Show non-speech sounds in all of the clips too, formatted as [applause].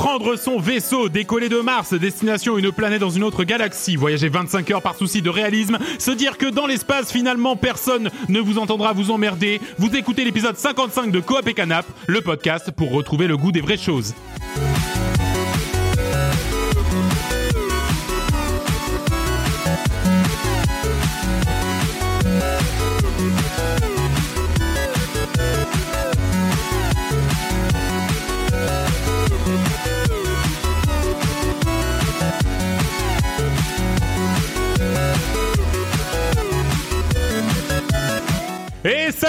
Prendre son vaisseau, décoller de Mars, destination une planète dans une autre galaxie, voyager 25 heures par souci de réalisme, se dire que dans l'espace finalement personne ne vous entendra vous emmerder, vous écoutez l'épisode 55 de Coop et Canap, le podcast pour retrouver le goût des vraies choses.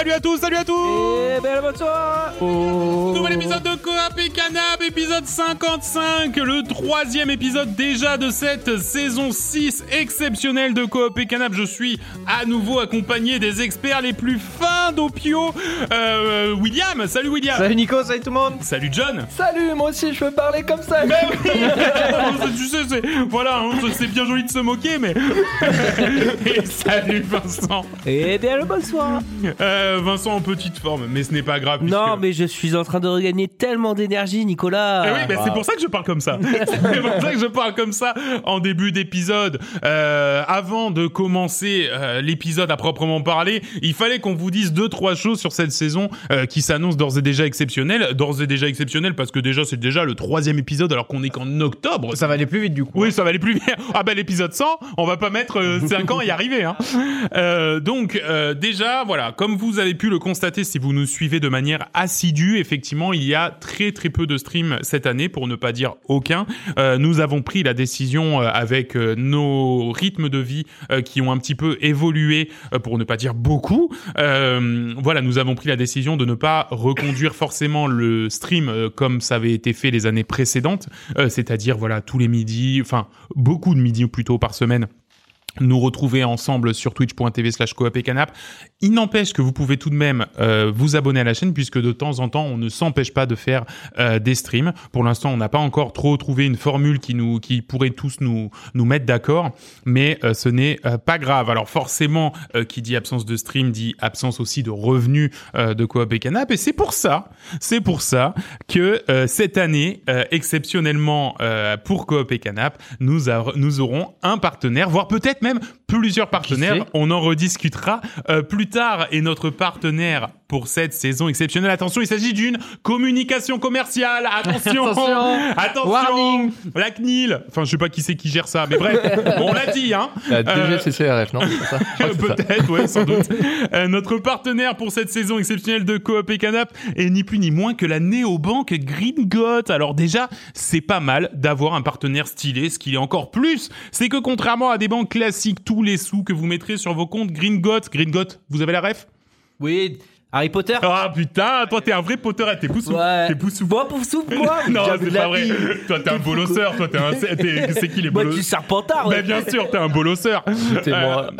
Salut à tous, salut à tous. Et belle bonsoir Nouvel épisode de Coop et Canap, épisode 55, le troisième épisode déjà de cette saison 6 exceptionnelle de Coop et Canap. Je suis à nouveau accompagné des experts les plus fins d'Opio. Euh, William, salut William. Salut Nico, salut tout le monde. Salut John. Salut, moi aussi je veux parler comme ça. Mais oui. [laughs] Tu sais, c'est, voilà, hein, c'est bien joli de se moquer, mais... [laughs] et salut Vincent. Et bien le bonsoir. Euh, Vincent en petite forme, mais ce n'est pas grave. puisque- Non mais je suis en train de regagner tellement d'énergie Nicolas Eh oui, bah, c'est pour ça que je parle comme ça. [laughs] c'est pour ça que je parle comme ça en début d'épisode. Euh, avant de commencer euh, l'épisode à proprement parler, il fallait qu'on vous dise deux trois choses sur cette saison euh, qui s'annonce d'ores et déjà exceptionnelle. D'ores et déjà exceptionnelle parce que déjà c'est déjà le troisième épisode alors qu'on est qu'en octobre. Ça va aller plus vite du coup. Oui, ça va aller plus vite. Ah bah l'épisode 100, on va pas mettre 5 ans à y arriver. Hein. Euh, donc euh, déjà, voilà, comme vous avez pu le constater si vous nous suivez de manière assidue, effectivement, il y a très très peu de streams cette année, pour ne pas dire aucun. Euh, nous avons pris la décision euh, avec euh, nos rythmes de vie qui ont un petit peu évolué, pour ne pas dire beaucoup. Voilà, nous avons pris la décision de ne pas reconduire forcément le stream comme ça avait été fait les années précédentes, c'est-à-dire voilà tous les midis, enfin beaucoup de midis plutôt par semaine nous retrouver ensemble sur twitch.tv slash coop et canap. Il n'empêche que vous pouvez tout de même euh, vous abonner à la chaîne puisque de temps en temps on ne s'empêche pas de faire euh, des streams. Pour l'instant on n'a pas encore trop trouvé une formule qui nous qui pourrait tous nous nous mettre d'accord, mais euh, ce n'est pas grave. Alors forcément qui dit absence de stream dit absence aussi de revenus de coop et canap et c'est pour ça c'est pour ça que cette année exceptionnellement pour coop et canap nous nous aurons un partenaire voire peut-être même plusieurs partenaires. On en rediscutera euh, plus tard. Et notre partenaire pour cette saison exceptionnelle, attention, il s'agit d'une communication commerciale. Attention, Attention. attention, Warning. la CNIL. Enfin, je sais pas qui c'est qui gère ça, mais bref, on l'a dit, hein. La Euh, DGCCRF, non [laughs] c'est ça. Peut-être, ouais, sans doute. Euh, notre partenaire pour cette saison exceptionnelle de Coop et Canap est ni plus ni moins que la néobanque Gringot. Alors déjà, c'est pas mal d'avoir un partenaire stylé. Ce qui est encore plus, c'est que contrairement à des banques classiques, tous les sous que vous mettrez sur vos comptes Gringot, Gringot, vous avez la ref? Oui, Harry Potter? Ah putain, toi t'es un vrai Potter, t'es poussou. Ouais. T'es poussou. Moi pour soupe moi [laughs] non, c'est pas vrai. Toi t'es un bolosseur, toi t'es un... [laughs] C'est qui les Moi bolos du serpentard Bah ouais. bien sûr, t'es un bolosseur. C'est moi.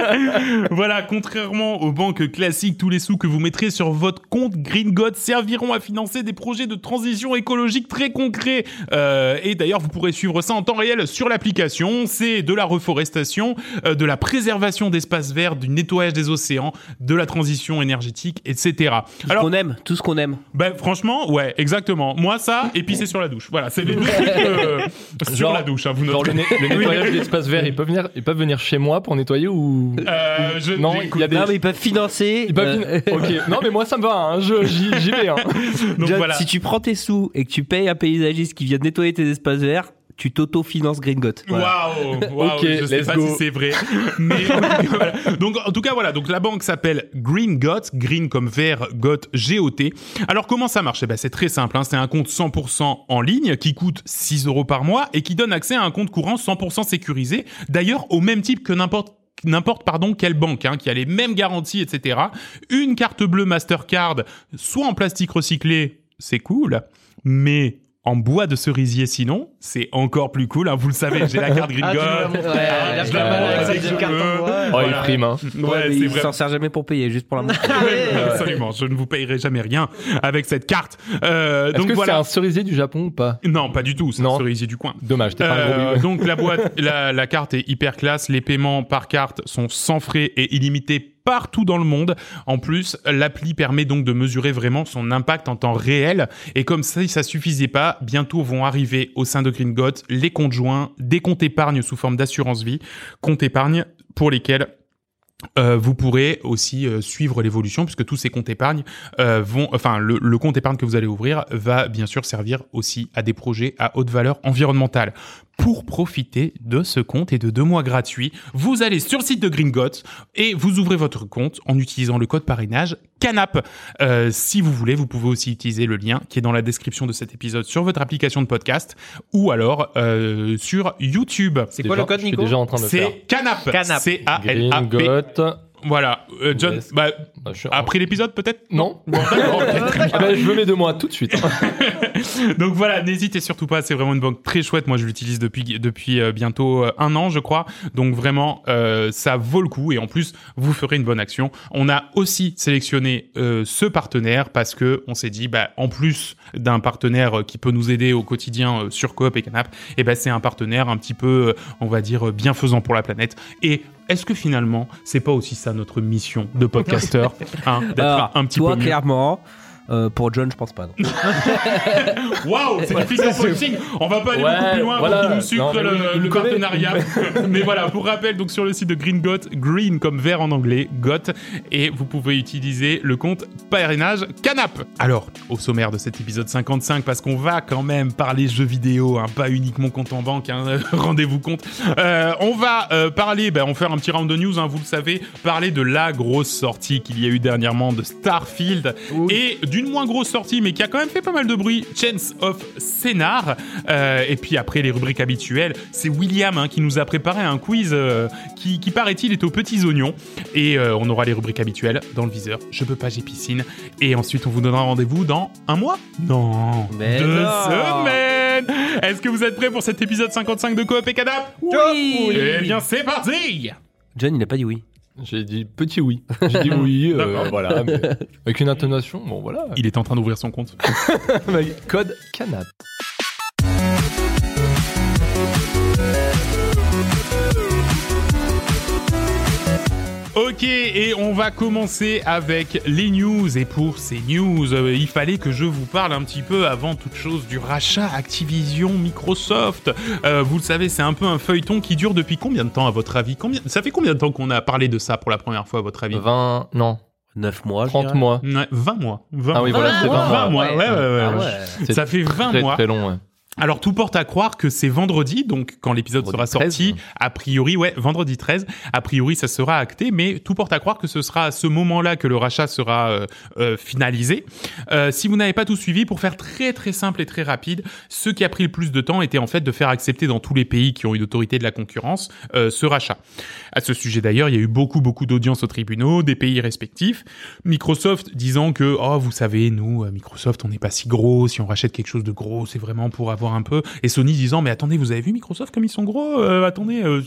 [laughs] voilà, contrairement aux banques classiques, tous les sous que vous mettrez sur votre compte Gringot serviront à financer des projets de transition écologique très concrets. Euh, et d'ailleurs, vous pourrez suivre ça en temps réel sur l'application. C'est de la reforestation, euh, de la préservation d'espaces verts, du nettoyage des océans, de la transition énergétique, etc. Tout ce Alors, qu'on aime, tout ce qu'on aime. ben franchement, ouais, exactement. Moi, ça, et pisser sur la douche. Voilà, c'est les deux trucs euh, sur Genre- la douche. Hein, vous Genre le, le nettoyage d'espace vert, ils peuvent venir, ils peuvent venir chez moi pour nettoyer ou? Euh, je- non. Il y a des. Non mais ils peuvent financer. ils peuvent euh, Ok. Non mais moi ça me va. Hein. Je j'y j'y vais. Hein. Donc John, voilà. Si tu prends tes sous et que tu payes un paysagiste qui vient nettoyer tes espaces verts, tu t'auto-finances Gringot. Voilà. Waouh, waouh, [laughs] Ok, je sais pas go. si c'est vrai, mais voilà. donc en tout cas voilà, donc la banque s'appelle Green Got, green comme vert, Got G O T. Alors comment ça marche? Eh ben c'est très simple, hein. c'est un compte 100% en ligne qui coûte 6 euros par mois et qui donne accès à un compte courant 100% sécurisé, d'ailleurs au même type que n'importe n'importe pardon quelle banque hein, qui a les mêmes garanties etc. Une carte bleue Mastercard, soit en plastique recyclé, c'est cool, mais en bois de cerisier sinon, c'est encore plus cool. hein. Vous le savez, j'ai la carte Green [laughs] Ah, tu montrer. Ah, Ouais. Oh il prime. Hein. Ouais, il s'en sert jamais pour payer, juste pour la montre. [laughs] Absolument, je ne vous payerai jamais rien avec cette carte. Euh, Est-ce donc que c'est un cerisier du Japon ou pas? Non, pas du tout. C'est un cerisier du coin. Dommage. T'es pas un Euh, gros bébé. donc la boîte, [laughs] la, la carte est hyper classe. Les paiements par carte sont sans frais et illimités partout dans le monde. En plus, l'appli permet donc de mesurer vraiment son impact en temps réel. Et comme ça, ça suffisait pas, bientôt vont arriver au sein de Gringot les comptes joints, des comptes épargne sous forme d'assurance vie, comptes épargne pour lesquels euh, vous pourrez aussi euh, suivre l'évolution puisque tous ces comptes épargne euh, vont, enfin le, compte épargne que vous allez ouvrir va bien sûr servir aussi à des projets à haute valeur environnementale. Pour profiter de ce compte et de deux mois gratuits, vous allez sur le site de Gringot et vous ouvrez votre compte en utilisant le code parrainage CANAP. Euh, si vous voulez, vous pouvez aussi utiliser le lien qui est dans la description de cet épisode sur votre application de podcast ou alors euh, sur YouTube. C'est quoi le code, Je suis Nico. C'est CANAP. Canap. C-A-L-A-P. Voilà. Euh, John, Yes. bah, Ah, je suis- après l'épisode peut-être Non. [laughs] Ah ben, je veux mes deux mois tout de suite. [laughs] Donc voilà, n'hésitez surtout pas, c'est vraiment une banque très chouette. Moi, je l'utilise depuis depuis euh, bientôt euh, un an, je crois. Donc vraiment, euh, ça vaut le coup et en plus, vous ferez une bonne action. On a aussi sélectionné euh, ce partenaire parce que on s'est dit, bah en plus d'un partenaire qui peut nous aider au quotidien sur Coop et Canap, et ben c'est un partenaire un petit peu, on va dire, bienfaisant pour la planète. Et est-ce que finalement, c'est pas aussi ça notre mission de podcasteur, [laughs] hein, d'être un petit toi, peu clairement. Euh, pour John, je pense pas. [laughs] Waouh, c'est du fiction punching. On va pas aller Ouais, beaucoup plus loin voilà. pour qu'il nous sucre Non, le, partenariat. [laughs] mais voilà, pour rappel, donc sur le site de Green Got, green comme vert en anglais, Got, et vous pouvez utiliser le compte parrainage Canap. Alors, au sommaire de cet épisode 55, parce qu'on va quand même parler jeux vidéo, hein, pas uniquement compte en banque, hein, [laughs] rendez-vous compte. Euh, on va euh, parler, ben, on va faire un petit round de news, hein, vous le savez, parler de la grosse sortie qu'il y a eu dernièrement de Starfield et d'une moins grosse sortie, mais qui a quand même fait pas mal de bruit, Chance of Scénar. Euh, et puis après les rubriques habituelles, c'est William hein, qui nous a préparé un quiz euh, qui, qui paraît-il est aux petits oignons. Et euh, on aura les rubriques habituelles dans le viseur. Je peux pas, j'ai piscine. Et ensuite, on vous donnera rendez-vous dans un mois? Non, Mais deux non. semaines. Est-ce que vous êtes prêts pour cet épisode 55 de Coop et Cadap? Oui. Eh bien, c'est parti. John, il a pas dit oui. J'ai dit petit oui. J'ai dit oui, [laughs] euh, voilà. mais avec une intonation, bon voilà. Il est en train d'ouvrir son compte. [laughs] Code canap. Ok, et on va commencer avec les news. Et pour ces news, euh, il fallait que je vous parle un petit peu avant toute chose du rachat Activision Microsoft. Euh, vous le savez, c'est un peu un feuilleton qui dure depuis combien de temps à votre avis? Combien... Ça fait combien de temps qu'on a parlé de ça pour la première fois à votre avis? 20, non, 9 mois. je 30 dirais. mois. Ouais, 20 mois. 20 Ah oui, mois. voilà, c'est 20 mois. mois. Ouais, ouais, ouais. Ah ouais. Ça fait 20 Très mois. très long, ouais. Alors tout porte à croire que c'est vendredi, donc quand l'épisode sera Vendredi 13. sorti, a priori, ouais, vendredi 13, a priori ça sera acté, mais tout porte à croire que ce sera à ce moment-là que le rachat sera euh, euh, finalisé. Euh, si vous n'avez pas tout suivi, pour faire très très simple et très rapide, ce qui a pris le plus de temps était en fait de faire accepter dans tous les pays qui ont une autorité de la concurrence ce rachat. À ce sujet d'ailleurs, il y a eu beaucoup beaucoup d'audiences aux tribunaux des pays respectifs. Microsoft disant que oh vous savez nous Microsoft on n'est pas si gros, si on rachète quelque chose de gros c'est vraiment pour avoir un peu. Et Sony disant mais attendez vous avez vu Microsoft comme ils sont gros Euh, Attendez euh,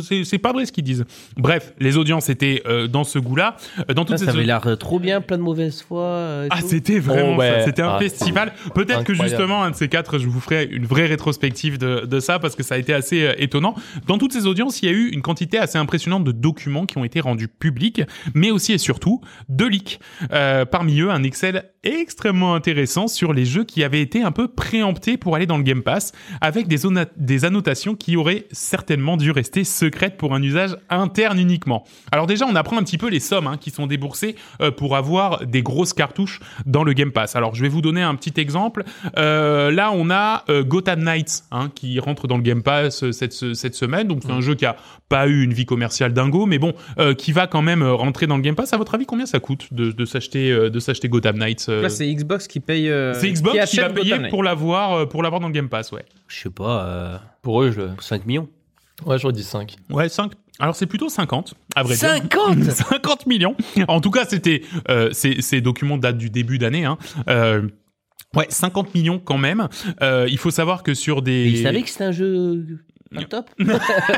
c'est c'est pas vrai ce qu'ils disent. Bref les audiences étaient euh, dans ce goût-là. Euh, Dans toutes Ah, ces ça avait l'air euh, trop bien, plein de mauvaise foi. euh, ah, tout. c'était vraiment Oh, ouais. ça. C'était un Ah, festival. Peut-être que justement, un de ces quatre, je vous ferai une vraie rétrospective de, de ça parce que ça a été assez euh, étonnant. Dans toutes ces audiences, il y a eu une quantité assez impressionnante de documents qui ont été rendus publics, mais aussi et surtout de leaks. Euh, parmi eux, un Excel extrêmement intéressant sur les jeux qui avaient été un peu préemptés pour aller dans le Game Pass, avec des, des annotations qui auraient certainement dû rester secrètes pour un usage interne uniquement. Alors déjà, on apprend un petit peu les sommes hein, qui sont déboursées euh, pour avoir des grosses cartouches dans le Game Pass. Alors je vais vous donner un petit exemple. Euh, là, on a euh, Gotham Knights hein, qui rentre dans le Game Pass euh, cette, ce- cette semaine. Donc c'est un jeu qui a pas eu une vie commerciale dingo, mais bon, qui va quand même rentrer dans le Game Pass. À votre avis, combien ça coûte de, de s'acheter de s'acheter Gotham Knights Là, c'est Xbox qui paye. c'est Xbox qui, achète va payer Gotham pour l'avoir pour l'avoir dans le Game Pass, ouais. Je sais pas, euh, Pour eux, je le. 5 millions. Ouais, j'aurais dit 5. Ouais, 5. Alors c'est plutôt 50, à vrai dire. 50 50 [laughs] millions. En tout cas, c'était euh, ces, ces documents datent du début d'année. Hein. Euh, ouais, 50 millions quand même. Euh, il faut savoir que sur des. Ils savaient que c'était un jeu Pas top. [laughs]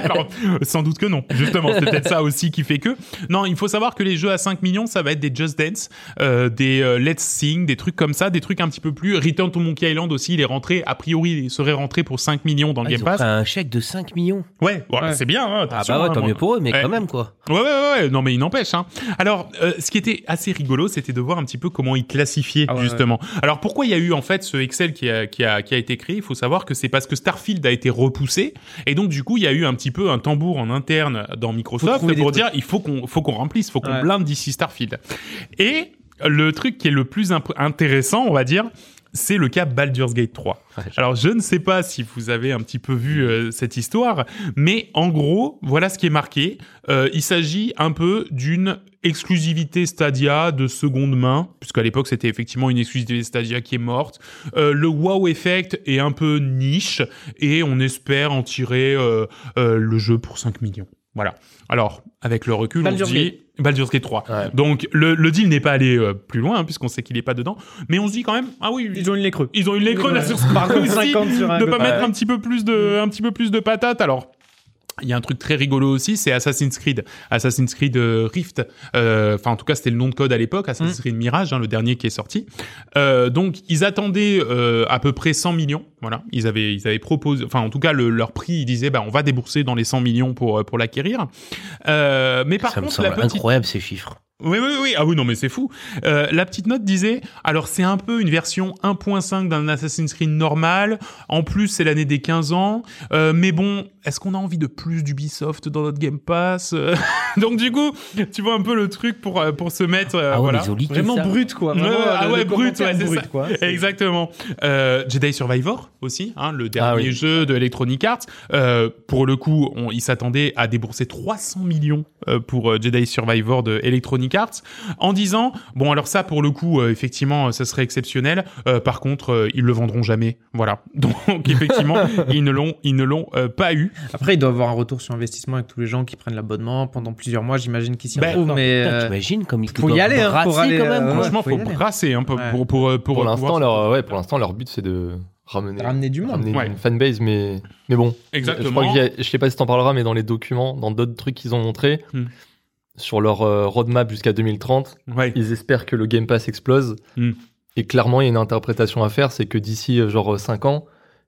Alors, sans doute que non. Justement, c'est peut-être ça aussi qui fait que. Non, il faut savoir que les jeux à 5 millions, ça va être des Just Dance, euh, des euh, Let's Sing, des trucs comme ça, des trucs un petit peu plus. Return to Monkey Island aussi, il est rentré, a priori, il serait rentré pour 5 millions dans le Ah, ils Game ont Pass. pris un chèque de 5 millions. Ouais, ouais, Ouais. c'est bien. Hein, Ah bah ouais, hein, tant moi. mieux pour eux, mais Ouais. quand même quoi. Ouais, ouais, ouais, ouais. Non, mais il n'empêche. Hein. Alors, euh, ce qui était assez rigolo, c'était de voir un petit peu comment ils classifiaient Ah ouais, justement. Alors, pourquoi il y a eu en fait ce Excel qui a, qui a, qui a été créé? Il faut savoir que c'est parce que Starfield a été repoussé, et donc du coup, il y a eu un petit peu un tambour en interne dans Microsoft pour trucs. dire il faut qu'on faut qu'on remplisse, faut qu'on Ouais. blinde d'ici Starfield. Et le truc qui est le plus intéressant, on va dire, c'est le cas Baldur's Gate 3. Ouais, je- Alors je ne sais pas si vous avez un petit peu vu euh, cette histoire, mais en gros, voilà ce qui est marqué. Euh, il s'agit un peu d'une exclusivité Stadia de seconde main, puisqu'à l'époque c'était effectivement une exclusivité Stadia qui est morte. Euh, le wow effect est un peu niche et on espère en tirer euh, euh, le jeu pour 5 millions. Voilà. Alors, avec le recul, Baldur's on se dit... Baldur's Gate 3. Ouais. Donc, le, le deal n'est pas allé euh, plus loin, hein, puisqu'on sait qu'il est pas dedans. Mais on se dit quand même, ah oui, Ils ont eu les creux. ils ont eu les creux là Ouais. sur ce [laughs] Par coup contre, aussi, 50 sur un de pas mettre un petit peu plus de, un petit peu plus de patates. Alors, il y a un truc très rigolo aussi, c'est Assassin's Creed. Assassin's Creed euh, Rift. euh, Enfin, en tout cas, c'était le nom de code à l'époque. Assassin's Creed Mirage, hein, le dernier qui est sorti. Euh, donc, ils attendaient euh, à peu près 100 millions. Voilà, ils avaient, ils avaient proposé. Enfin, en tout cas, le- leur prix, ils disaient, bah, on va débourser dans les 100 millions pour pour l'acquérir. Euh, mais par Ça me contre, la semble petite incroyable ces chiffres. oui, oui, oui. Ah oui, non, mais c'est fou. Euh, la petite note disait, alors c'est un peu une version 1.5 d'un Assassin's Creed normal. En plus, c'est l'année des 15 ans. Euh, mais bon, est-ce qu'on a envie de plus d'Ubisoft dans notre Game Pass Euh, [laughs] Donc du coup, tu vois un peu le truc pour euh, pour se mettre. euh, Ah ouais, voilà. Vraiment ça. brut, quoi. Vraiment, ah ouais, brut, ouais, c'est brut, ça. quoi. C'est- Exactement. Euh, Jedi Survivor aussi, hein, le dernier Ah oui. jeu de Electronic Arts. Euh, pour le coup, on, ils s'attendaient à débourser 300 millions euh, pour Jedi Survivor de Electronic Arts, en disant bon alors ça pour le coup euh, effectivement ça serait exceptionnel. Euh, par contre, ils le vendront jamais. Voilà. [laughs] Donc effectivement, [laughs] ils ne l'ont ils ne l'ont euh, pas eu. Après, il doit avoir un retour sur investissement avec tous les gens qui prennent l'abonnement pendant plusieurs mois. J'imagine qu'ils s'y Ben, retrouvent. Mais Putain, euh, T'imagines comme ils faut y doivent aller, hein, pour aller, quand même. euh, quoi. ouais. Franchement, faut faut brasser un peu Ouais. pour pour pour, Pour l'instant, leur, ouais, pour l'instant, leur but c'est de ramener, ramener du monde. ramener Ouais. une fanbase, mais, mais bon. Exactement. Je crois je sais pas si t'en parleras, mais dans les documents, dans d'autres trucs qu'ils ont montrés, Hmm. sur leur euh, roadmap jusqu'à 2030, Ouais. ils espèrent que le Game Pass explose. Hmm. Et clairement, il y a une interprétation à faire, c'est que d'ici euh, genre 5 ans,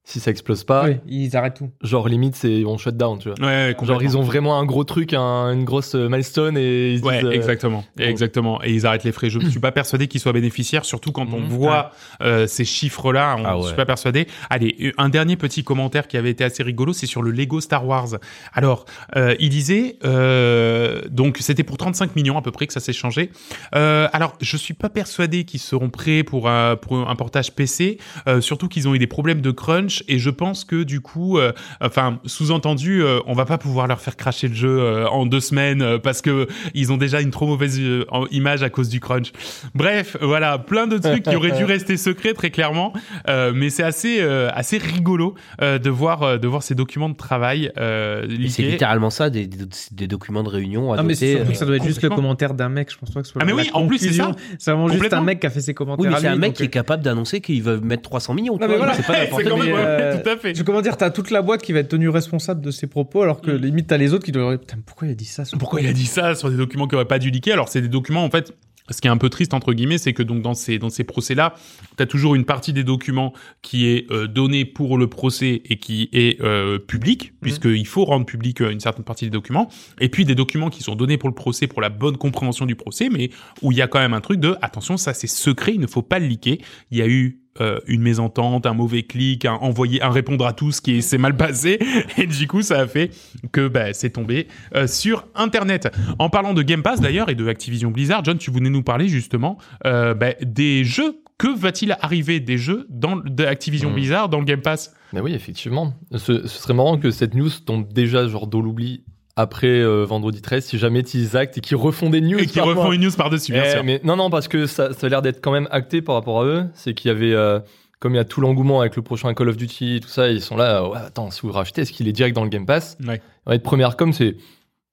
si ça explose pas, Oui, ils arrêtent tout. genre limite, c'est on shut down, tu vois. Ouais, ouais, Genre ils ont vraiment un gros truc, un- une grosse euh, milestone et ils Ouais, disent, euh, exactement, exactement. Et ils arrêtent les frais. Je ne [clears throat] suis pas persuadé qu'ils soient bénéficiaires, surtout quand on Mhm. voit euh, ces chiffres-là. On Ah ne ouais. suis pas persuadé. Allez, un dernier petit commentaire qui avait été assez rigolo, c'est sur le Lego Star Wars. Alors, euh, il disait, euh, donc c'était pour 35 millions à peu près que ça s'est changé. Euh, alors, je suis pas persuadé qu'ils seront prêts pour un, pour un portage PC, euh, surtout qu'ils ont eu des problèmes de crunch et je pense que du coup, euh, enfin, sous-entendu, euh, on va pas pouvoir leur faire cracher le jeu euh, en deux semaines euh, parce que ils ont déjà une trop mauvaise euh, image à cause du crunch. Bref, voilà, plein de trucs qui auraient dû [laughs] rester secrets très clairement, euh, mais c'est assez euh, assez rigolo euh, de voir euh, de voir ces documents de travail euh, C'est littéralement ça, des, des, des documents de réunion à Ah, mais surtout euh, que ça doit être juste le commentaire d'un mec. Je pense pas que ce soit Ah, mais oui, en plus, c'est ça. C'est vraiment juste un mec qui a fait ses commentaires. Oui, mais c'est un mec donc, qui est capable d'annoncer qu'il veut mettre 300 millions. Non, voilà. c'est pas [laughs] n'importe Euh, tout à fait. Comment dire, t'as toute la boîte qui va être tenue responsable de ses propos, alors que Mm. limite t'as les autres qui doivent. Putain, pourquoi il a dit ça ce Pourquoi il a dit ça sur des documents qui auraient pas dû leaker? Alors c'est des documents en fait. Ce qui est un peu triste entre guillemets, c'est que donc dans ces dans ces procès-là, t'as toujours une partie des documents qui est euh, donnée pour le procès et qui est euh, publique, puisqu'il faut rendre public euh, une certaine partie des documents, et puis des documents qui sont donnés pour le procès pour la bonne compréhension du procès, mais où il y a quand même un truc de attention, ça c'est secret, il ne faut pas le leaker. Il y a eu euh, une mésentente, un mauvais clic, un envoyer, un répondre à tous qui s'est mal passé, [laughs] et du coup ça a fait que bah, c'est tombé euh, sur Internet. En parlant de Game Pass d'ailleurs et de Activision Blizzard, John, tu voulais nous parler justement euh, bah, des jeux. Que va-t-il arriver des jeux dans de Activision Mhm. Blizzard dans le Game Pass? Mais oui, effectivement. Ce, ce serait marrant que cette news tombe déjà genre dans l'oubli après euh, vendredi 13 si jamais ils actent et qu'ils refont des news. et qui par refont une news par-dessus, bien Eh, sûr. mais non, non, parce que ça, ça a l'air d'être quand même acté par rapport à eux. C'est qu'il y avait, euh, comme il y a tout l'engouement avec le prochain Call of Duty, tout ça, ils sont là. ouais, attends, si vous rachetez, est-ce qu'il est direct dans le Game Pass? Ouais. Première com, c'est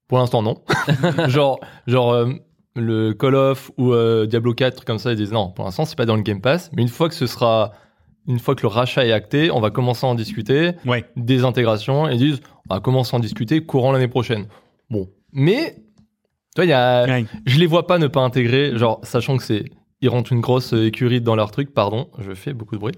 pour l'instant non. [laughs] genre, genre euh, le Call of ou euh, Diablo 4, trucs comme ça, ils disent non, pour l'instant c'est pas dans le Game Pass. Mais une fois que ce sera, une fois que le rachat est acté, on va commencer à en discuter Ouais. des intégrations et ils disent on va commencer à en discuter courant l'année prochaine. Bon, mais toi, il y a, Ouais. je les vois pas ne pas intégrer, genre sachant que c'est ils rentrent une grosse euh, écurie dans leur truc, pardon, je fais beaucoup de bruit,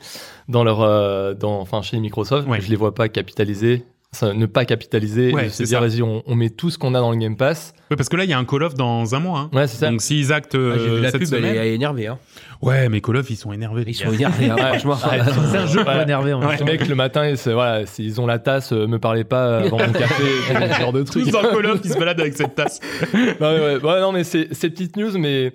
dans leur, euh, dans, enfin chez Microsoft, Ouais. je les vois pas capitaliser, ça, ne pas capitaliser, Ouais, et c'est se dire vas-y, on, on met tout ce qu'on a dans le Game Pass. Ouais, parce que là, il y a un Call of dans un mois. Hein. Ouais, c'est ça. Donc s'ils actent Ah, J'ai euh, vu la cette pub, elle semaine... est, elle est énervée. Hein. Ouais, mais Call of, ils sont énervés. Ils sont énervés, hein, franchement. C'est un jeu pour Ouais. énerver. en Ouais. même temps. Les mecs le matin, ils, se- voilà, s'ils ont la tasse, euh, me parlez pas avant mon café, [laughs] ce genre de trucs. Tous dans Call of qui se baladent avec cette tasse. Ouais, ouais, ouais, non, mais c'est c'est petites news, mais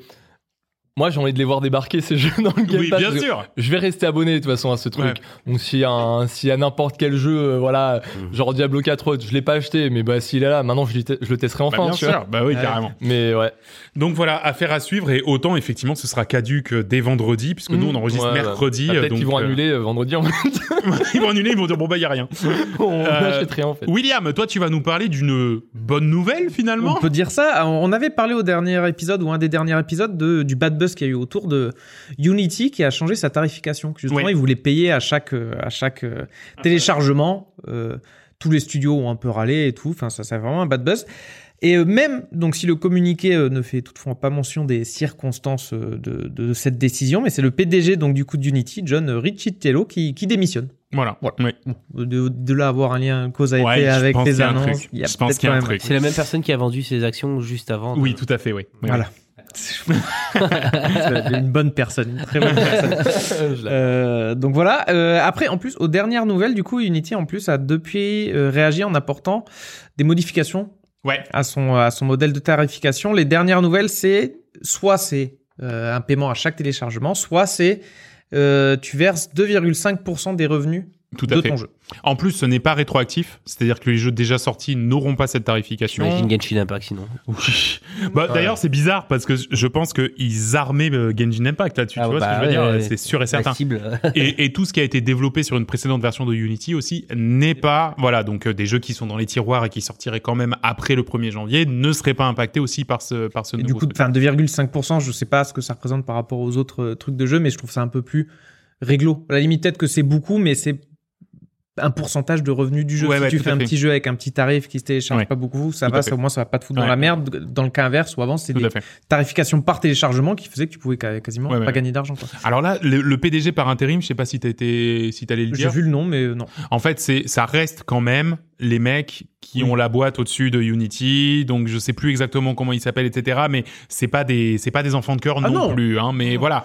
moi j'ai envie de les voir débarquer ces jeux dans le Game Oui, Pass. bien sûr. Je vais rester abonné de toute façon à ce truc. Donc s'il y a un- s'il y a n'importe quel jeu, euh, voilà, Mm. genre Diablo 4 autres, je l'ai pas acheté, mais bah s'il est là, maintenant je, le testerai Bah, enfin. bien tu vois. sûr. Bah oui, Ouais. carrément. Mais ouais. Donc voilà, affaire à suivre et autant effectivement ce sera caduque euh, dès vendredi puisque nous on enregistre Ouais, ouais. mercredi. Bah, Peut-être donc, qu'ils vont euh, annuler euh, vendredi. En fait. [laughs] ils vont annuler, ils vont dire bon bah il y a rien. [laughs] on Euh, n'achète rien en fait. William, toi tu vas nous parler d'une bonne nouvelle finalement. On peut dire ça. On avait parlé au dernier épisode ou un des derniers épisodes de, du bad buzz qu'il y a eu autour de Unity qui a changé sa tarification. Justement, Ouais. ils voulaient payer à chaque, euh, à chaque euh, téléchargement. Euh, tous les studios ont un peu râlé et tout. Enfin, ça, c'est vraiment un bad buzz. Et même, donc, si le communiqué ne fait toutefois pas mention des circonstances de, de cette décision, mais c'est le PDG donc du coup d'Unity, John Riccitiello, qui, qui démissionne. Voilà. Voilà. Ouais. Bon, de, de là avoir un lien cause à effet Ouais, avec les annonces, truc. il y a Je pense qu'il y a un quand même- truc. C'est la même personne qui a vendu ses actions juste avant. de- Oui, tout à fait, oui. Oui, Voilà. [laughs] une bonne personne, une très bonne personne. Euh, donc voilà. Euh, après, en plus, aux dernières nouvelles, du coup, Unity en plus a depuis euh, réagi en apportant des modifications Ouais. à son à son modèle de tarification. Les dernières nouvelles, c'est soit c'est un paiement à chaque téléchargement, soit c'est tu verses 2,5% des revenus Tout à de fait. ton jeu. En plus, ce n'est pas rétroactif, c'est-à-dire que les jeux déjà sortis n'auront pas cette tarification. J'imagine Genshin Impact sinon. [laughs] Oui. Bah, Ouais. D'ailleurs, c'est bizarre parce que je pense qu'ils armaient euh, Genshin Impact là-dessus. Ah, tu vois bah, ce que je veux ouais, dire ouais. C'est sûr et certain. [laughs] Et, et tout ce qui a été développé sur une précédente version de Unity aussi n'est pas voilà donc euh, des jeux qui sont dans les tiroirs et qui sortiraient quand même après le 1er janvier ne seraient pas impactés aussi par ce par ce Et nouveau du coup, truc. enfin 2,5%, je sais pas ce que ça représente par rapport aux autres euh, trucs de jeu, mais je trouve ça un peu plus réglo. À la limite, peut-être que c'est beaucoup, mais c'est un pourcentage de revenus du jeu. Ouais, si ouais, tu fais un fait. petit jeu avec un petit tarif qui se télécharge Ouais. pas beaucoup, ça Tout va, ça, au moins ça va pas te foutre dans la merde. Dans le cas inverse, ou avant, c'était des tarifications par téléchargement qui faisaient que tu pouvais quasiment pas gagner d'argent. Alors là, le, le PDG par intérim, je sais pas si t'as été, si t'allais le J'ai dire. vu le nom, mais euh, non. En fait, c'est, ça reste quand même les mecs qui Oui. ont la boîte au-dessus de Unity. Donc, je sais plus exactement comment ils s'appellent, etc. Mais c'est pas des, c'est pas des enfants de cœur Ah non, non. plus. Hein. Mais Non. voilà,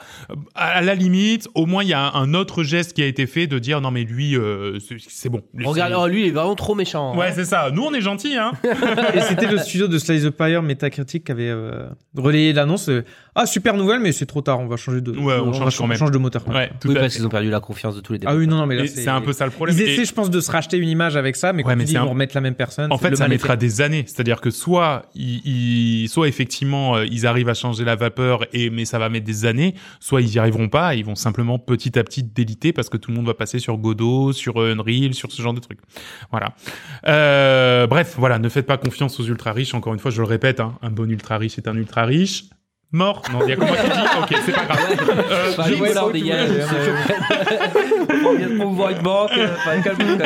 à la limite, au moins il y a un autre geste qui a été fait de dire non mais lui, euh, c'est, bon. Lui, Regarde, oh, lui il est vraiment trop méchant. Ouais, c'est ça. Nous, on est gentils, hein. Et c'était le studio de Slice the Pyre Metacritic qui avait euh, relayé l'annonce. Ah, super nouvelle, mais c'est trop tard, on va changer de, Ouais, on va change ch- quand même. change de moteur. Ouais, tout Oui, à parce qu'ils ont perdu la confiance de tous les Ah oui, non, non, mais là, c'est un peu ça le problème. Ils Et- essaient, je pense, de se racheter une image avec ça, mais Ouais, quand mais dis c'est ils un- vont remettre la même personne. En fait, ça mettra des années. C'est-à-dire que soit ils, ils- soit effectivement euh, ils arrivent à changer la vapeur et mais ça va mettre des années, soit ils y arriveront pas. et Ils vont simplement petit à petit déliter parce que tout le monde va passer sur Godot, sur euh, Unreal, sur ce genre de trucs. Voilà. Euh, bref, voilà. Ne faites pas confiance aux ultra riches. Encore une fois, je le répète, hein, un bon ultra riche est un ultra riche. Mort. Non, il y a comment tu dis Ok, c'est pas grave. Euh, Enfin, Vince, le voilà, on dégage. On vient de promouvoir une banque. euh, enfin, même.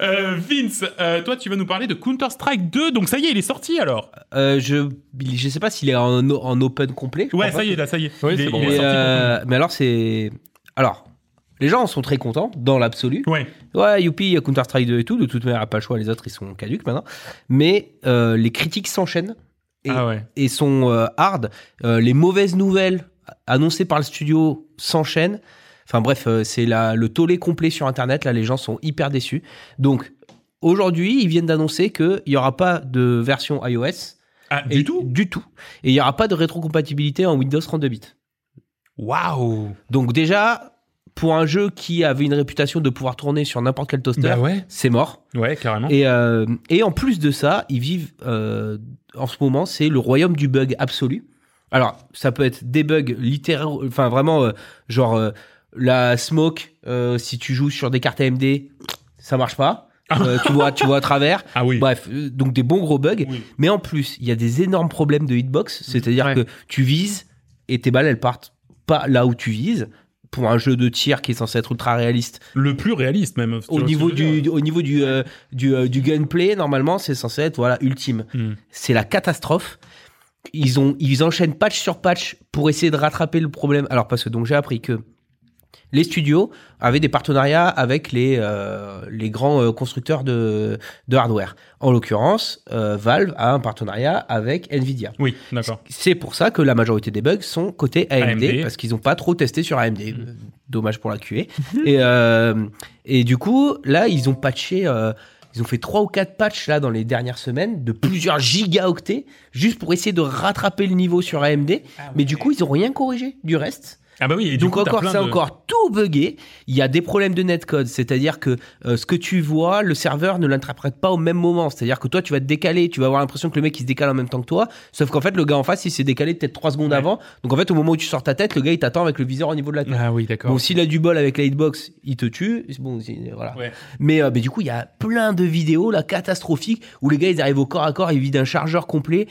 euh, Vince, euh, toi, tu vas nous parler de Counter Strike 2. Donc ça y est, il est sorti alors. Euh, je, je sais pas s'il est en, en open complet. Ouais, ça pas. y est, là, ça y est. Oui, Il est- c'est bon. il est sorti euh, mais alors, c'est. Alors, les gens en sont très contents, dans l'absolu. Ouais. Ouais, youpi, il y a Counter-Strike 2 et tout. De toute manière, pas le choix, les autres, ils sont caduques maintenant. Mais euh, les critiques s'enchaînent et, Ah ouais. et sont euh, hard. Euh, les mauvaises nouvelles annoncées par le studio s'enchaînent. Enfin bref, euh, c'est le tollé complet sur Internet. Là, les gens sont hyper déçus. Donc, aujourd'hui, ils viennent d'annoncer qu'il n'y aura pas de version iOS. Ah, Et- du tout? Du tout. Et il n'y aura pas de rétrocompatibilité en Windows 32 bits. Waouh Donc déjà, pour un jeu qui avait une réputation de pouvoir tourner sur n'importe quel toaster, Bah ouais. c'est mort. Ouais, carrément. Et, euh, et en plus de ça, ils vivent euh, en ce moment, c'est le royaume du bug absolu. Alors, ça peut être des bugs littéraires, enfin vraiment, euh, genre euh, la smoke, euh, si tu joues sur des cartes AMD, ça marche pas. Euh, tu vois, tu vois à travers. [laughs] Ah oui. Bref, donc des bons gros bugs. Oui. Mais en plus, il y a des énormes problèmes de hitbox, c'est-à-dire Ouais. que tu vises et tes balles elles partent pas là où tu vises. Pour un jeu de tir qui est censé être ultra réaliste. Le plus réaliste même. Au niveau du, au niveau du, euh, du, euh, du gunplay, normalement, c'est censé être voilà ultime. Hmm. C'est la catastrophe. Ils ont, ils enchaînent patch sur patch pour essayer de rattraper le problème. Alors parce que donc j'ai appris que les studios avaient des partenariats avec les euh, les grands euh, constructeurs de de hardware. En l'occurrence, euh, Valve a un partenariat avec Nvidia. Oui, d'accord. C'est pour ça que la majorité des bugs sont côté AMD, AMD. parce qu'ils n'ont pas trop testé sur AMD. Euh, Dommage pour la QA. [laughs] et, euh, et du coup, là, ils ont patché. ils ont fait trois ou quatre patchs là dans les dernières semaines de plusieurs gigaoctets juste pour essayer de rattraper le niveau sur AMD. Mais du coup, ils ont rien corrigé du reste. Ah bah oui, et du Donc coup, encore, c'est de- encore tout buggé. Il y a des problèmes de netcode, c'est-à-dire que euh, ce que tu vois, le serveur ne l'interprète pas au même moment. C'est-à-dire que toi, tu vas te décaler, tu vas avoir l'impression que le mec il se décale en même temps que toi, sauf qu'en fait, le gars en face, il s'est décalé peut-être trois secondes Ouais. avant. Donc en fait, au moment où tu sors ta tête, le gars il t'attend avec le viseur au niveau de la tête. Ah oui, d'accord. Bon, s'il a du bol avec la hitbox, il te tue. Bon, voilà. Ouais. Mais, euh, mais du coup, il y a plein de vidéos là catastrophiques où les gars ils arrivent au corps à corps, ils vident un chargeur complet,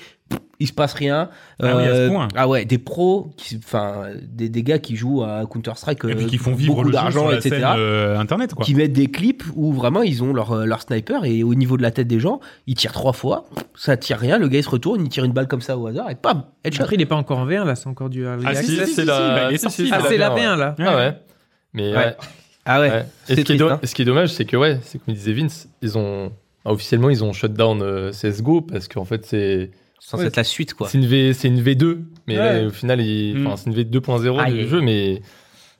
il se passe rien. Ah oui, à ce point. ah ouais, des pros, enfin des, des gars qui jouent à Counter Strike, Et puis qui font vivre beaucoup le jeu d'argent, etc. scène euh, internet, quoi. Qui mettent des clips où vraiment ils ont leur, euh, leur sniper et au niveau de la tête des gens, ils tirent trois fois, ça tire rien, le gars il se retourne, il tire une balle comme ça au hasard et pam, headshot. Après, il est pas encore en V1 là, c'est encore du early Ah, si, si, si, c'est la- bah, si, sorti. si, Ah, c'est la la V1, V1 là. Ah ouais. Mais Ouais. ouais. Ah ouais, Ouais. Et, ce triste, hein. ce qui est dommage, c'est que ouais, c'est comme disait Vince, ils ont ah, officiellement ils ont shut down euh, CS:GO parce qu'en fait c'est C'est censé être la suite quoi. c'est une V c'est une V2, mais Ouais. là, au final il- Mm. enfin, c'est une V2.0 Aïe, du jeu, mais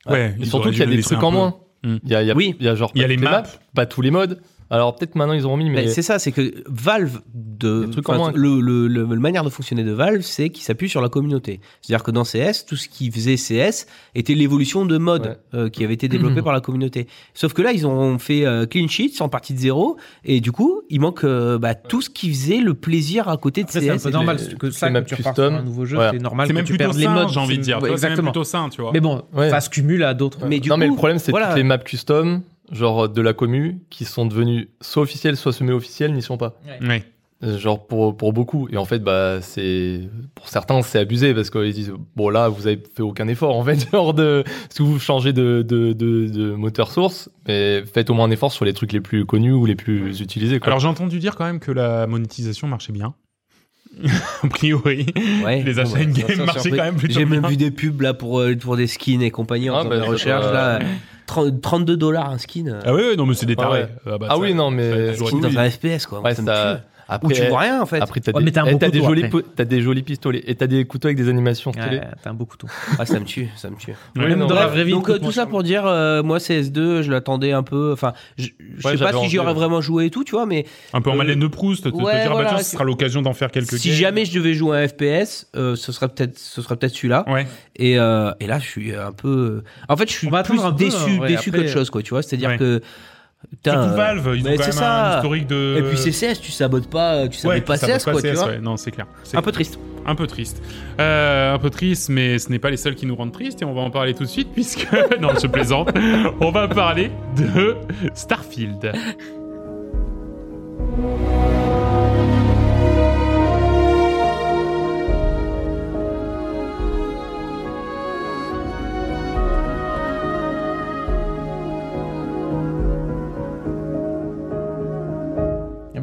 Ouais, Et ils surtout qu'il y a des trucs en moins. Mm. Il y a, il y a- Oui. il y a genre Il y a les toutes maps. pas tous les modes. Alors peut-être maintenant ils ont remis, mais Mais c'est ça, c'est que Valve, de, moins. le, le, le- la manière de fonctionner de Valve, c'est qu'il s'appuie sur la communauté. C'est-à-dire que dans CS, tout ce qui faisait CS était l'évolution de modes Ouais. euh, qui avait été développé [clears throat] par la communauté. Sauf que là, ils ont fait euh, clean sheet, sans partie de zéro, et du coup, il manque euh, bah, tout ce qui faisait le plaisir à côté de Après, c'est un CS. peu normal les- que ça, quand maps tu custom. un nouveau jeu, Voilà. c'est normal C'est que même tu plutôt perdes les modes. j'ai envie de dire. Ouais, même exactement. plutôt sain, tu vois. Mais bon, Ouais. ça se cumule à d'autres. Mais du non mais le problème c'est voilà. toutes les maps custom, genre de la commu, qui sont devenues soit officielles soit semi-officielles, n'y sont pas. Ouais. Euh, Genre pour, pour beaucoup. Et en fait, bah, c'est, pour certains, c'est abusé parce qu'ils disent, bon, là, vous avez fait aucun effort, en fait, [laughs] genre de, si vous changez de, de, de, de moteur source, mais faites au moins un effort sur les trucs les plus connus ou les plus utilisés, quoi. Alors j'ai entendu dire quand même que la monétisation marchait bien. [laughs] A priori. Ouais. Les achats Bon, bah, in-game marchaient quand même plutôt J'ai même bien. vu des pubs là pour, euh, pour des skins et compagnie en Ah, faisant bah, des je- recherches euh, là. 30 32 dollars un skin. euh, Ah ouais, non mais c'est des Ah tarés. ouais. Ah, bah, Ah ça- oui, non, mais- a toujours Oui, dans un FPS quoi. ouais, ça me ça, tue. Après, Où tu vois rien en fait. après, t'as Ouais, des, t'as eh, t'as des jolis, t'as des jolis pistolets et t'as des couteaux avec des animations stylées. Ouais, t'as un beau couteau. [laughs] Ah, ça me tue, ça me tue. Ouais, Même non, dans la bref, vraie vie, Donc euh, tout ça pour dire, euh, moi CS2, je l'attendais un peu. Enfin, je, je Ouais, sais pas si j'y aurais vraiment joué et tout, tu vois, mais Un peu en Euh, Madeleine de Proust, te, te dire, bah, tiens, ce sera l'occasion d'en faire quelques si jamais je devais jouer un FPS, euh, ce serait peut-être, ce serait peut-être celui-là. Ouais. Et, euh, et là, je suis un peu. En fait, je suis plus déçu, hein, déçu qu'autre chose, quoi. Tu vois, c'est-à-dire que. Putain, Surtout euh, Valve, ils ont quand même ça. un historique de. Et puis c'est CS, tu sabotes pas, tu ouais, sabotes pas vaut CS, quoi, tu vois. ouais. Non, c'est clair. Un peu triste. un peu triste. Euh, un peu triste, mais ce n'est pas les seuls qui nous rendent tristes et on va en parler tout de suite puisque [laughs] non, je plaisante. [laughs] on va parler de Starfield.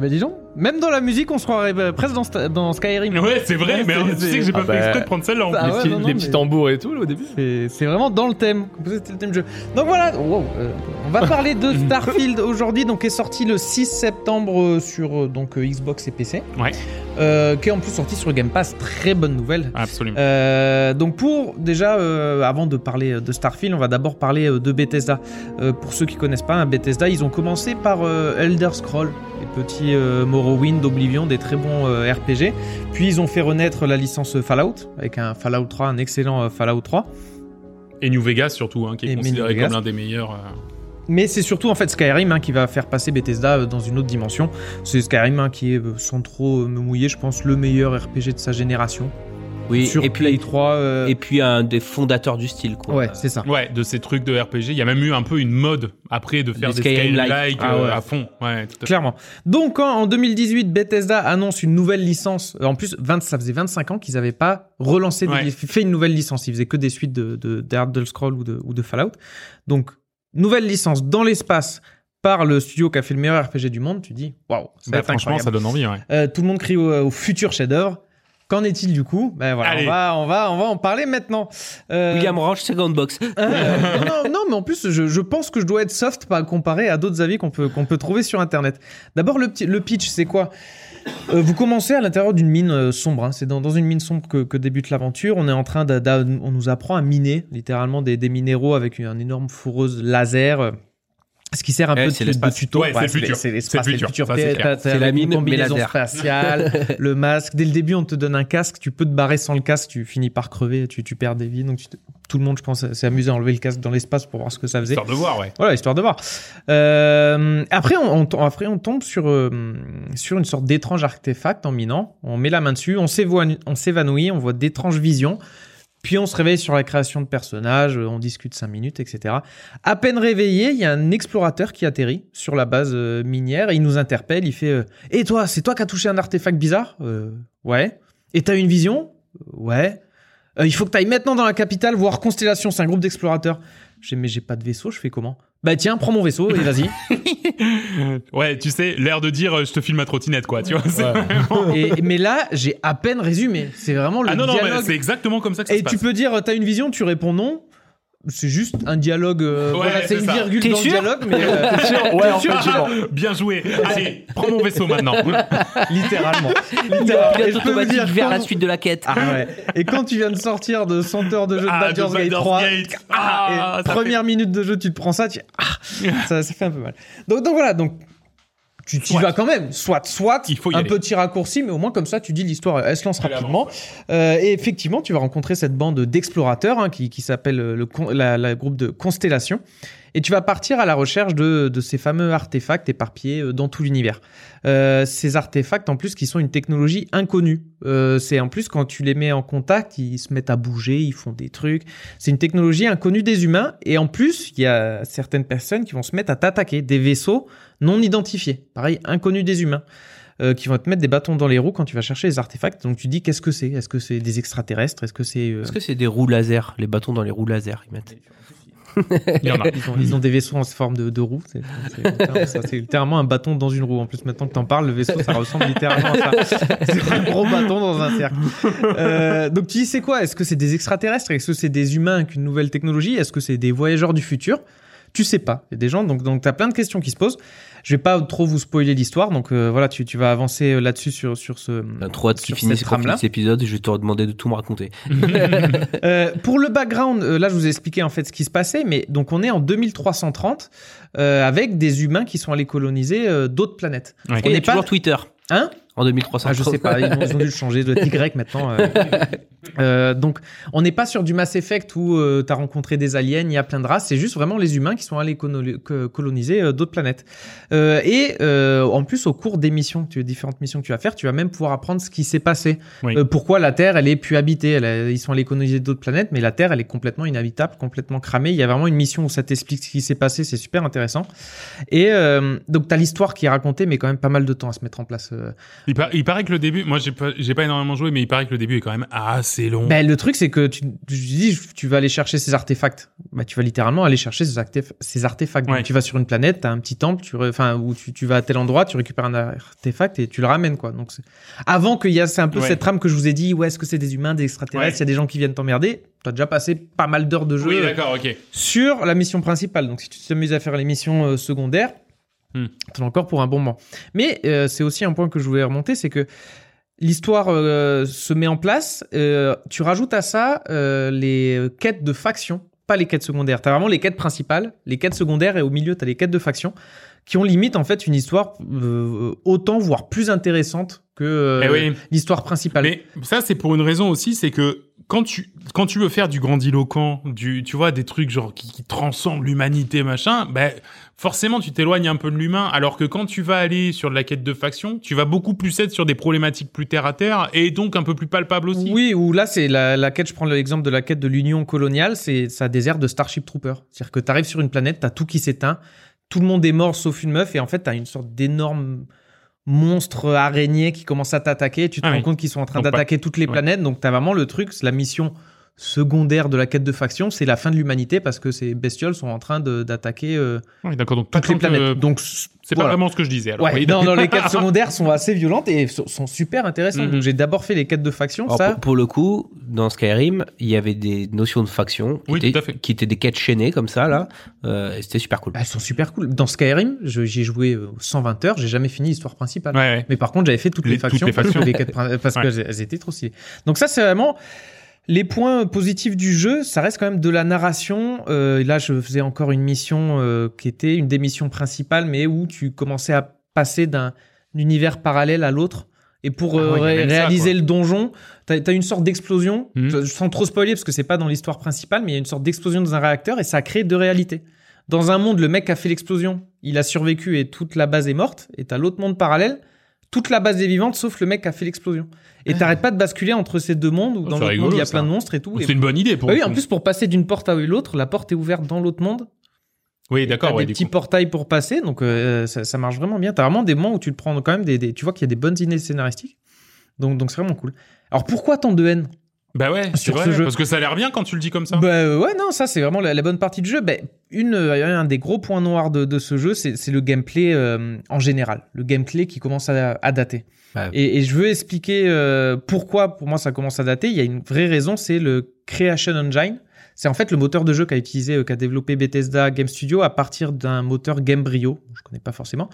Dis donc, même dans la musique, on se croirait euh, presque dans, Sta- dans Skyrim. Ouais, c'est vrai, Ouais, mais c'est- tu sais que j'ai pas Ah fait bah, exprès de prendre celle-là en Ah plus. ouais, les petits, non, non, les mais- petits tambours et tout, là, au début. C'est c'est vraiment dans le thème. C'était le thème du jeu. Donc voilà, wow, euh, on va parler de [laughs] Starfield aujourd'hui, donc qui est sorti le 6 septembre euh, sur euh, donc euh, Xbox et PC. Ouais. Euh, qui est en plus sorti sur Game Pass. Très bonne nouvelle. Absolument. Euh, donc pour déjà euh, avant de parler de Starfield, on va d'abord parler de Bethesda. Pour ceux qui connaissent pas, hein, Bethesda, ils ont commencé par Elder Scroll, les petits Morrowind, Oblivion, des très bons RPG. Puis ils ont fait renaître la licence Fallout avec un Fallout 3, un excellent Fallout 3. Et New Vegas surtout, hein, qui est Et considéré comme l'un des meilleurs. Mais c'est surtout en fait Skyrim hein, qui va faire passer Bethesda euh, dans une autre dimension. C'est Skyrim hein, qui est, euh, sans trop euh, me mouiller, je pense, le meilleur RPG de sa génération. Oui, sur et puis- Play 3. euh, Et puis un des fondateurs du style, quoi. ouais, c'est ça. Ouais, de ces trucs de RPG. Il y a même eu un peu une mode après de faire des Skyrim-like. Ah euh, ouais. à fond. Ouais, tout à fait. Clairement. Donc, quand en 2018, Bethesda annonce une nouvelle licence, en plus, 20, ça faisait 25 ans qu'ils n'avaient pas relancé, des- fait une nouvelle licence. Ils faisaient que des suites de, de, d'Elder Scrolls ou de, ou de Fallout. Donc, nouvelle licence dans l'espace par le studio qui a fait le meilleur RPG du monde. Tu dis, waouh, ça Bah, franchement, incroyable. ça donne envie. Ouais. Euh, tout le monde crie au, au futur chef-d'œuvre. Qu'en est-il du coup? Ben voilà, Allez. on va, on va, on va en parler maintenant. Euh, William Range, second box. [laughs] euh, non, non, mais en plus, je, je pense que je dois être soft pas comparé à d'autres avis qu'on peut, qu'on peut trouver sur Internet. D'abord, le, petit- le pitch, c'est quoi? Euh, Vous commencez à l'intérieur d'une mine euh, sombre. hein. C'est dans, une mine sombre que, débute l'aventure. On est en train on nous apprend à miner littéralement des, des minéraux avec un énorme fourreuse laser. Ce qui sert un Ouais, peu c'est de, de tuto. Ouais, c'est le le futur. c'est la mine, combinaison spatiale, [laughs] le masque. Dès le début, on te donne un casque. Tu peux te barrer sans le casque. Tu finis par crever. Tu, tu perds des vies. Donc, tu te- tout le monde, je pense, s'est amusé à enlever le casque dans l'espace pour voir ce que ça faisait. Histoire de voir, ouais. Voilà, histoire de voir. Euh, après, on, après, on tombe sur, euh, sur une sorte d'étrange artefact en minant. On met la main dessus, on s'évanouit, on voit d'étranges visions. Puis on se réveille sur la création de personnages, euh, on discute 5 minutes, etc. À peine réveillé, il y a un explorateur qui atterrit sur la base euh, minière il nous interpelle. Il fait euh, Et toi, c'est toi qui as touché un artefact bizarre? Ouais. Et t'as une vision? Ouais. Il faut que tu ailles maintenant dans la capitale voir Constellation, c'est un groupe d'explorateurs. J'ai mais j'ai pas de vaisseau, je fais comment? Bah tiens, prends mon vaisseau et vas-y. [laughs] Ouais, tu sais, l'air de dire euh, je te filme ma trottinette, quoi. Tu vois, vraiment- et, mais là, j'ai à peine résumé. C'est vraiment le Ah non, non, mais dialogue. c'est exactement comme ça que ça et se tu passe. peux dire, t'as une vision, tu réponds non. C'est juste un dialogue. euh, Ouais, voilà, c'est une ça. virgule dans sûr le dialogue, mais [laughs] euh, T'es sûr [laughs] Ouais, en fait, Ah, bien joué. Allez, prends mon vaisseau maintenant. [laughs] littéralement. Littéralement. Pilote automatique dire vers la quand- suite de la quête. Ah ouais. Et quand tu viens de sortir de 100 heures de jeu de Ah, de Baldur's Gate Baldur's 3, Gate. ah, Ah, et ça première minute de jeu, tu te prends ça, tu ah, ça, ça fait un peu mal. Donc, donc voilà, donc tu y Soit. vas quand même, soit, soit, Il faut y un aller. petit raccourci, mais au moins comme ça, tu dis l'histoire, elle se lance rapidement. Euh, et effectivement, tu vas rencontrer cette bande d'explorateurs hein, qui, qui s'appelle euh, le la, la groupe de Constellation. Et tu vas partir à la recherche de, ces fameux artefacts éparpillés euh, dans tout l'univers. Euh, ces artefacts, en plus, qui sont une technologie inconnue. Euh, c'est en plus, quand tu les mets en contact, ils se mettent à bouger, ils font des trucs. C'est une technologie inconnue des humains. Et en plus, il y a certaines personnes qui vont se mettre à t'attaquer. Des vaisseaux non identifiés. Pareil, inconnus des humains. qui vont te mettre des bâtons dans les roues quand tu vas chercher les artefacts. Donc tu dis qu'est-ce que c'est? Est-ce que c'est des extraterrestres? Est-ce que c'est Est-ce que c'est des roues laser? Les bâtons dans les roues laser, ils mettent. [laughs] Il y en a. ils, ont, ils ont des vaisseaux en forme de, de roue. C'est littéralement un bâton dans une roue. En plus, maintenant que t'en parles, le vaisseau, ça ressemble littéralement à ça. [laughs] C'est un gros bâton dans un cercle. Euh, donc tu dis c'est quoi? Est-ce que c'est des extraterrestres? Est-ce que c'est des humains avec une nouvelle technologie? Est-ce que c'est des voyageurs du futur? Tu sais pas. Il y a des gens, donc, donc tu as plein de questions qui se posent. Je vais pas trop vous spoiler l'histoire, donc euh, voilà, tu, tu vas avancer euh, là-dessus sur, sur ce. On a trop hâte qu'on finisse cet épisode. Je vais te demander de tout me raconter. [laughs] [laughs] Euh, pour le background, euh, là je vous ai expliqué en fait ce qui se passait, mais donc on est en 2330 euh, avec des humains qui sont allés coloniser euh, d'autres planètes. Ouais. Y a n'est pas- toujours Twitter Hein? En 2300. Ah, je sais pas, ils ont, ils ont dû le changer, de Y [laughs] maintenant. euh. Euh, donc, on n'est pas sur du Mass Effect où tu as rencontré des aliens, il y a plein de races, c'est juste vraiment les humains qui sont allés coloniser euh, d'autres planètes. Euh, et euh, en plus, au cours des missions, tu, différentes missions que tu vas faire, tu vas même pouvoir apprendre ce qui s'est passé. Oui. Euh, pourquoi la Terre, elle est plus habitée. Elle a- ils sont allés coloniser d'autres planètes, mais la Terre, elle est complètement inhabitable, complètement cramée. Il y a vraiment une mission où ça t'explique ce qui s'est passé, c'est super intéressant. Et euh, donc, tu as l'histoire qui est racontée, mais quand même pas mal de temps à se mettre en place. Il, par- il paraît que le début, moi j'ai pas, énormément joué, mais il paraît que le début est quand même assez long. Ben, le truc, c'est que tu, tu dis, tu vas aller chercher ces artefacts. Bah, tu vas littéralement aller chercher ces, artef- ces artefacts. Donc, tu vas sur une planète, t'as un petit temple, tu, enfin, où tu, tu vas à tel endroit, tu récupères un artefact et tu le ramènes, quoi. Donc, avant qu'il y a, c'est un peu Ouais. cette trame que je vous ai dit, ouais, est-ce que c'est des humains, des extraterrestres, Ouais. il y a des gens qui viennent t'emmerder? T'as déjà passé pas mal d'heures de jeu oui, euh, ok. sur la mission principale. Donc, si tu t'amuses à faire les missions euh, secondaires, Hmm. t'en as encore pour un bon moment. Mais euh, c'est aussi un point que je voulais remonter, c'est que l'histoire euh, se met en place. euh, tu rajoutes à ça les quêtes de faction, pas les quêtes secondaires. T'as vraiment les quêtes principales, les quêtes secondaires, et au milieu, t'as les quêtes de faction qui ont limite en fait une histoire autant voire plus intéressante que Eh oui. l'histoire principale. Mais ça, c'est pour une raison aussi, c'est que quand tu, quand tu veux faire du grandiloquent, du, tu vois, des trucs genre qui, qui transcendent l'humanité, machin, ben, forcément tu t'éloignes un peu de l'humain, alors que quand tu vas aller sur la quête de faction, tu vas beaucoup plus être sur des problématiques plus terre à terre et donc un peu plus palpables aussi. Oui, ou là, c'est la, la quête, je prends l'exemple de la quête de l'Union coloniale, c'est ça airs de Starship Trooper. C'est-à-dire que tu arrives sur une planète, t'as tout qui s'éteint, tout le monde est mort sauf une meuf, et en fait, t'as une sorte d'énorme monstre araignée qui commence à t'attaquer, tu te Ah rends oui. compte qu'ils sont en train d'attaquer toutes les ouais. planètes, donc t'as vraiment le truc, c'est la mission secondaire de la quête de faction, c'est la fin de l'humanité parce que ces bestioles sont en train d'attaquer euh, Oui, d'accord. Donc toutes tout les planètes. euh, Donc c'est voilà. pas vraiment ce que je disais. Alors, Ouais, oui, non, non, les quêtes [laughs] secondaires sont assez violentes et sont, sont super intéressantes. Mhm. Donc j'ai d'abord fait les quêtes de faction, Alors, ça. pour, pour le coup, dans Skyrim, il y avait des notions de faction qui, Oui, étaient, tout à fait. qui étaient des quêtes chaînées comme ça là. Euh, c'était super cool. Elles sont super cool. Dans Skyrim, j'y ai joué euh, 120 heures, j'ai jamais fini l'histoire principale. Ouais, ouais. Mais par contre, j'avais fait toutes Les- les, toutes factions, les factions. [laughs] les quêtes parce Ouais. que elles étaient trop stylées. Donc ça, c'est vraiment les points positifs du jeu. Ça reste quand même de la narration. Euh, là, je faisais encore une mission euh, qui était une des missions principales, mais où tu commençais à passer d'un univers parallèle à l'autre. Et pour Ah euh, ouais, ré- ça, réaliser le donjon, t'as as une sorte d'explosion, Mhm. sans trop spoiler parce que c'est pas dans l'histoire principale, mais il y a une sorte d'explosion dans un réacteur et ça a créé deux réalités. Dans un monde, le mec a fait l'explosion, il a survécu et toute la base est morte. Et t'as l'autre monde parallèle, toute la base est vivante sauf le mec qui a fait l'explosion. Et t'arrêtes pas de basculer entre ces deux mondes où Oh, dans l'autre monde il y a ça. plein de monstres et tout. C'est une bonne idée pour Bah oui, en plus pour passer d'une porte à l'autre, la porte est ouverte dans l'autre monde. Oui, d'accord. Ouais, des petits coup. portails pour passer, donc euh, ça, ça marche vraiment bien. T'as vraiment des moments où tu te prends quand même des, des- tu vois qu'il y a des bonnes idées scénaristiques. Donc donc c'est vraiment cool. Alors pourquoi tant de haine? Bah ouais, Sur vrai, ce jeu. parce que ça a l'air bien quand tu le dis comme ça. Bah euh, ouais, non, ça c'est vraiment la, la bonne partie du jeu. Bah, une, euh, un des gros points noirs de, de ce jeu, c'est le gameplay euh, en général. Le gameplay qui commence à, à dater. Ouais. Et, et je veux expliquer euh, pourquoi pour moi ça commence à dater. Il y a une vraie raison, c'est le Creation Engine. C'est en fait le moteur de jeu qu'a utilisé, qu'a développé Bethesda Game Studio à partir d'un moteur Gamebryo. Je connais pas forcément.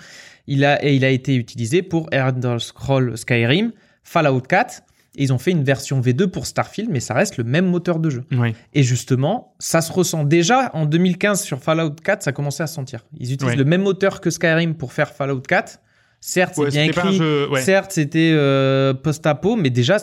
Il a, et il a été utilisé pour Elder Scroll Skyrim, Fallout 4. Et ils ont fait une version V2 pour Starfield, mais ça reste le même moteur de jeu. Oui. Et justement, ça se ressent déjà en 2015 sur Fallout 4, ça commençait à se sentir. Ils utilisent le même moteur que Skyrim pour faire Fallout 4. Certes, Ouais, c'est bien écrit. jeu. Ouais. Certes, c'était euh, post-apo, mais déjà,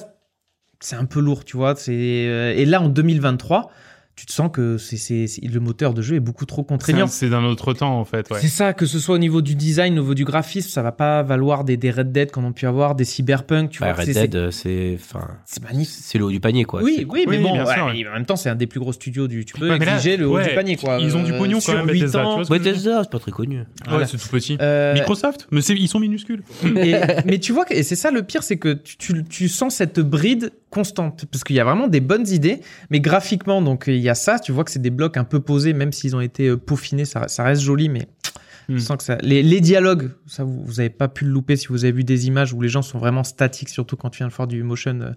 c'est un peu lourd, tu vois. C'est euh, et là en 2023, tu te sens que c'est c'est c'est- le moteur de jeu est beaucoup trop contraignant. C'est d'un autre temps en fait. Ouais. C'est ça, que ce soit au niveau du design, au niveau du graphisme, ça va pas valoir des, des Red Dead qu'on a pu avoir, des Cyberpunk, tu Bah, vois. Red c'est- Dead, euh, c'est enfin, c'est magnifique. c'est le haut du panier quoi. Oui, oui, mais Oui, bon, ouais, sûr, ouais. mais en même temps, c'est un des plus gros studios du. Tu peux mais là, exiger le haut ouais, du panier, quoi. ils ont du Euh, pognon quand sur même, huit Bethesda, tu ans. Bethesda, c'est pas très connu. Ouais, Voilà. c'est tout petit. Euh, Microsoft, mais c'est- ils sont minuscules. [laughs] et- mais tu vois, et c'est ça le pire, c'est que tu, tu, tu sens cette bride constante. Parce qu'il y a vraiment des bonnes idées, mais graphiquement, donc il y a ça, tu vois que c'est des blocs un peu posés, même s'ils ont été euh, peaufinés, ça, ça reste joli, mais. Hmm. Tu sens que ça... les, les dialogues, ça vous, vous avez pas pu le louper si vous avez vu des images où les gens sont vraiment statiques, surtout quand tu viens de faire du motion euh,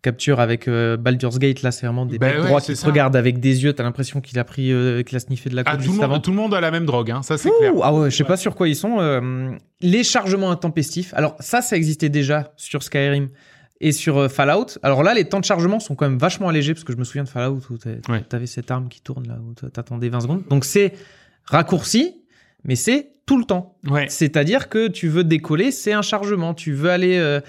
capture avec euh, Baldur's Gate. Là, c'est vraiment des Bah mecs ouais, droits c'est qui regardent avec des yeux. T'as l'impression qu'il a pris, euh, qu'il a sniffé de la Ah, tout, le monde, tout le monde a la même drogue, hein. ça c'est clair. Ah ouais, je sais pas sur quoi ils sont. les chargements intempestifs. Alors ça, ça existait déjà sur Skyrim et sur euh, Fallout. Alors là, les temps de chargement sont quand même vachement allégés parce que je me souviens de Fallout où Ouais. t'avais cette arme qui tourne là où t'a- t'attendais 20 secondes. Donc c'est raccourci, mais c'est tout le temps. Ouais. C'est-à-dire que tu veux décoller, c'est un chargement. Tu veux aller euh,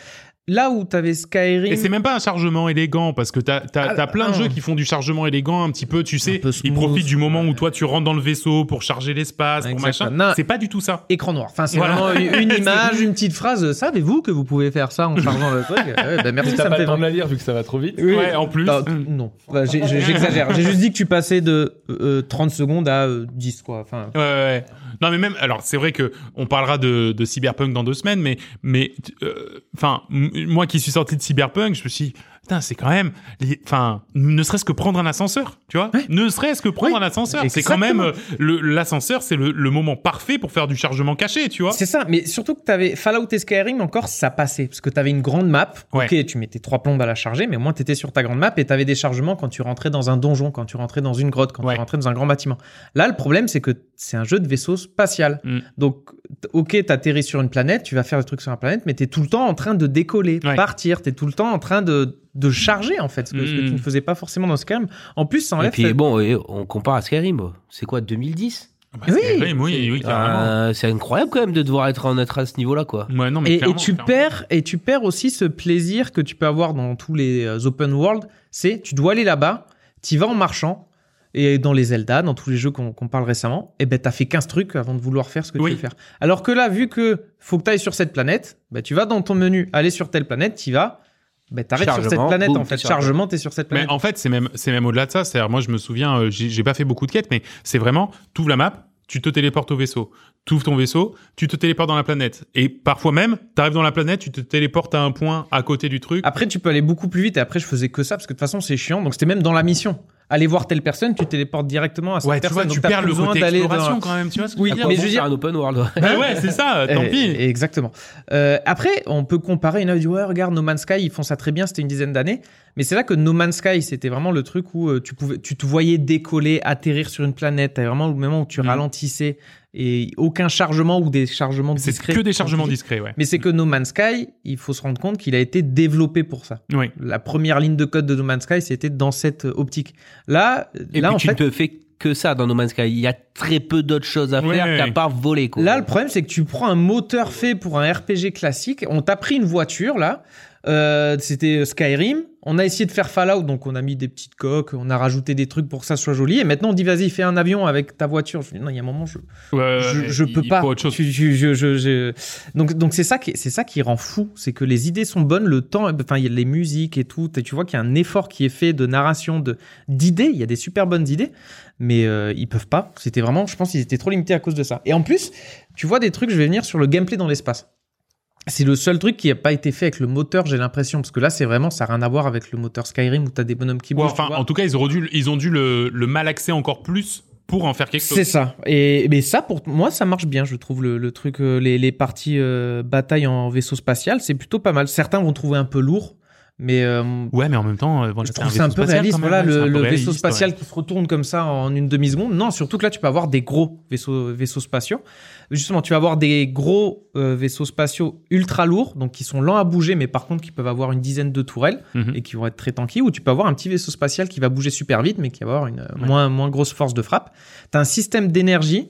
là où t'avais Skyrim. Et c'est même pas un chargement élégant parce que t'as as, Ah, plein de ah. jeux qui font du chargement élégant un petit peu, tu sais, peu ils smooth. profitent du moment où toi tu rentres dans le vaisseau pour charger l'espace, pour machin. Non. C'est pas du tout ça. écran noir. Enfin, c'est Voilà. vraiment une, [laughs] image, une petite phrase. Savez-vous que vous pouvez faire ça en chargeant le truc? Ouais, bah merci, T'as ça me pas fait le temps de la lire vu que ça va trop vite. Oui. Ouais, en plus. Non, t- non. Bah, j'ai- j'exagère. J'ai juste dit que tu passais de euh, 30 secondes à euh, 10, quoi. Enfin, Ouais, ouais. Non, mais même, alors, c'est vrai que on parlera de, de Cyberpunk dans deux semaines, mais, mais, euh, enfin, m- moi qui suis sorti de Cyberpunk, je me suis dit, putain, c'est quand même, enfin, ne serait-ce que prendre un ascenseur, tu vois? Ne serait-ce que prendre Oui. un ascenseur. C'est quand même, euh, l'ascenseur, c'est le, le moment parfait pour faire du chargement caché, tu vois? c'est ça. Mais surtout que t'avais Fallout et Skyrim encore, ça passait. Parce que t'avais une grande map. Ouais. Ok, tu mettais trois plombes à la charger, mais au moins t'étais sur ta grande map et t'avais des chargements quand tu rentrais dans un donjon, quand tu rentrais dans une grotte, quand Ouais. tu rentrais dans un grand bâtiment. Là, le problème, c'est que c'est un jeu de vaisseau spatial. Mm. Donc, ok, t'atterris sur une planète, tu vas faire des trucs sur la planète, mais t'es tout le temps en train de décoller, Ouais. partir. T'es tout le temps en train de, de charger, en fait, ce que, ce que tu ne faisais pas forcément dans Skyrim. En plus, ça Et enlève. puis cette- bon, et on compare à Skyrim. C'est quoi 2010 Bah, Oui. Skyrim, oui, oui. Euh, C'est incroyable quand même de devoir être en être à ce niveau-là quoi. Ouais, non, mais Et, et tu clairement. perds et tu perds aussi ce plaisir que tu peux avoir dans tous les euh, open world, c'est tu dois aller là-bas, tu vas en marchant Et dans les Zelda, dans tous les jeux qu'on parle récemment, eh ben, t'as fait 15 trucs avant de vouloir faire ce que Oui. tu veux faire. Alors que là, vu que faut que tu ailles sur cette planète, bah, tu vas dans ton menu, aller sur telle planète, tu vas, bah, t'arrives sur cette planète boum, en fait. Chargement, t'es sur cette Mais planète. en fait, c'est même, c'est même au-delà de ça. C'est-à-dire, moi, je me souviens, euh, j'ai pas fait beaucoup de quêtes, mais c'est vraiment, tu ouvres la map, tu te téléportes au vaisseau. Tu ouvres ton vaisseau, tu te téléportes dans la planète. Et parfois même, tu arrives dans la planète, tu te téléportes à un point à côté du truc. Après, tu peux aller beaucoup plus vite. Et après, je faisais que ça parce que de toute façon, c'est chiant. Donc, c'était même dans la mission. Aller voir telle personne, tu téléportes directement à cette ouais, tu personne. vois, Donc, tu perds le besoin côté d'aller exploration dans- quand même, tu vois ce que Oui, je veux dire mais je veux dire- un open world. Bah ouais, c'est ça, tant Eh, pis. Exactement. Euh, après, on peut comparer. Qui disent, ouais, regarde, No Man's Sky, ils font ça très bien, c'était une dizaine d'années. Mais c'est là que No Man's Sky, c'était vraiment le truc où euh, tu pouvais, tu te voyais décoller, atterrir sur une planète. T'avais vraiment le moment où tu Mhm. ralentissais et aucun chargement ou des chargements C'est discrets. que des chargements discrets, ouais. Mais c'est que No Man's Sky, il faut se rendre compte qu'il a été développé pour ça. Oui. La première ligne de code de No Man's Sky, c'était dans cette euh, optique. Là, Et là puis en tu fait, ne peux faire que ça dans No Man's Sky. Il y a très peu d'autres choses à faire ouais, qu'à ouais. part voler. Quoi. Là, le problème, c'est que tu prends un moteur fait pour un RPG classique. On t'a pris une voiture, là. Euh, C'était Skyrim. On a essayé de faire Fallout, donc on a mis des petites coques, on a rajouté des trucs pour que ça soit joli. Et maintenant, on dit, vas-y, fais un avion avec ta voiture. Je dis, non, il y a un moment, je, Ouais, je, ouais, je il- peux il pas. autre chose. Je- je- je- Donc, donc c'est ça qui, c'est ça qui rend fou, c'est que les idées sont bonnes, le temps, enfin, il y a les musiques et tout. Et tu vois qu'il y a un effort qui est fait de narration, de d'idées. Il y a des super bonnes idées, mais euh, ils peuvent pas. C'était vraiment, je pense, qu'ils étaient trop limités à cause de ça. Et en plus, tu vois des trucs. Je vais venir sur le gameplay dans l'espace. C'est le seul truc qui n'a pas été fait avec le moteur, j'ai l'impression, parce que là, c'est vraiment, ça n'a rien à voir avec le moteur Skyrim où t'as des bonhommes qui bougent. tu enfin, en tout cas, ils ont dû, ils ont dû le, le malaxer encore plus pour en faire quelque chose. C'est ça. Et mais ça, pour moi, ça marche bien, je trouve le, le truc, euh, les, les parties euh, bataille en vaisseau spatial, c'est plutôt pas mal. Certains vont trouver un peu lourd, mais euh, Ouais, mais en même temps, euh, je trouve c'est un peu réaliste. Voilà, le, vaisseau spatial ouais. qui se retourne comme ça en une demi seconde. Non, surtout que là, tu peux avoir des gros vaisseaux vaisseaux spatiaux. Justement, tu vas avoir des gros euh, vaisseaux spatiaux ultra lourds, donc qui sont lents à bouger, mais par contre qui peuvent avoir une dizaine de tourelles Mhm. et qui vont être très tanky, ou tu peux avoir un petit vaisseau spatial qui va bouger super vite, mais qui va avoir une euh, Ouais. moins, moins grosse force de frappe. Tu as un système d'énergie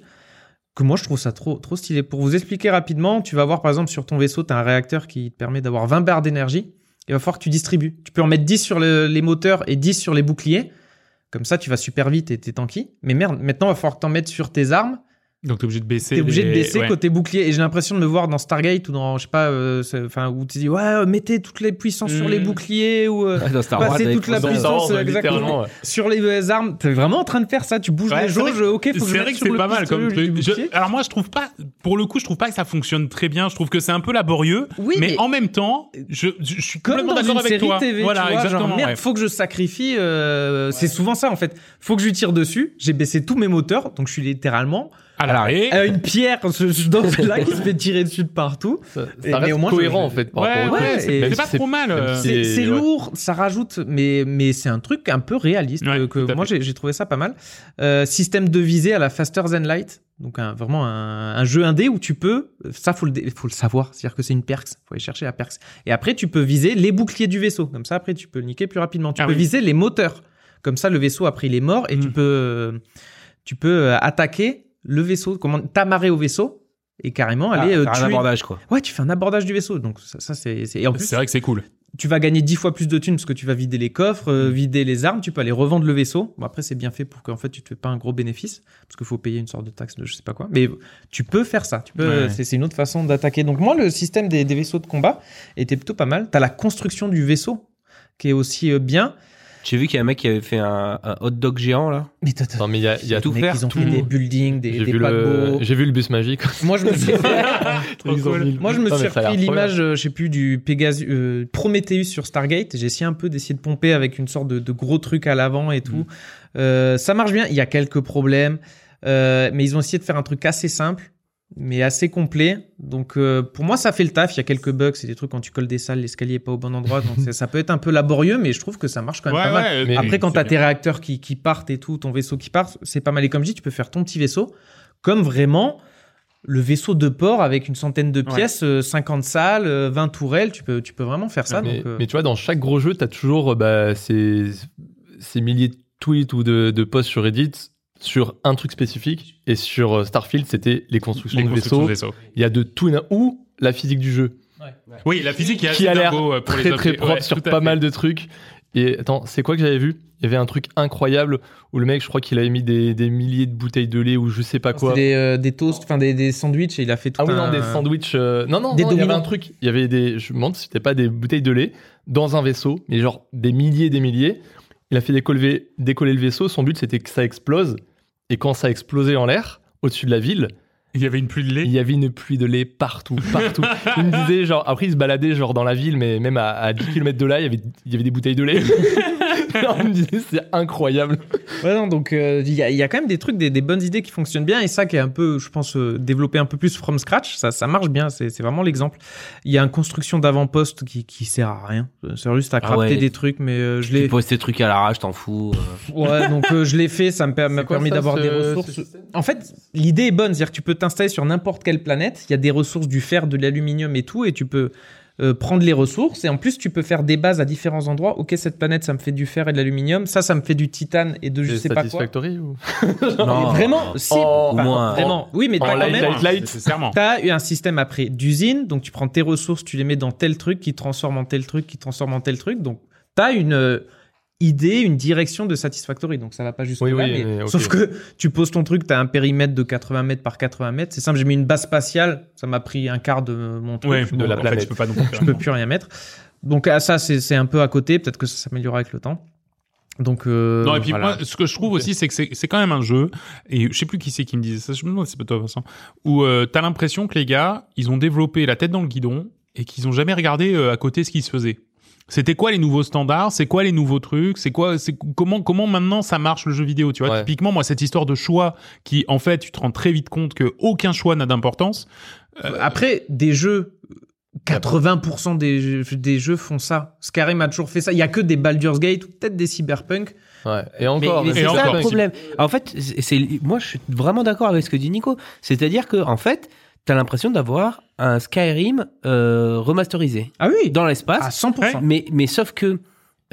que moi je trouve ça trop, trop stylé. Pour vous expliquer rapidement, tu vas avoir par exemple sur ton vaisseau, tu as un réacteur qui te permet d'avoir 20 barres d'énergie. Il va falloir que tu distribues. Tu peux en mettre 10 sur le- les moteurs et 10 sur les boucliers. Comme ça, tu vas super vite et t'es tanky. Mais merde, maintenant, il va falloir que tu en mettes sur tes armes. Donc, t'es obligé de baisser. T'es obligé de baisser ouais. côté bouclier. Et j'ai l'impression de me voir dans Stargate ou dans, je sais pas, euh, enfin, où tu dis, ouais, euh, mettez toutes les puissances sur les boucliers ou euh, [laughs] Dans Star Wars, passer avec toute la puissance, Wars, exactement. ouais. sur les euh, armes. T'es vraiment en train de faire ça? Tu bouges Ouais, les jauges. Ok, faut que je C'est vrai que c'est pas mal comme truc. Je- alors moi, je trouve pas, pour le coup, je trouve pas que ça fonctionne très bien. Je trouve que c'est un peu laborieux. Oui, mais, mais- en même temps, je, je, je suis comme complètement dans d'accord avec série toi. TV, voilà, vois, exactement. genre merde, ouais. faut que je sacrifie. euh, C'est souvent ça en fait. Faut que je lui tire dessus. J'ai baissé tous mes moteurs, donc je suis littéralement À l'arrêt. à une pierre dans là qui se fait tirer dessus de partout. Ça, ça Et- mais au moins, je- cohérent en fait par Ouais, ouais, truc. c'est pas trop mal. euh. C'est c'est ouais. lourd, ça rajoute, mais, mais c'est un truc un peu réaliste Ouais, euh, que moi j'ai j'ai trouvé ça pas mal. Euh, système de visée à la Faster Than Light, donc un- vraiment un, un jeu indé où tu peux, ça faut le, faut le savoir, c'est-à-dire que c'est une perks, faut aller chercher la perks. Et après tu peux viser les boucliers du vaisseau, comme ça après tu peux le niquer plus rapidement. Tu Ah peux oui. viser les moteurs, comme ça le vaisseau après il est mort et tu Mm. peux, euh, tu peux euh, attaquer le vaisseau, comment t'amarrer au vaisseau et carrément Ah, aller euh, faire un abordage, quoi. Ouais, tu fais un abordage du vaisseau, donc ça, ça c'est, c'est- et en plus C'est vrai que c'est cool. tu vas gagner 10 fois plus de thunes parce que tu vas vider les coffres, euh, vider les armes, tu peux aller revendre le vaisseau. Bon, après, c'est bien fait pour qu'en fait, tu te fais pas un gros bénéfice parce qu'il faut payer une sorte de taxe de je sais pas quoi. Mais tu peux faire ça. Tu peux, Ouais. c'est, c'est une autre façon d'attaquer. Donc, moi, le système des, des vaisseaux de combat était plutôt pas mal. T'as la construction du vaisseau qui est aussi euh, bien. J'ai vu qu'il y a un mec qui avait fait un, un hot dog géant, là. Mais t'as, Non mais il y a, il y a tout faire, ils ont tout. fait des buildings, des, J'ai des vu, le, paquebots. j'ai vu le bus magique. [laughs] Moi, je me suis [laughs] cool. Moi, je me Non, suis mais ça a l'air repris trop bien. l'image, euh, je sais plus, du Pegasus, euh, Prometheus sur Stargate. J'ai essayé un peu d'essayer de pomper avec une sorte de, de gros truc à l'avant et tout. Euh, ça marche bien. Il y a quelques problèmes, euh, mais ils ont essayé de faire un truc assez simple, mais assez complet. Donc, euh, pour moi, ça fait le taf. Il y a quelques bugs, c'est des trucs quand tu colles des salles, l'escalier est pas au bon endroit, donc ça- ça peut être un peu laborieux, mais je trouve que ça marche quand même Ouais, pas mal. ouais, Mais- Après, quand t'as bien. tes réacteurs qui, qui partent et tout, ton vaisseau qui part, c'est pas mal. Et comme je dis, tu peux faire ton petit vaisseau comme vraiment le vaisseau de port avec une centaine de Ouais. pièces, euh, 50 salles, euh, 20 tourelles. Tu peux, tu peux vraiment faire ça. mais, donc, euh, mais tu vois, dans chaque gros jeu, tu as toujours euh, bah, ces, ces milliers de tweets ou de, de posts sur Reddit sur un truc spécifique. Et sur euh, Starfield, c'était les constructions Les de constructions vaisseaux. de vaisseaux. Il y a de tout et ou la physique du jeu Oui, la physique est qui assez a l'air euh, les très très propre Ouais, sur pas fait. mal de trucs. Et attends, c'est quoi que j'avais vu? Il y avait un truc incroyable où le mec, je crois qu'il avait mis des, des milliers de bouteilles de lait ou je sais pas quoi. Des, euh, des toasts, enfin des, des sandwichs et il a fait tout Ah oui, non, des sandwichs. euh, Non, non, Des non, il y avait un truc. Il y avait des. Je me demande si c'était pas des bouteilles de lait dans un vaisseau, mais genre des milliers et des milliers. Il a fait décoller, décoller le vaisseau. Son but, c'était que ça explose. Et quand ça a explosé en l'air, au-dessus de la ville, Il y avait une pluie de lait. il y avait une pluie de lait partout, partout. [laughs] il me disait, genre, après, il se baladait, genre, dans la ville, mais même à, à 10 km de là, il y avait, il y avait des bouteilles de lait. [laughs] Alors, il me disait, c'est incroyable. Ouais, non, donc euh, il y, a, il y a quand même des trucs, des, des bonnes idées qui fonctionnent bien et ça qui est un peu, je pense, euh, développé un peu plus from scratch, ça, ça marche bien, c'est vraiment l'exemple. Il y a une construction d'avant-poste qui, qui sert à rien, c'est juste à Ah crafter ouais. des trucs, mais euh, je Tu l'ai. poses tes trucs à l'arrache, t'en fous. euh. Ouais, donc euh, je l'ai fait, ça m'a permis d'avoir des ce ressources. En fait, l'idée est bonne, c'est-à-dire que tu peux t'installer sur n'importe quelle planète, il y a des ressources du fer, de l'aluminium et tout, et tu peux euh, prendre les ressources, et en plus tu peux faire des bases à différents endroits. Ok, cette planète, ça me fait du fer et de l'aluminium, ça, ça me fait du titane et de je sais pas quoi. Satisfactory ou [laughs] Non. Mais vraiment, si, Oh, enfin, au moins. vraiment, oui, mais t'as quand light, même. light, light. Nécessairement. T'as eu un système après d'usine, donc tu prends tes ressources, tu les mets dans tel truc, qui transforme en tel truc, qui transforme en tel truc. Donc t'as une euh, idée, une direction de Satisfactory. Donc ça va pas jusque Oui, là, oui, mais, mais ok. sauf que tu poses ton truc, t'as un périmètre de 80 mètres par 80 mètres. C'est simple, j'ai mis une base spatiale, ça m'a pris un quart de mon truc. Ouais, Bon, de la planète. fait, Je peux pas non plus [laughs] je peux plus rien mettre. Donc à ça, c'est c'est un peu à côté. Peut-être que ça s'améliorera avec le temps. Donc euh, Non, et puis voilà. moi, ce que je trouve aussi, c'est que c'est c'est quand même un jeu, et je sais plus qui c'est qui me disait ça, je me demande si c'est pas toi, Vincent, où euh, t'as l'impression que les gars, ils ont développé la tête dans le guidon, et qu'ils ont jamais regardé euh, à côté ce qui se faisait. C'était quoi les nouveaux standards? C'est quoi les nouveaux trucs? C'est quoi C'est comment comment maintenant ça marche le jeu vidéo Tu vois, Ouais. typiquement moi cette histoire de choix qui en fait tu te rends très vite compte que aucun choix n'a d'importance. Euh, Après, des jeux, 80% des jeux, des jeux font ça. Skyrim a toujours fait ça. Il y a que des Baldur's Gate ou peut-être des Cyberpunk. Ouais. Et encore. mais, c'est ça encore. le problème. En fait, c'est, c'est- moi, je suis vraiment d'accord avec ce que dit Nico. C'est-à-dire que, en fait, t'as l'impression d'avoir un Skyrim euh, remasterisé Ah oui, dans à l'espace. 100%. Mais, mais sauf que,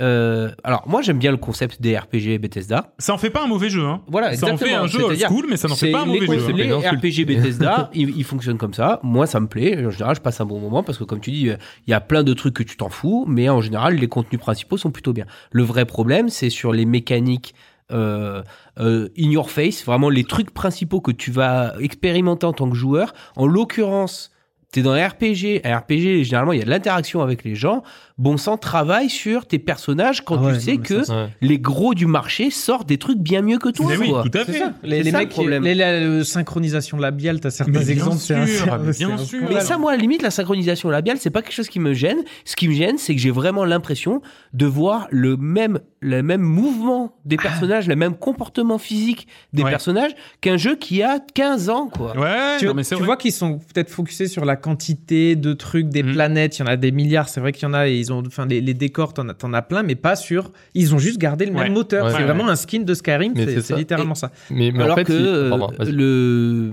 euh, alors moi, j'aime bien le concept des RPG Bethesda. Ça en fait pas un mauvais jeu. Hein. Voilà, ça en fait un jeu old school, mais ça n'en fait pas un les, mauvais jeu. les [laughs] RPG Bethesda, ils, ils fonctionnent comme ça. Moi, ça me plaît. En général, je passe un bon moment parce que, comme tu dis, il y a plein de trucs que tu t'en fous, mais en général, les contenus principaux sont plutôt bien. Le vrai problème, c'est sur les mécaniques euh, euh, in your face, vraiment les trucs principaux que tu vas expérimenter en tant que joueur. En l'occurrence, T'es dans un RPG, un RPG, généralement, il y a de l'interaction avec les gens. Bon sang, travaille sur tes personnages quand Ah tu sais que ça, Ouais. les gros du marché sortent des trucs bien mieux que toi. Mais oui, quoi. tout à fait. Les, les ça, mecs, problème. les, la euh, synchronisation labiale, t'as certains Mais bien exemples. c'est un- sûr, un- bien sûr. Mais ça, moi, à la limite, la synchronisation labiale, c'est pas quelque chose qui me gêne. Ce qui me gêne, c'est que j'ai vraiment l'impression de voir le même, le même mouvement des personnages, le même comportement physique des Ouais. personnages qu'un jeu qui a 15 ans, quoi. Ouais, tu, non, mais tu vrai. vois qu'ils sont peut-être focusés sur la quantité de trucs, des Mhm. planètes. Il y en a des milliards, c'est vrai qu'il y en a. Et ils ont, enfin, les, les décors, t'en as, t'en as plein, mais pas sur. Ils ont juste gardé le Ouais. même moteur. Ouais, c'est ouais, vraiment un skin de Skyrim. C'est ça. littéralement ça. Mais, mais Alors en fait, que il- Pardon, vas-y. le,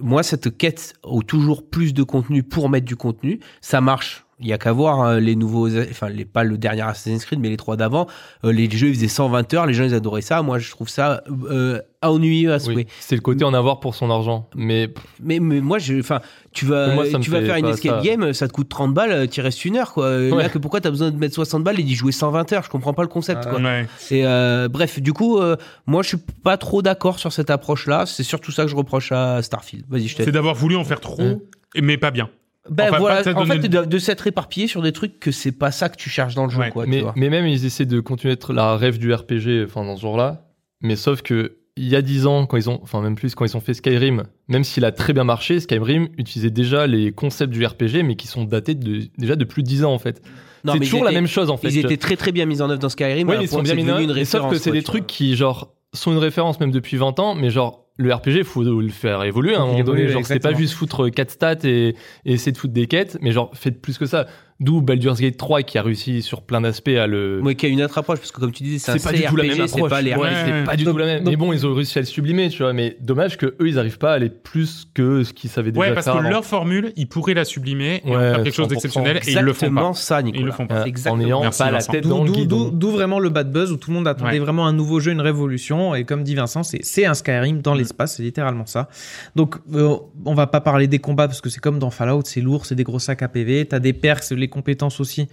moi, cette quête au toujours plus de contenu pour mettre du contenu, ça marche. Il y a qu'à voir hein, les nouveaux, enfin les pas le dernier Assassin's Creed, mais les trois d'avant. Euh, les jeux ils faisaient 120 heures, les gens ils adoraient ça. Moi, je trouve ça euh, ennuyeux à souhait. Oui, c'est le côté en avoir pour son argent. Mais Mais, mais moi, je, enfin, tu vas, Moi, tu vas faire une escape ça. game, ça te coûte 30 balles, euh, tu restes une heure, quoi. Ouais. Là, que pourquoi t'as besoin de mettre 60 balles et d'y jouer 120 heures? Je comprends pas le concept, Ah, quoi. Ouais. Et euh, bref, du coup, euh, moi, je suis pas trop d'accord sur cette approche-là. C'est surtout ça que je reproche à Starfield. Vas-y, je C'est d'avoir voulu en faire trop, Mm. mais pas bien. Ben enfin, voilà, en fait, de, de s'être éparpillé sur des trucs que c'est pas ça que tu cherches dans le jeu, Ouais, quoi. tu mais, vois. mais même, ils essaient de continuer à être la rêve du RPG enfin, dans ce genre-là. Mais sauf que il y a 10 ans, quand ils ont, enfin même plus, quand ils ont fait Skyrim, même s'il a très bien marché, Skyrim utilisait déjà les concepts du RPG, mais qui sont datés de, déjà de plus de 10 ans en fait. C'est toujours la même chose en fait. Ils étaient très très bien mis en œuvre dans Skyrim. Oui, ils sont bien mis une et sauf que c'est des tu trucs qui genre sont une référence même depuis 20 ans, mais genre le RPG faut le faire évoluer à un moment donné. Genre c'est pas juste foutre 4 stats et, et essayer de foutre des quêtes, mais genre faites plus que ça. D'où Baldur's Gate 3 qui a réussi sur plein d'aspects à le. Ouais, qui a une autre approche, parce que comme tu disais, c'est un c'est pas du tout la même approche. pas les Ouais, pas du Donc- tout la même. donc- Mais bon, ils ont réussi à le sublimer, tu vois. Mais dommage que eux, ils arrivent pas à aller plus que ce qu'ils savaient déjà Ouais, parce faire que avant. leur formule, ils pourraient la sublimer et Ouais, faire quelque chose 100%. d'exceptionnel et ils le font Exactement pas. ça, Nicolas. Ils le font pas. Euh, en Exactement. ayant Merci, pas la Vincent. tête D'où dans le d'où- guidon. d'où- d'où vraiment le bad buzz où tout le monde attendait Ouais. vraiment un nouveau jeu, une révolution. Et comme dit Vincent, c'est un Skyrim Mm. dans l'espace, c'est littéralement ça. Donc, euh, on va pas parler des combats parce que c'est comme dans Fallout, c'est lourd, c'est des gros sacs à PV. T'as des perks, les, compétences aussi.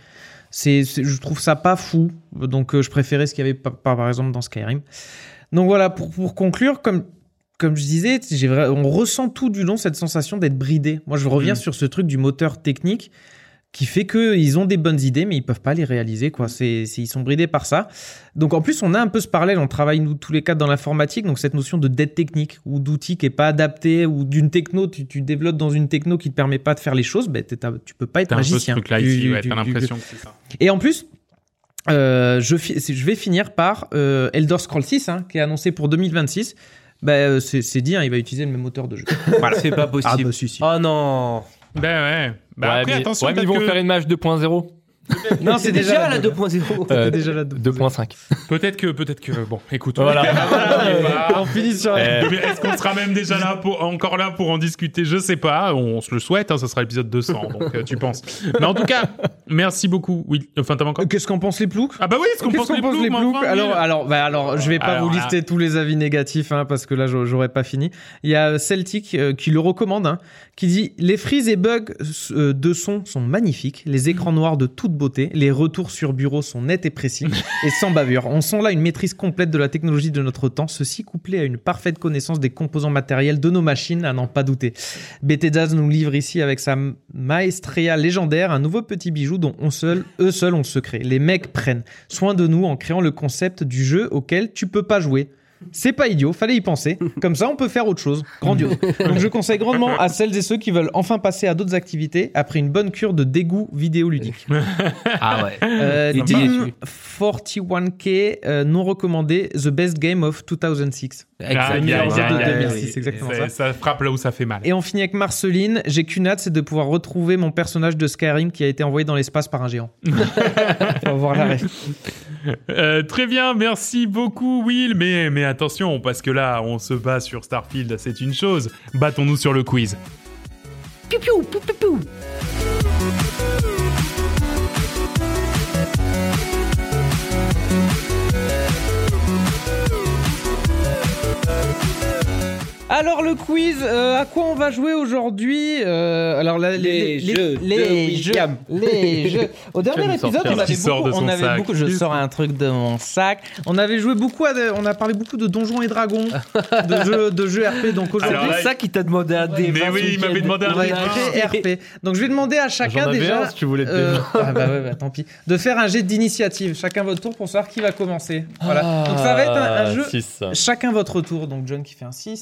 C'est, je trouve ça pas fou. Donc, euh, je préférais ce qu'il y avait par, par exemple dans Skyrim. Donc voilà, pour, pour conclure, comme, comme je disais, on ressent tout du long cette sensation d'être bridé. Moi, je reviens Mm. sur ce truc du moteur technique qui fait que ils ont des bonnes idées, mais ils peuvent pas les réaliser. Quoi. C'est, c'est- ils sont bridés par ça. Donc en plus, on a un peu ce parallèle. On travaille nous tous les quatre dans l'informatique, donc cette notion de dette technique ou d'outil qui est pas adapté ou d'une techno, tu, tu développes dans une techno qui te permet pas de faire les choses, ben tu peux pas être T'as un peu ce magicien. truc-là Du- ici, du- ouais, du- t'as du- l'impression que c'est ça. et en plus, euh, je, fi- je vais finir par euh, Elder Scrolls 6, hein, qui est annoncé pour 2026. Bah, euh, c'est c'est dit, hein, il va utiliser le même moteur de jeu. [laughs] Voilà. C'est pas Ah possible. bah si, si. Oh non. Ben ouais. Bah ouais, après, mais, attention, ouais, mais ils vont que- faire une match 2.0. non, C'est déjà la 2.0. Euh, C'est déjà la 2.5. peut-être que, peut-être que, bon, écoute. Voilà. [laughs] Voilà. [laughs] On finit sur Mais Est-ce qu'on sera même déjà là pour, encore là pour en discuter? Je sais pas. On se le souhaite. Hein, ce sera l'épisode 200. donc euh, tu penses. Mais en tout cas, merci beaucoup. Oui. Enfin, t'as encore. Qu'est-ce qu'en pense les ploucs? Ah bah oui. Est-ce qu'on pense les ploucs mais ploucs enfin, alors, alors, bah alors, je vais pas Alors vous là- lister tous les avis négatifs, hein, parce que là, j'aurais j'aurais pas fini. Il y a Celtic euh, qui le recommande, hein, qui dit les frises et bugs euh, de son sont magnifiques, les écrans noirs de toute beauté, les retours sur bureau sont nets et précis [laughs] et sans bavure. On sent là une maîtrise complète de la technologie de notre temps, ceci couplé à une parfaite connaissance des composants matériels de nos machines, à n'en pas douter. Bethesda nous livre ici avec sa maestria légendaire un nouveau petit bijou dont on seul, eux seuls ont le secret. Les mecs prennent soin de nous en créant le concept du jeu auquel tu peux pas jouer. C'est pas idiot, fallait y penser. Comme ça, on peut faire autre chose. Grandiose. Donc, je conseille grandement à celles et ceux qui veulent enfin passer à d'autres activités après une bonne cure de dégoût vidéoludique. Ah ouais. Euh, Il était Team déçu. 41K euh, non recommandé The Best Game of 2006. Aïe, le aïe, meilleur aïe, jeu de aïe, aïe, 2006, aïe. exactement Ça frappe là où ça fait mal. Et on finit avec Marceline. J'ai qu'une hâte, c'est de pouvoir retrouver mon personnage de Skyrim qui a été envoyé dans l'espace par un géant. [laughs] on va voir la ref. Euh, très bien, merci beaucoup Will, mais, attention, parce que là, on se bat sur Starfield, c'est une chose. Battons-nous sur le quiz. Piou, Alors le quiz, euh, à quoi on va jouer aujourd'hui Euh, Alors là, Les jeux les jeux, William. les jeux. Au dernier épisode, on avait Qui sort beaucoup, de on avait sac. beaucoup. Je Qui sors un truc de mon sac. On avait joué beaucoup, à de- on a parlé beaucoup de donjons et dragons, de [laughs] jeux, de jeux RP. Donc C'est aujourd'hui, ça qu'il t'a demandé un débat. Mais oui, il m'avait demandé débat. écouter RP. Donc je vais demander à chacun déjà. un si tu voulais te Euh, ah bah ouais, bah tant pis. De faire un jet d'initiative, chacun votre tour pour savoir qui va commencer. Voilà. Donc ça va être un, un jeu, Ah, Six. chacun votre tour. Donc John qui fait un 6.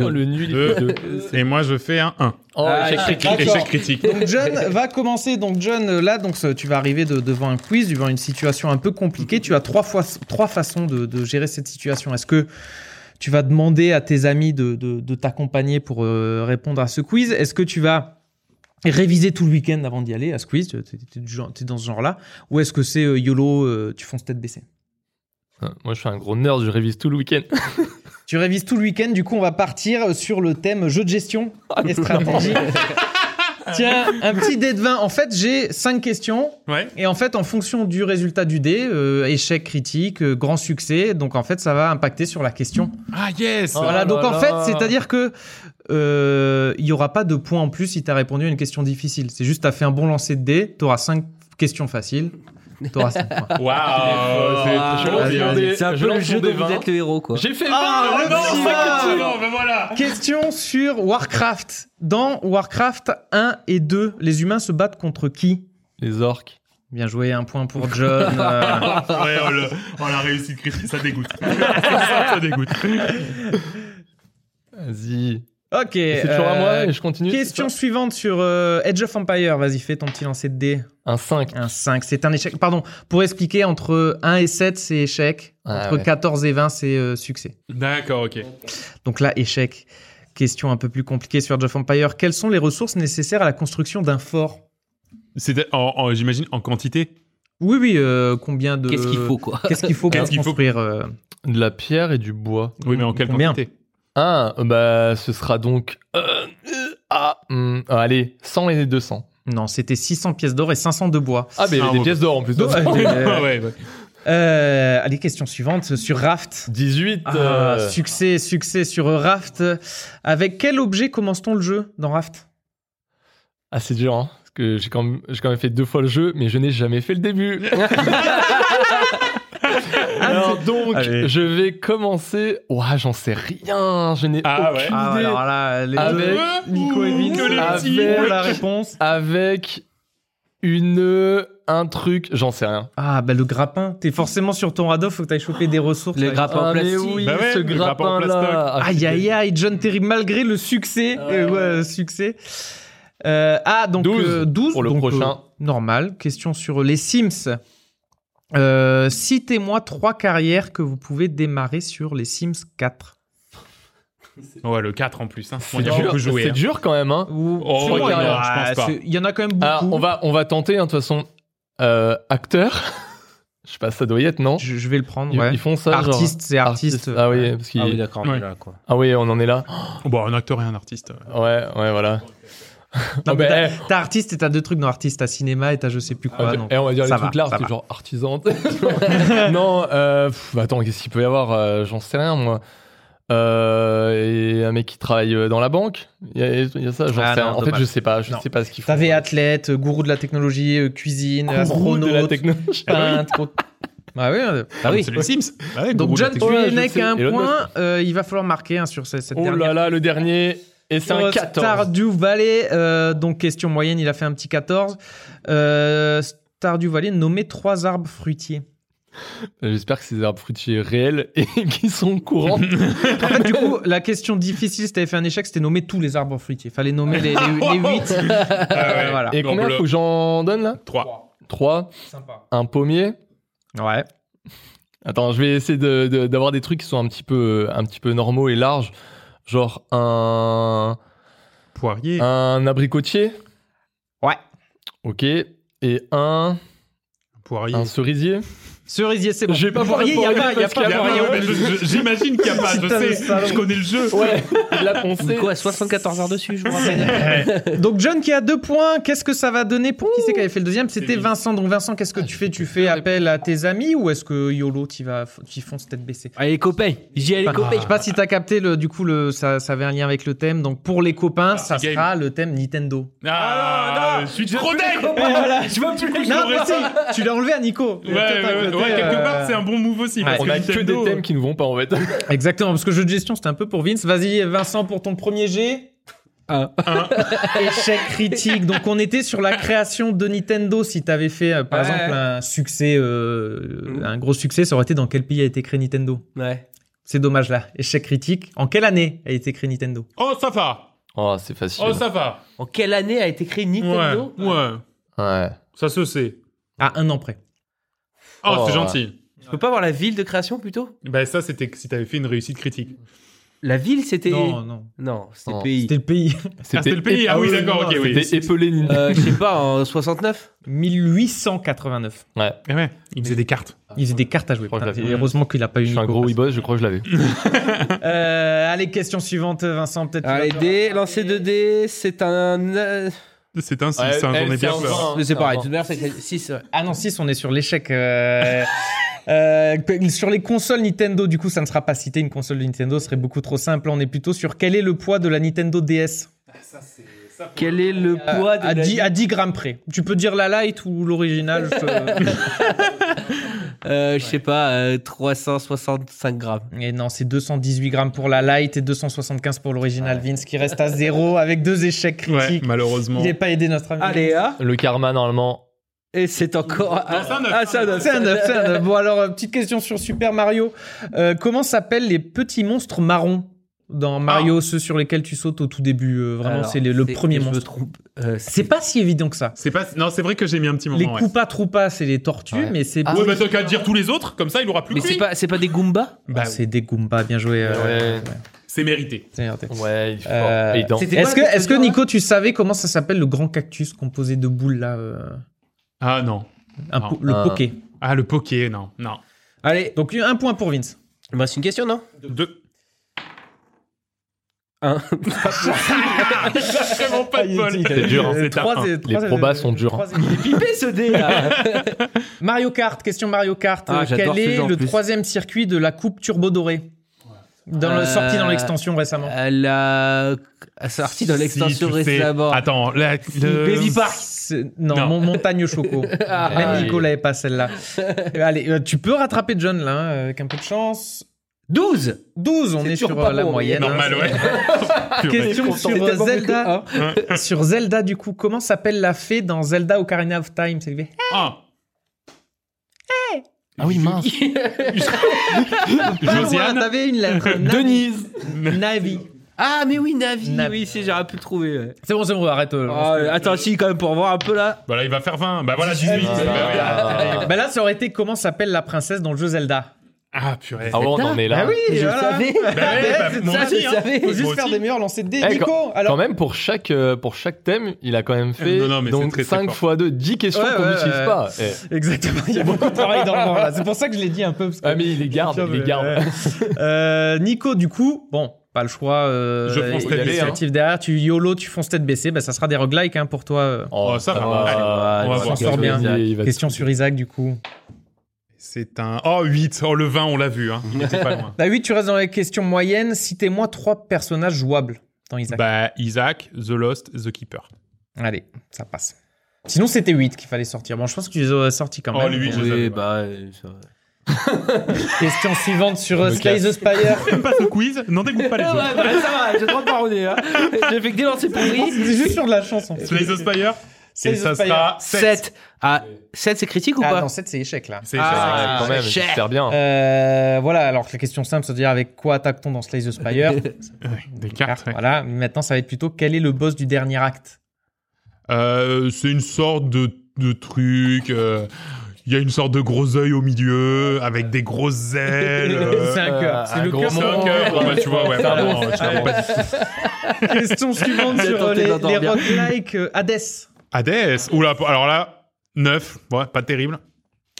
Oh, le nul, il Deux. fait deux. [laughs] Et moi, je fais un 1. Oh, Ah, échec critique. d'accord. Échec critique. Donc John va commencer. Donc John, euh, là, donc tu vas arriver de- devant un quiz, devant une situation un peu compliquée. Tu as trois fois trois façons de, de gérer cette situation. Est-ce que tu vas demander à tes amis de, de- de t'accompagner pour euh, répondre à ce quiz? Est-ce que tu vas réviser tout le week-end avant d'y aller à ce quiz? Tu es, dans ce genre-là Ou est-ce que c'est euh, YOLO, euh, tu fonces tête baissée? Moi, je suis un gros nerd, je révise tout le week-end. [laughs] Tu révises tout le week-end, du coup on va partir sur le thème jeu de gestion et stratégie. [laughs] Tiens, un petit dé de 20. En fait, j'ai cinq questions. Ouais. Et en fait, en fonction du résultat du dé, euh, échec critique, euh, grand succès, donc en fait, ça va impacter sur la question. Ah yes Oh voilà, là donc en là. fait, c'est-à-dire que euh, il y aura pas de points en plus si tu as répondu à une question difficile. C'est juste tu as fait un bon lancer de dé, tu auras cinq questions faciles, tu auras 5 points. Waouh Ah, C'est un peu le jeu dé vous 20. êtes le héros, quoi. J'ai fait Ah, 20 le non, ça. Non, ben voilà Question sur Warcraft. Dans Warcraft 1 et 2, les humains se battent contre qui? Les orques. Bien joué, un point pour John. [laughs] euh, Ouais, on l'a- on l'a réussi de critique, ça dégoûte. [laughs] ça dégoûte. Vas-y. Ok. C'est toujours à moi euh, et je continue. Question ça? suivante sur euh, Edge of Empire. Vas-y, fais ton petit lancer de dés. Un 5. Un 5, c'est un échec. Pardon, pour expliquer, entre 1 et 7, c'est échec. Ah, entre ouais. 14 et 20, c'est euh, succès. D'accord, ok. Donc là, échec. Question un peu plus compliquée sur Edge of Empire. Quelles sont les ressources nécessaires à la construction d'un fort? C'était, en- en- j'imagine, en quantité? Oui, oui, euh, combien de... Qu'est-ce qu'il faut, quoi? Qu'est-ce qu'il faut pour Qu'est-ce qu'il faut construire euh, De la pierre et du bois. Oui, mais en quelle Combien? quantité? Ah, bah, ce sera donc. euh, euh, ah, hum, allez, 100 et 200. Non, c'était 600 pièces d'or et 500 de bois. Ah, mais Ah, des pièces d'or en plus. Ouais. [laughs] Ah ouais, ouais. Euh, allez, question suivante sur Raft. 18. Ah, euh, Succès, succès sur Raft. Avec quel objet commence-t-on le jeu dans Raft? Ah, c'est dur, hein. Parce que j'ai quand, même- j'ai quand même fait deux fois le jeu, mais je n'ai jamais fait le début. [laughs] Alors donc, Allez. je vais commencer. Ouah, j'en sais rien. Je n'ai Ah aucune ouais. Ah, idée. alors là, les Avec deux, Nico et Vince, les ah, pour la réponse. Avec une un truc, j'en sais rien. Ah, bah le grappin. T'es forcément sur ton radeau, faut que t'ailles choper des ressources. Le là. grappin en Ah, mais plastique. oui, Bah ouais, ce grappin là. Ah, Aïe, aïe, aïe, John Terry, malgré le succès. Ouais. euh, ouais, succès. Euh, ah, donc 12 euh, 12 pour le donc, prochain. euh, normal. Question sur les Sims. Euh, Citez-moi trois carrières que vous pouvez démarrer sur les Sims 4. [laughs] Ouais, le 4 en plus. Hein. C'est y a dur, hein. dur quand même. Hein. Ou- Oh, pense Ah, pas. c'est- Il y en a quand même beaucoup. Alors, on va, on va tenter, hein, de toute façon. Euh, acteur. [laughs] Je sais pas, ça doit y être, non Je, je vais le prendre. ils, ouais. ils font ça. Artiste, c'est artiste. Ah oui, parce qu'il- Ah oui, d'accord, on est Ouais. là, quoi. ah oui, on en est là. Bon, un acteur et un artiste. Ouais, ouais, voilà. [laughs] Non, Ah mais bah, t'as- eh, T'as artiste et t'as deux trucs dans artiste. T'as cinéma et t'as je sais plus quoi. on va- donc. eh, on va dire ça les va, trucs là, ça c'est va. genre artisan. [laughs] non, euh, pff, attends, qu'est-ce qu'il peut y avoir euh, J'en sais rien, moi. Euh, et un mec qui travaille dans la banque Il y a, il y a ça, j'en Ah sais non, rien. En fait, je sais pas, je Non. sais pas ce qu'ils font. T'avais athlète, gourou de la technologie, cuisine, Gourou astronaute, de la technologie. peintre. Ah oui, euh, Ah oui. C'est les Sims. Ah Donc John, tu sais. qu'à un point. euh, il va falloir marquer hein, sur cette, cette Oh dernière. là là, le dernier. Et c'est un Euh, 14. Stardew Valley, euh, donc question moyenne, il a fait un petit 14. Euh, Stardew Valley, nommez trois arbres fruitiers. J'espère que c'est des arbres fruitiers réels et [laughs] qui sont courants. [laughs] En fait, du coup, la question difficile, si t'avais fait un échec, c'était nommer tous les arbres fruitiers. Fallait nommer les, les, les 8. [laughs] ouais. voilà. et Non, combien faut que j'en donne là 3. 3. Sympa. Un pommier. Ouais. Attends, je vais essayer de- de- d'avoir des trucs qui sont un petit peu, un petit peu normaux et larges. Genre un, Poirier. un abricotier. Ouais. Ok. Et un, Poirier. un cerisier. Cerisier, c'est bon. J'ai pas Poirier, il y a pas, il y a pas Il y a poirier. pas- mais je- je- J'imagine qu'il n'y a pas, je sais, je connais le jeu. Ouais. Il a poncé. Quoi, 74 heures dessus, je vous rappelle. Donc John qui a deux points, qu'est-ce que ça va donner pour qui c'est qui avait fait le deuxième? C'était Vince. Vincent. Donc Vincent, qu'est-ce que tu fais? Tu fais appel à tes amis ou est-ce que YOLO, tu vas, tu fonces tête baissée? Allez, les copains. J'y ai les copains. Je sais pas si t'as capté le, du coup le, ça, ça avait un lien avec le thème. Donc pour les copains, ça game. sera le thème Nintendo. Ah, je suis trop deg [laughs] Je veux plus Non, tu l'as enlevé à Nico. Ouais, ouais, ouais, ouais, quelque part, c'est un bon move aussi. parce On que a que des thèmes qui nous vont pas en fait. [laughs] Exactement, parce que jeu de gestion c'était un peu pour Vince. Vas-y Vincent pour ton premier G. Un. [laughs] Échec critique. Donc on était sur la création de Nintendo. Si t'avais fait euh, par Ouais. exemple un succès, euh, un gros succès, ça aurait été dans quel pays a été créé Nintendo Ouais. C'est dommage là. Échec critique. En quelle année a été créé Nintendo Oh, ça va. Oh, c'est facile. Oh, ça va. En quelle année a été créé Ouais, Nintendo ouais. Ouais. Ça se sait. À un an près. Oh, Oh, c'est ouais. gentil. Je peux pas avoir la ville de création plutôt? Ben ça, c'était si t'avais fait une réussite critique. La ville, c'était. Non, non. Non, c'était le pays. C'était le pays. [laughs] Ah, c'était le pays. Ah oui, d'accord, ok, oui. C'était épelé. Euh, je sais pas, en [laughs] 69 1889. Ouais. Eh ouais, il faisait des cartes. Il faisait des cartes à jouer. Putain, heureusement qu'il a pas eu Je suis un gros weeboss, je crois que je l'avais. [laughs] Euh, allez, question suivante, Vincent. Peut-être. tu Allez, dés, lancer 2 dés, c'est un. C'est un 6, Ouais, j'en elle, ai bien c'est pareil, tout même, c'est 6. Ah non, 6, on est sur l'échec. euh, euh, sur les consoles Nintendo, du coup, ça ne sera pas cité. Une console de Nintendo ce serait beaucoup trop simple. On est plutôt sur quel est le poids de la Nintendo DS Quel est le poids de à, la 10, à 10 grammes près. Tu peux dire la light ou l'original. je- [laughs] Euh, je sais pas, euh, 365 grammes. Et non, c'est 218 grammes pour la light et 275 pour l'original Vince qui reste à zéro avec deux échecs Ouais, critiques. malheureusement. Il n'est pas aidé notre ami. Allez, ah Le karma, normalement. Et c'est encore. Ah, c'est un neuf. Bon alors, euh, petite question sur Super Mario. Euh, comment s'appellent les petits monstres marrons? Dans Mario, ceux sur lesquels tu sautes au tout début euh, Vraiment, c'est le, premier je me monstre. trompe. Euh, C'est pas si évident que ça. C'est pas. Non, c'est vrai que j'ai mis un petit moment. Les ouais. Koopa Troopa, c'est les tortues, Ouais. mais c'est Ah, Ouais, bah t'as qu'à dire tous les autres, comme ça il aura plus Mais c'est pas, c'est pas des Goombas? Bah, c'est des Goombas, bien joué. euh, Ouais. c'est mérité. c'est merde. Ouais, il faut. Euh, Est-ce que, est-ce que Nico, tu savais comment ça s'appelle le grand cactus composé de boules là euh, Ah non. un Non. po- Le Ah. poké. Ah, le poké, non. Non. Allez, Donc un point pour Vince. bah, c'est une question, non? Deux. Un. Vraiment pas de bol. C'est dur, hein. C'est un. Les probas sont durs. hein. trois et- Pipé ce dé là [laughs] Mario Kart, question Mario Kart. Ah, Euh, j'adore Quel ce est jeu en le plus. troisième circuit de la Coupe Turbo Dorée dans le, Euh, Sorti dans l'extension récemment. Elle a sorti dans l'extension Si, tu sais. récemment. Attends, la, le... Baby Park. C'est- Non, Non. Mon- montagne choco. [laughs] Ah, Même ouais. Nico l'avait pas celle-là. Euh, [laughs] Allez, euh, tu peux rattraper John là, hein, avec un peu de chance. 12 12, on C'est est sur pas euh, la bon, moyenne. hein. Normal, ouais. [laughs] Question sur C'est euh, tellement mieux que Zelda. un. sur Zelda, du coup, comment s'appelle la fée dans Zelda Ocarina of Time? Sylvie Ah, Ah oui, mince. [laughs] Josiane T'avais une lettre. Navi. Denise. Navi. Ah, mais oui, Navi. Navi. Oui, c'est, j'aurais pu le trouver. ouais. C'est bon, c'est bon, arrête. euh, Ah, attends, si, quand même, pour voir un peu là. Bah là, il va faire 20. Bah voilà, 18. Ah, Bah oui. Ah, Bah là, ça aurait été comment s'appelle la princesse dans le jeu Zelda? Ah, purée. Ah ouais, on en est là. Ah oui, Je le voilà. savais. Bah bah, c'est moi ça, aussi, je hein. savais. Faut Moi juste faire aussi. des meilleurs lancers de dés. Eh, Nico, Quand alors. même, pour chaque, euh, pour chaque thème, il a quand même fait Non, non, mais c'est donc très, très 5 fort. x 2, 10 questions Ouais, qu'on ouais, n'utilise ouais. pas. Eh. Exactement, il y a beaucoup de travail dans le vent là. C'est pour ça que je l'ai dit un peu. parce que- Ah, mais il les garde, il les garde. Ouais. Euh, Nico, du coup, bon, pas le choix. Euh, Je fonce tête baissée, initiative derrière. Tu YOLO, tu fonces tête baissée. Bah, ça sera des roguelikes hein, pour toi. euh. Oh, ça va. on va on va s'en voir. sort bien. Question sur Isaac, du coup. C'est un. Oh, 8. Oh, le 20, on l'a vu. Hein. Il était pas loin. [laughs] Bah oui, tu restes dans les questions moyennes. Citez-moi trois personnages jouables dans Isaac. Bah, Isaac, The Lost, The Keeper. Allez, ça passe. Sinon, c'était 8 qu'il fallait sortir. Bon, je pense que tu les aurais sortis quand Oh, même. les huit, je Oui, savais, bah, euh, [laughs] ça. Question suivante sur euh, Slay the Spire. [laughs] Pas ce quiz N'en dégoûte pas les Ah ouais, autres. bah, ça va, j'ai trop de pardonner. Hein. J'ai fait que des lancers pourris. C'est juste sur de la chance en fait. Slay the Spire Et ça sera 7. 7. Ah, 7, c'est critique ou Ah pas non, 7 c'est échec là. C'est Ah, Ouais, quand même, j'espère bien. Euh, voilà, alors la question simple, c'est-à-dire avec quoi attaque-t-on dans Slay the Spire [laughs] Des cartes, ouais. Voilà, maintenant ça va être plutôt quel est le boss du dernier acte Euh, c'est une sorte de, de truc. euh, Il y a une sorte de gros œil au milieu, avec des grosses ailes. euh, [laughs] C'est un cœur. euh, C'est un le gros cœur. C'est un cœur. Bon, bah, tu vois, ouais, C'est je dit. [laughs] Question suivante sur les, les roguelikes Hades. Hades. Oula, alors là, 9. Ouais, pas terrible.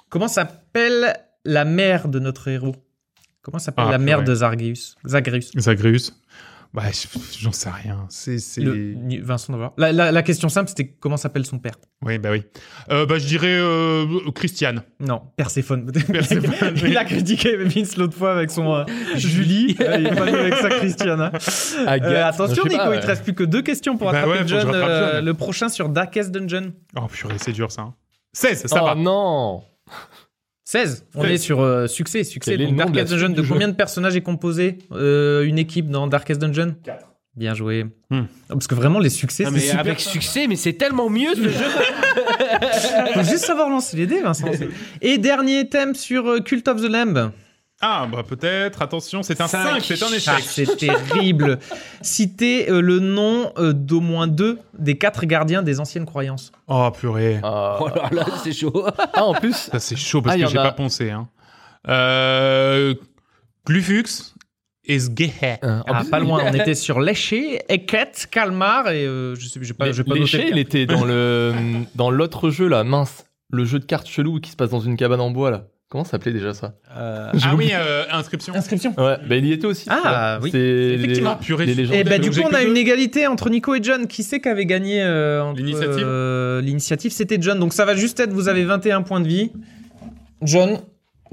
Comment s'appelle la mère de notre héros? Comment s'appelle Ah, la mère de Zargeus Zagreus. Zagreus. Bah, je- j'en sais rien. C'est. c'est- Le- Vincent Devoir. La, la, la question simple, c'était comment s'appelle son père? Oui, bah oui. Euh, bah, je dirais euh, Christiane. Non, Perséphone. [laughs] Perséphone, oui. il a critiqué Vince l'autre fois avec son euh, [laughs] Julie. [laughs] Euh, il est pas venu avec sa Christiane. hein. Agathe. Euh, attention, Nico, pas, il te reste plus que deux questions pour Bah attraper ouais, John. euh, le prochain sur Darkest Dungeon. Oh purée, c'est dur ça. hein. 16, ça oh va. non 16. On 16. est sur euh, succès. succès. Donc, Darkest Dungeon, de combien de personnages est composé euh, une équipe dans Darkest Dungeon 4. Bien joué. Hmm. Oh, Parce que vraiment, les succès, Ah, c'est mais super. avec succès, mais c'est tellement mieux ce jeu. [laughs] Faut juste savoir lancer les dés, Vincent. [laughs] Et dernier thème sur euh, Cult of the Lamb. Ah, bah peut-être. Attention, c'est un Cinq. 5, c'est un Ah, échec. c'est terrible. [laughs] Citez euh, le nom euh, d'au moins deux des quatre gardiens des anciennes croyances. Oh purée. Ah, Oh là [laughs] là, c'est chaud. Ah, en plus, Ça c'est chaud parce Ah, que j'ai a- pas pensé. Hein. Euh, Glufux et Sgehe. euh, Ah, plus, pas loin. On était sur Léché, Eket, Kalmar et euh, je sais, j'ai pas, j'ai pas. Léché, il était dans le dans l'autre jeu là, mince, le jeu de cartes chelou qui se passe dans une cabane en bois là. Comment s'appelait déjà ça euh, Ah oui, euh, inscription. Inscription. Ouais, bah, il y était aussi. Ah oui. Effectivement. Les, purée. Les et bah, du coup, on a une égalité entre Nico et John. Qui c'est qui avait gagné euh, l'initiative L'initiative, c'était John. Donc ça va juste être, vous avez 21 points de vie. John,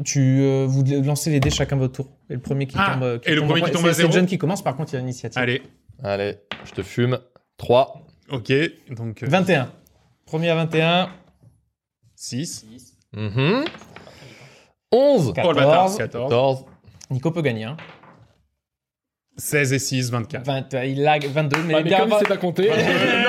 tu vous lancez les dés chacun votre tour. Et le premier qui ah, tombe. Qui et le tombe premier qui tombe à zéro. C'est John qui commence. Par contre, il y a l'initiative. Allez. Allez, je te fume. 3. Ok, donc. 21. Premier à 21. 6. 6. Mm -hmm. 11 14, 14, 14. Nico peut gagner. Hein. 16 et 6, 24. 20, il lag 22, mais, ah, mais comme il sait pas compter. [laughs]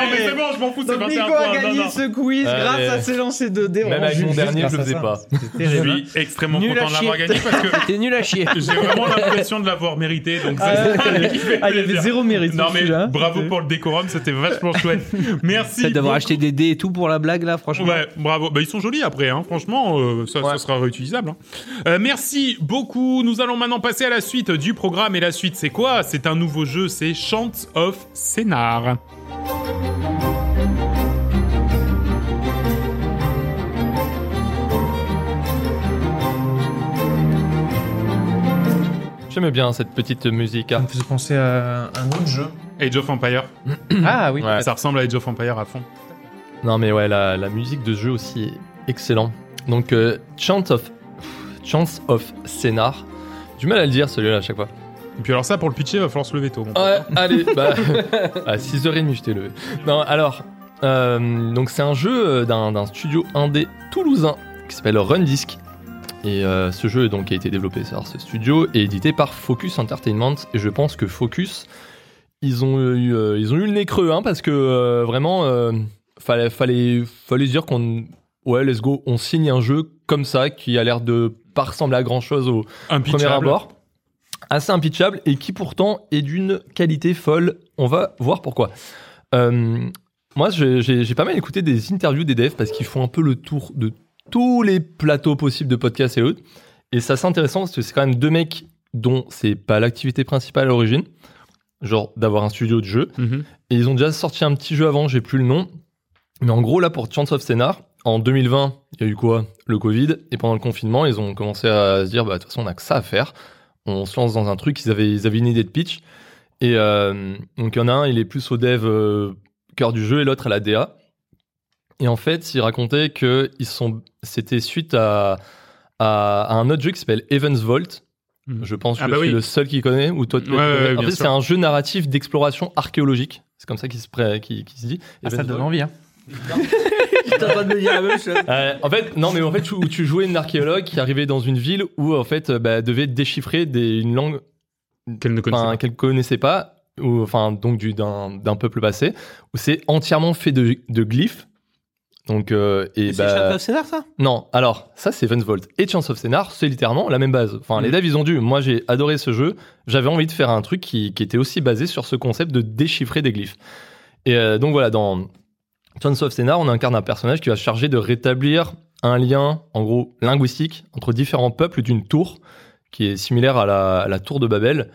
je m'en fous, c'est Donc 21 Nico a gagné non, non. ce quiz Allez. grâce à ses lancers de dés. Même avec mon dernier, je le faisais pas. C'était Je suis extrêmement Nul content de l'avoir gagné parce que T'es nul à chier. [laughs] j'ai vraiment l'impression de l'avoir mérité. Donc Ah, ah, il y avait zéro mérite. Non mais celui-là. bravo pour le décorum, c'était vachement chouette. Merci. D'avoir acheté des dés et tout pour la blague là, franchement. Ouais, bravo. Bah, ils sont jolis après, hein. franchement, euh, ça, sera réutilisable. hein. Euh, merci beaucoup. Nous allons maintenant passer à la suite du programme. Et la suite, c'est quoi? C'est un nouveau jeu, c'est Chants of Scénar. J'aimais bien cette petite musique. Ça hein. me faisait penser à un autre jeu. Age of Empire. [coughs] Ah oui. Ouais. Ça ressemble à Age of Empire à fond. Non mais ouais, la, la musique de jeu aussi est excellent. Donc euh, Chant of Chance of Scénar. Du mal à le dire celui-là à chaque fois. Et puis alors ça, pour le pitcher, va falloir se lever tôt. pote. Ouais, allez, bah [laughs] à 6h30 je t'ai levé. Non, alors Euh, donc c'est un jeu euh, d'un d'un studio indé toulousain qui s'appelle Run Disc. Et euh, ce jeu donc a été développé par ce studio et édité par Focus Entertainment. Et je pense que Focus, ils ont eu, euh, ils ont eu le nez creux, hein, parce que euh, vraiment, fallait, fallait, fallait se dire qu'on, ouais, let's go, on signe un jeu comme ça qui a l'air de pas ressembler à grand chose au premier abord, assez impitchable et qui pourtant est d'une qualité folle. On va voir pourquoi. Moi, j'ai pas mal écouté des interviews des devs parce qu'ils font un peu le tour de tous les plateaux possibles de podcasts et autres. Et ça, c'est intéressant parce que c'est quand même deux mecs dont c'est pas l'activité principale à l'origine, genre d'avoir un studio de jeu. Mhm. Et ils ont déjà sorti un petit jeu avant, j'ai plus le nom. Mais en gros, là, pour Chance of Scénar, en 2020, il y a eu quoi? Le Covid. Et pendant le confinement, ils ont commencé à se dire, bah, de toute façon, on a que ça à faire. On se lance dans un truc. Ils avaient, ils avaient une idée de pitch. Et euh, donc, il y en a un, il est plus au dev euh, cœur du jeu et l'autre à la DA. Et en fait, ils racontaient que ils sont, c'était suite à, à, à un autre jeu qui s'appelle Evans Vault. Mhm. Je pense que Ah je bah suis oui. le seul qui connaît. Ou toi, tu Ouais, ouais, ouais, en fait, c'est un jeu narratif d'exploration archéologique. C'est comme ça qu'il se, qu'il- qu'il se dit. Ah, ça donne envie. Hein. J'étais en train de me dire la même chose. Euh, en fait, non, mais en fait, tu, où tu jouais une archéologue qui arrivait dans une ville où en fait, euh, bah, devait déchiffrer des, une langue Qu'elle ne connaissait pas. qu'elle connaissait pas, ou enfin donc du d'un d'un peuple passé, où c'est entièrement fait de, de glyphes. Donc euh, et C'est bah Shadow of Scénar, ça? Non, alors ça c'est Vance Volt et Chance of Scénar, c'est littéralement la même base. Enfin les devs ils ont dû. Moi j'ai adoré ce jeu. J'avais envie de faire un truc qui, qui était aussi basé sur ce concept de déchiffrer des glyphes. Et euh, donc voilà dans Chance of Scénar, on incarne un personnage qui va se charger de rétablir un lien en gros linguistique entre différents peuples d'une tour qui est similaire à la, à la tour de Babel.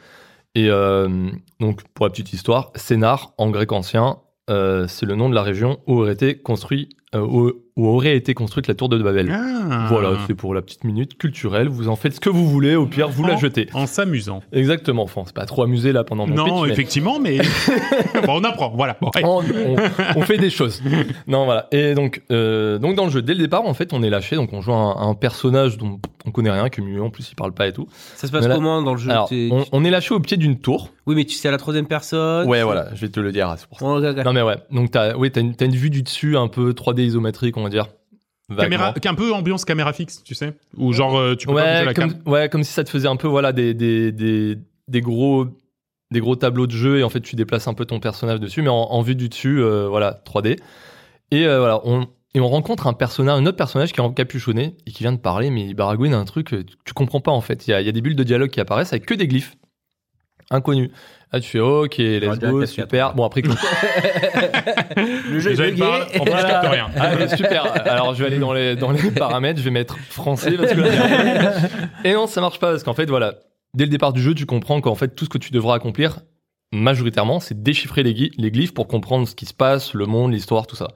Et euh, donc pour la petite histoire, Scénar en grec ancien, euh, c'est le nom de la région où aurait été construit euh, où, où aurait été construite la tour de Babel. Ah. Voilà, c'est pour la petite minute culturelle. Vous en faites ce que vous voulez. Au pire, vous la jetez. En s'amusant. Exactement. Enfin, c'est pas trop amusé là pendant mon Non, pitch, effectivement, mais [laughs] bon, on apprend. Voilà. Bon, on, on- on fait des choses. Non, voilà. Et donc, euh, donc dans le jeu, dès le départ, en fait, on est lâché. Donc, on joue un, un personnage dont on connaît rien, que mieux en plus il parle pas et tout. Ça se passe là- comment dans le jeu? Alors, T'es- on, on est lâché au pied d'une tour. Oui, mais tu sais à la troisième personne. Ouais, voilà. Je vais te le dire. c'est pour ça. Oh, ok, ok. Non, mais ouais. Donc, t'as, oui, t'as une, t'as une vue du dessus un peu 3D isométrique, on va dire. Caméra, un peu ambiance caméra fixe, tu sais, ou genre euh, tu peux pas bouger ouais, la comme, cam. ouais, comme si ça te faisait un peu voilà des, des, des, des gros des gros tableaux de jeu et en fait tu déplaces un peu ton personnage dessus mais en, en vue du dessus euh, voilà 3D et euh, voilà on et on rencontre un personnage un autre personnage qui est encapuchonné et qui vient de parler mais il baragouine un truc tu, tu comprends pas en fait il y a, il y a des bulles de dialogue qui apparaissent avec que des glyphes inconnus là tu fais ok let's go PS4, super ouais. bon après que- [laughs] Le jeu est Déjà, bugué. plus, je capte rien. [laughs] Ah, mais super. Alors, je vais aller dans les, dans les paramètres, je vais mettre français parce que. [laughs] Et non, ça marche pas parce qu'en fait, voilà, dès le départ du jeu, tu comprends qu'en fait, tout ce que tu devras accomplir, majoritairement, c'est déchiffrer les, les glyphes pour comprendre ce qui se passe, le monde, l'histoire, tout ça.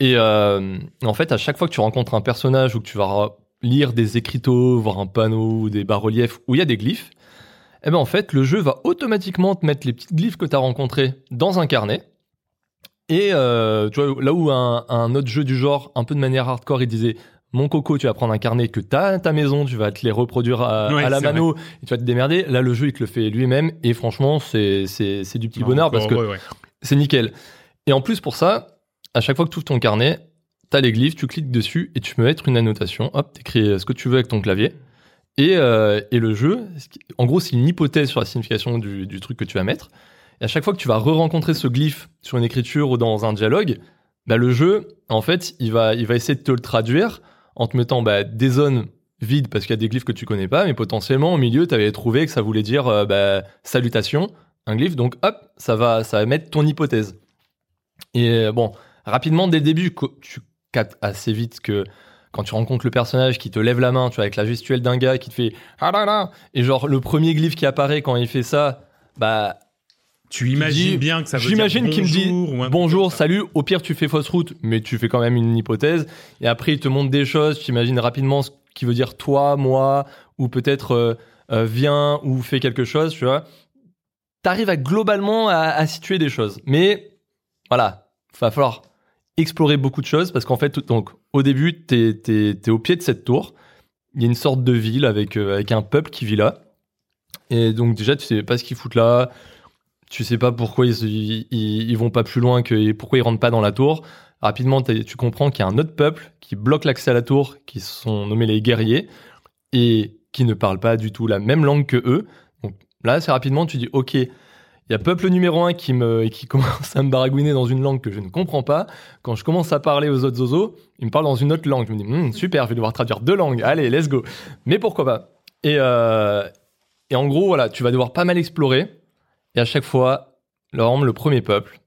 Et euh, en fait, à chaque fois que tu rencontres un personnage ou que tu vas lire des écriteaux, voir un panneau ou des bas-reliefs où il y a des glyphes, eh ben en fait, le jeu va automatiquement te mettre les petites glyphes que tu as rencontrés dans un carnet. Et euh, tu vois, là où un, un autre jeu du genre, un peu de manière hardcore, il disait Mon coco, tu vas prendre un carnet que tu as à ta maison, tu vas te les reproduire à, Ouais, à la mano et tu vas te démerder. Là, le jeu, il te le fait lui-même. Et franchement, c'est du petit Non, bonheur parce que ouais. c'est nickel. Et en plus, pour ça, à chaque fois que tu ouvres ton carnet, tu as les glyphes, tu cliques dessus et tu peux mettre une annotation. Hop, tu écris ce que tu veux avec ton clavier. Et, euh, et le jeu, en gros, c'est une hypothèse sur la signification du, truc que tu vas mettre. Et à chaque fois que tu vas re-rencontrer ce glyphe sur une écriture ou dans un dialogue, bah, le jeu, en fait, il va, essayer de te le traduire en te mettant bah, des zones vides parce qu'il y a des glyphes que tu connais pas, mais potentiellement au milieu, tu avais trouvé que ça voulait dire euh, bah, salutation, un glyphe. Donc hop, ça va, ça va mettre ton hypothèse. Et euh, bon, rapidement, dès le début, tu captes assez vite que quand tu rencontres le personnage qui te lève la main, tu vois, avec la gestuelle d'un gars qui te fait ah là là, et genre le premier glyphe qui apparaît quand il fait ça, bah Tu imagines dis- bien que ça veut dire J'imagine qu'il me dit bonjour ou salut. Au pire, tu fais fausse route, mais tu fais quand même une hypothèse. Et après, il te montre des choses. Tu imagines rapidement ce qui veut dire toi, moi, ou peut-être euh, euh, viens ou fais quelque chose. Tu vois. T'arrives à globalement à, à situer des choses, mais voilà, va falloir explorer beaucoup de choses parce qu'en fait, donc au début, t'es es, au pied de cette tour. Il y a une sorte de ville avec euh, avec un peuple qui vit là. Et donc déjà, tu sais pas ce qu'ils foutent là tu sais pas pourquoi ils, ils, ils vont pas plus loin que pourquoi ils rentrent pas dans la tour. Rapidement, tu comprends qu'il y a un autre peuple qui bloque l'accès à la tour, qui sont nommés les guerriers et qui ne parlent pas du tout la même langue que eux. Donc là, assez rapidement, tu dis ok, il y a peuple numéro un qui me qui [laughs] commence à me baragouiner dans une langue que je ne comprends pas. Quand je commence à parler aux autres zozos, ils me parlent dans une autre langue. Je me dis Hmm, super, je vais devoir traduire deux langues. Allez, let's go. Mais pourquoi pas? Et euh, et en gros, voilà, tu vas devoir pas mal explorer. Et à chaque fois, Laurent, le premier peuple,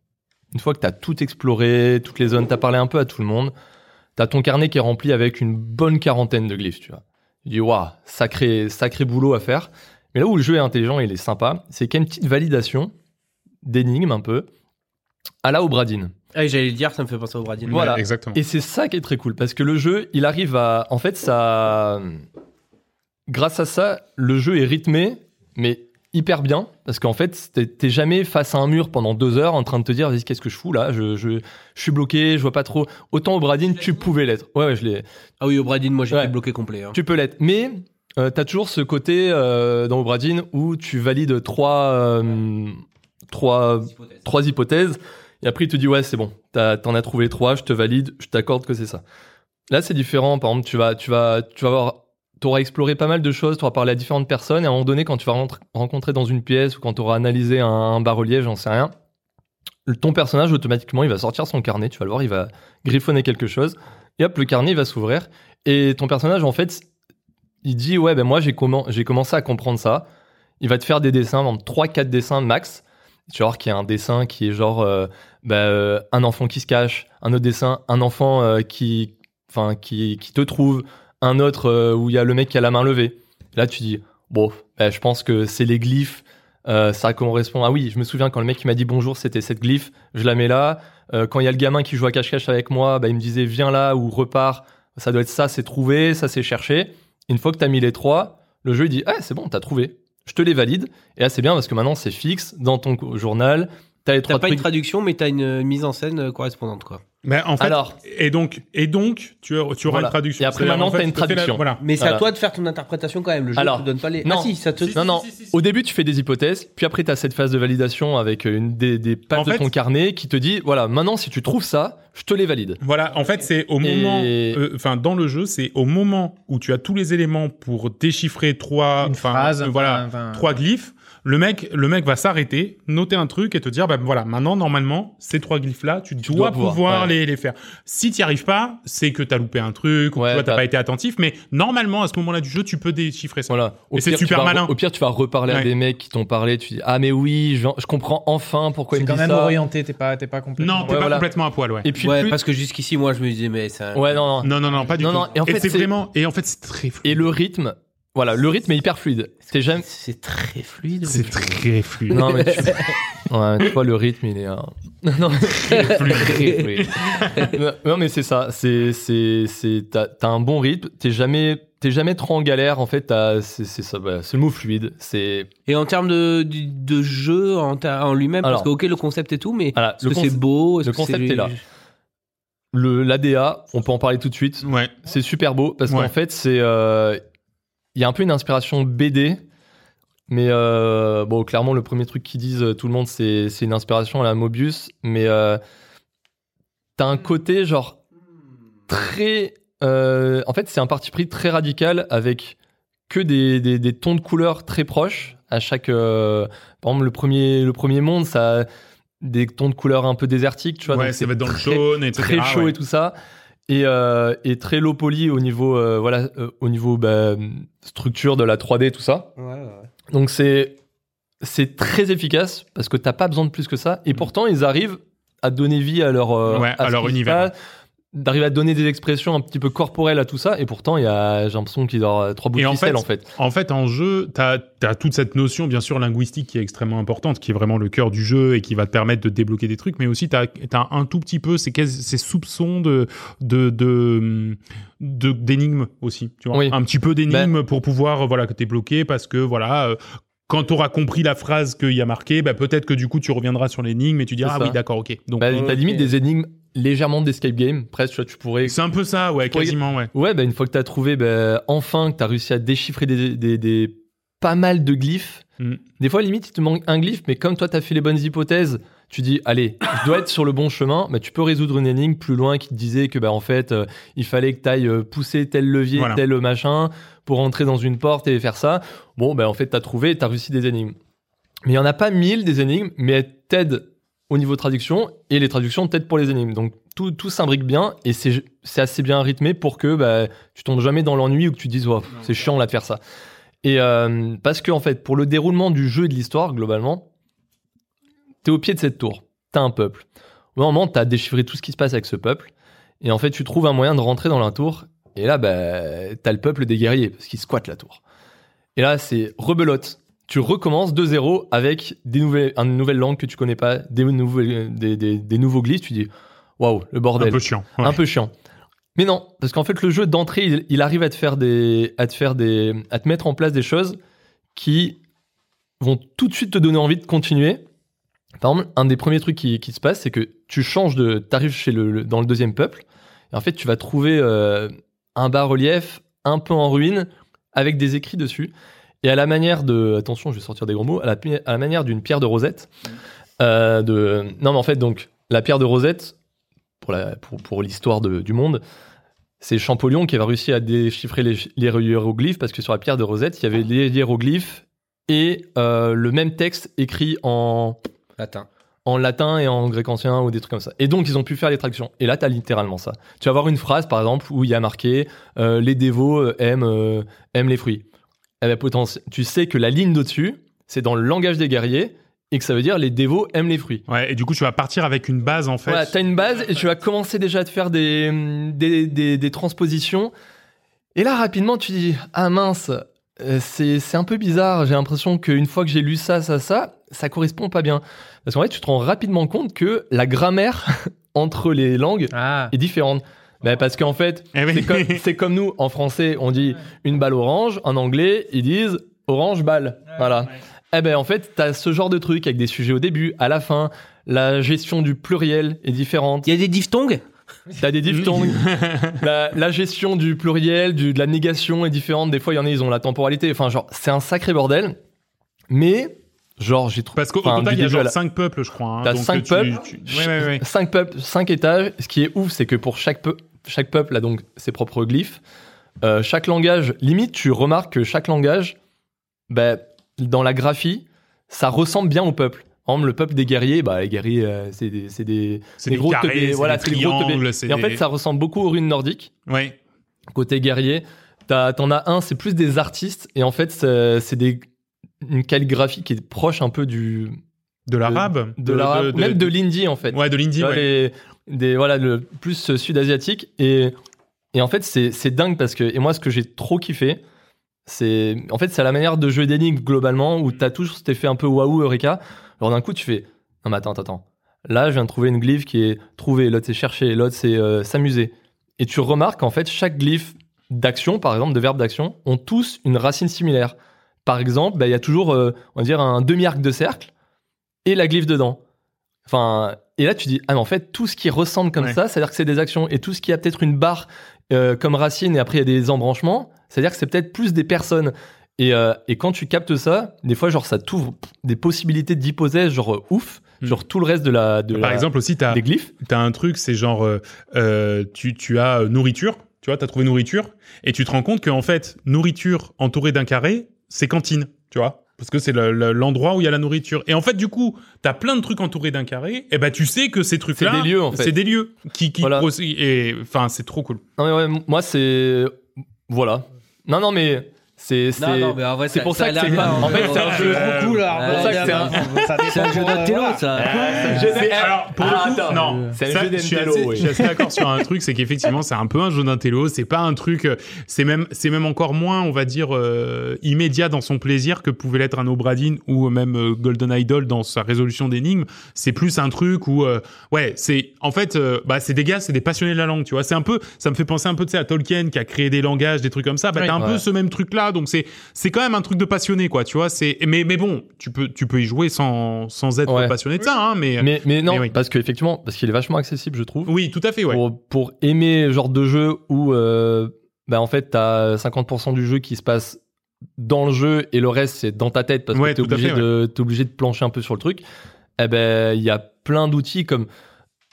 une fois que tu as tout exploré, toutes les zones, tu as parlé un peu à tout le monde, tu as ton carnet qui est rempli avec une bonne quarantaine de glyphes, tu vois. Tu dis, waouh, sacré, sacré boulot à faire. Mais là où le jeu est intelligent et il est sympa, c'est qu'il y a une petite validation d'énigmes un peu, à la Obradine. Ah, j'allais le dire, ça me fait penser au Bradin. Voilà. Ouais, exactement. Et c'est ça qui est très cool, parce que le jeu, il arrive à... En fait, ça... Grâce à ça, le jeu est rythmé, mais hyper bien, parce qu'en fait, t'es- jamais face à un mur pendant deux heures en train de te dire, vas-y, qu'est-ce que je fous là? Je, je, je suis bloqué, je vois pas trop. Autant au Bradin, tu pouvais l'être. Ouais, ouais, je l'ai. Ah oui, au Bradin, moi j'étais Ouais. bloqué complet. hein. Tu peux l'être. Mais euh, t'as toujours ce côté euh, dans Obradin où tu valides trois, euh, trois, trois hypothèses. Et après, il te dit, ouais, c'est bon, t'en as trouvé trois, je te valide, je t'accorde que c'est ça. Là, c'est différent. Par exemple, tu vas, tu vas, tu vas avoir, t'auras exploré pas mal de choses, tu auras parlé à différentes personnes, et à un moment donné, quand tu vas rencontrer dans une pièce ou quand tu auras analysé un, un bas-relief, j'en sais rien, ton personnage, automatiquement, il va sortir son carnet, tu vas le voir, il va griffonner quelque chose, et hop, le carnet, il va s'ouvrir, et ton personnage, en fait, il dit, ouais, ben moi, j'ai commen- j'ai commencé à comprendre ça. Il va te faire des dessins, 3-4 dessins max. Voir qu'il y a un dessin qui est genre euh, bah, euh, un enfant qui se cache, un autre dessin, un enfant euh, qui, enfin, qui, te trouve, un autre où il y a le mec qui a la main levée. Là, tu dis, bon, bah, je pense que c'est les glyphes. ça correspond. Ah oui, je me souviens quand le mec m'a dit bonjour, c'était cette glyphe. Je la mets là. Quand il y a le gamin qui joue à cache-cache avec moi, bah, il me disait viens là ou repars. Ça doit être ça, c'est trouvé, ça c'est cherché. Une fois que tu as mis les trois, le jeu il dit ah c'est bon, t'as trouvé. Je te les valide. Et là c'est bien parce que maintenant c'est fixe dans ton journal. T'as les T'as trois pas une traduction, mais t'as une mise en scène euh, correspondante, quoi. Mais en fait, Alors, et donc, et donc, tu, as- tu auras Voilà. une traduction. Et après, maintenant, en fait, t'as une la- traduction. voilà. Mais c'est Voilà. à toi de faire ton interprétation quand même. Le jeu Alors, te donne pas les. non. Ah si, ça te. Si, non, non. si, si, si. Au début, tu fais des hypothèses, puis après, tu as cette phase de validation avec une des, des pages En de fait- ton carnet qui te dit voilà, maintenant, si tu trouves ça, je te les valide. Voilà, en fait, c'est au moment, Et- euh, enfin, dans le jeu, c'est au moment où tu as tous les éléments pour déchiffrer trois, Une enfin, phrase, euh, voilà, trois glyphes. Le mec, le mec va s'arrêter, noter un truc et te dire, bah voilà, maintenant, normalement, ces trois glyphes-là, tu, Tu dois, dois pouvoir, pouvoir ouais. les, les faire. Si tu n'y arrives pas, c'est que tu as loupé un truc, ou Ouais, tu vois, t'as pas été attentif, mais normalement, à ce moment-là du jeu, tu peux déchiffrer ça. Voilà. Au Et c'est super vas- malin. Au pire, tu vas reparler à Ouais. des mecs qui t'ont parlé, tu dis ah, mais oui, je, je comprends enfin pourquoi il C'est me quand dit même ça. orienté, t'es pas, t'es pas complètement. Non, t'es Ouais, pas voilà. complètement à poil, ouais. Et puis, Ouais, plus- parce que jusqu'ici, moi, je me disais, mais ça. ouais, non, non. Non, non, non, pas du Non, tout. non, et en fait, c'est vraiment, et en fait, c'est très. Et le rythme, voilà, le rythme est hyper fluide. C'est jamais. C'est très fluide. C'est très fluide. Non, mais tu... [laughs] ouais, tu vois, le rythme, il est. euh, Non, mais très fluide. Non, non, mais c'est ça. C'est, c'est, c'est, t'as, t'as un bon rythme. T'es jamais, t'es jamais trop en galère. En fait, t'as, c'est, c'est ça. bah, c'est le mot fluide. C'est, Et en termes de, de, de jeu en, ta- en lui-même, parce que ok, le concept et tout, mais voilà, est-ce le, que conce- c'est beau? Est-ce le que concept c'est- est là. le, l'ADA, on peut en parler tout de suite. Ouais. C'est super beau parce Ouais. qu'en fait, c'est, euh, il y a un peu une inspiration BD. Mais euh, bon, clairement, le premier truc qu'ils disent, euh, tout le monde, c'est, une inspiration à la Mobius. Mais euh, t'as un côté genre très. euh, en fait, c'est un parti pris très radical avec que des, des, des tons de couleurs très proches à chaque. par exemple, le premier, le premier monde, ça a des tons de couleurs un peu désertiques, tu vois. ouais, donc ça va être dans le très- jaune, etc. très chaud ouais. et tout ça et, euh, et très low poly au niveau euh, voilà euh, au niveau bah, structure de la 3D tout ça Ouais, ouais. donc c'est c'est très efficace parce que t'as pas besoin de plus que ça et pourtant ils arrivent à donner vie à leur euh, Ouais, à leur univers. D'arriver à donner des expressions un petit peu corporelles à tout ça et pourtant il y a j'ai l'impression qu'ils ont trois bouts de en ficelle en fait En fait, en jeu, tu as, toute cette notion, bien sûr, linguistique qui est extrêmement importante, qui est vraiment le cœur du jeu et qui va te permettre de débloquer des trucs, mais aussi tu as, un tout petit peu ces, ces soupçons de de de de- d'énigmes aussi, tu vois. Oui. Un petit peu d'énigmes pour pouvoir, euh, voilà, que tu es bloqué parce que, voilà... euh, quand tu auras compris la phrase qu'il y a marqué, bah, peut-être que du coup tu reviendras sur l'énigme et tu diras ah oui d'accord ok. Donc bah, Ok. t'as limite des énigmes légèrement d'escape game presque tu vois, tu pourrais c'est un peu ça ouais quasiment ouais. Ouais, bah une fois que tu as trouvé, bah, enfin que tu as réussi à déchiffrer des, des, des, pas mal de glyphes. Mm. Des fois, limite, il te manque un glyphe, mais comme toi, tu as fait les bonnes hypothèses, tu dis, allez, je dois être sur le bon chemin, mais tu peux résoudre une énigme plus loin qui te disait que, bah, en fait, euh, il fallait que tu ailles pousser tel levier, Voilà. tel machin, pour entrer dans une porte et faire ça. Bon, bah, en fait, tu as trouvé, tu as réussi des énigmes. Mais il n'y en a pas mille des énigmes, mais elles t'aident au niveau traduction, et les traductions t'aident pour les énigmes. Donc, tout, tout s'imbrique bien, et c'est c'est assez bien rythmé pour que bah, tu tombes jamais dans l'ennui ou que tu te dises, oh, c'est chiant là de faire ça. Et euh, parce que, en fait, pour le déroulement du jeu et de l'histoire, globalement, t'es au pied de cette tour. T'as un peuple. Au moment, t'as déchiffré tout ce qui se passe avec ce peuple. Et en fait, tu trouves un moyen de rentrer dans la tour. Et là, bah, t'as le peuple des guerriers, parce qu'ils squattent la tour. Et là, c'est rebelote. Tu recommences de zéro avec des nouvelles, une nouvelle langue que tu connais pas, des, nouvelles, des, des, des nouveaux glyphes. Tu dis, waouh, le bordel Un peu chiant. ouais. un peu chiant. Mais non, parce qu'en fait, le jeu d'entrée, il, il arrive à te faire des, à te faire des, à te mettre en place des choses qui vont tout de suite te donner envie de continuer. Par exemple, un des premiers trucs qui, qui se passe, c'est que tu changes de, t'arrives chez le, le- dans le deuxième peuple, et en fait, tu vas trouver euh, un bas-relief un peu en ruine avec des écrits dessus. Et à la manière de, attention, je vais sortir des gros mots, à la, pi- à la manière d'une pierre de rosette. euh, de, non, mais en fait, donc, la pierre de rosette, pour la- pour, pour l'histoire de- du monde, c'est Champollion qui avait réussi à déchiffrer les, les hiéroglyphes parce que sur la pierre de Rosette, il y avait les hiéroglyphes et euh, le même texte écrit en, Latin. en latin et en grec ancien ou des trucs comme ça. Et donc, ils ont pu faire les tractions. Et là, tu as littéralement ça. Tu vas avoir une phrase, par exemple, où il y a marqué euh, Les dévots aiment, aiment les fruits. Eh ben, potentiel- tu sais que la ligne d'au-dessus, c'est dans le langage des guerriers et que ça veut dire les dévots aiment les fruits. Ouais, et du coup, tu vas partir avec une base, en fait. Voilà, t'as une base et tu vas commencer déjà à te faire des, des, des, des transpositions. Et là, rapidement, tu dis Ah mince, euh, c'est c'est un peu bizarre. J'ai l'impression qu'une fois que j'ai lu ça, ça, ça, ça correspond pas bien. Parce qu'en fait, tu te rends rapidement compte que la grammaire [laughs] entre les langues Ah. est différente. Ben, parce qu'en fait, Eh oui. c'est comme, nous, en français, on dit une balle orange. En anglais, ils disent orange balle. Voilà. Eh ben, en fait, t'as ce genre de truc avec des sujets au début, à la fin. La gestion du pluriel est différente. Il y a des diphtongues? T'as des diphtongues. [laughs] la, la gestion du pluriel, du, de la négation est différente. Des fois, il y en a, ils ont la temporalité. Enfin, genre, c'est un sacré bordel. Mais, genre, j'ai trouvé. Parce qu'au total, il y a genre la- 5 peuples, je crois. hein. T'as Donc, cinq tu- peuples. tu- Ouais, ouais, ouais. Cinq peuples, cinq étages. Ce qui est ouf, c'est que pour chaque, peu- chaque peuple a donc ses propres glyphes. Euh, chaque langage, limite, tu remarques que chaque langage, ben, dans la graphie, ça ressemble bien au peuple. Exemple, le peuple des guerriers, bah, les guerriers, euh, c'est des, c'est des, C'est des des gros carrés, teubés. Voilà, des c'est des gros teubés. Et en fait, ça ressemble beaucoup aux runes nordiques. Ouais. Côté guerrier, t'en as un, c'est plus des artistes. Et en fait, c'est des, une calligraphie qui est proche un peu du, De l'arabe de, l'arabe, même de l'indie, en fait. Ouais, de l'indie, ouais. Des, voilà, le plus sud-asiatique. Et, et en fait, c'est dingue parce que, et moi, ce que j'ai trop kiffé, c'est, en fait, c'est la manière de jouer d'énigmes globalement où t'as toujours cet effet un peu waouh, Eureka. Alors d'un coup, tu fais, non, mais attends, attends. Là, je viens de trouver une glyphe qui est trouvée, l'autre c'est chercher, l'autre c'est euh, s'amuser. Et tu remarques en fait, chaque glyphe d'action, par exemple, de verbe d'action, ont tous une racine similaire. Par exemple, bah, il y a toujours, euh, on va dire, un demi-arc de cercle et la glyphe dedans. Enfin, et là, tu dis, ah, mais en fait, tout ce qui ressemble comme Ouais. ça, c'est-à-dire que c'est des actions. Et tout ce qui a peut-être une barre euh, comme racine et après il y a des embranchements, c'est-à-dire que c'est peut-être plus des personnes. Et, euh, et quand tu captes ça, des fois, genre, ça t'ouvre des possibilités d'hypothèse, genre, euh, ouf, Hmm. sur tout le reste de la, de Par la- exemple, aussi, t'as des glyphes. as un truc, c'est genre, euh, tu, tu as nourriture, tu vois, t'as trouvé nourriture, et tu te rends compte qu'en fait, nourriture entourée d'un carré, c'est cantine, tu vois parce que c'est le- le- l'endroit où il y a la nourriture. Et en fait, du coup, t'as plein de trucs entourés d'un carré. Et ben, tu sais que ces trucs-là, C'est des lieux, en fait. C'est des lieux qui, qui Voilà. et enfin, c'est trop cool. Non, mais ouais, moi, c'est. Voilà. Non, non, mais c'est. Non, c'est- non, mais en vrai, c'est ça- pour ça ça que c'est bien, pas- hein. en fait, c'est un jeu trop cool, bon, c'est ça, un- ça dépend C'est un jeu pour, euh, d'intello, voilà. ça. C'est- alors, pour le Ah, coup, non, C'est un ça, jeu oui. je suis assez d'accord sur un truc, c'est qu'effectivement, c'est un peu un jeu d'intello. C'est pas un truc, euh, c'est même, c'est même encore moins, on va dire, euh, immédiat dans son plaisir que pouvait l'être un Obradin ou même euh, Golden Idol dans sa résolution d'énigmes. C'est plus un truc où, euh, ouais, c'est, en fait, euh, bah, c'est des gars, c'est des passionnés de la langue, tu vois. C'est un peu, ça me fait penser un peu, tu sais, à Tolkien qui a créé des langages, des trucs comme ça. Bah, t'as un peu ce même donc c'est, c'est quand même un truc de passionné, quoi, tu vois. C'est, mais, mais bon, tu peux, tu peux y jouer sans, sans être Ouais. passionné de ça, hein, mais, Mais, mais non, Mais oui. parce qu'effectivement, parce qu'il est vachement accessible, je trouve. oui, tout à fait, ouais. Pour, pour aimer le genre de jeu où, euh, bah, en fait, t'as 50% du jeu qui se passe dans le jeu et le reste c'est dans ta tête parce Ouais, que t'es obligé fait, de t'es obligé de plancher un peu sur le truc. Eh ben il y a plein d'outils comme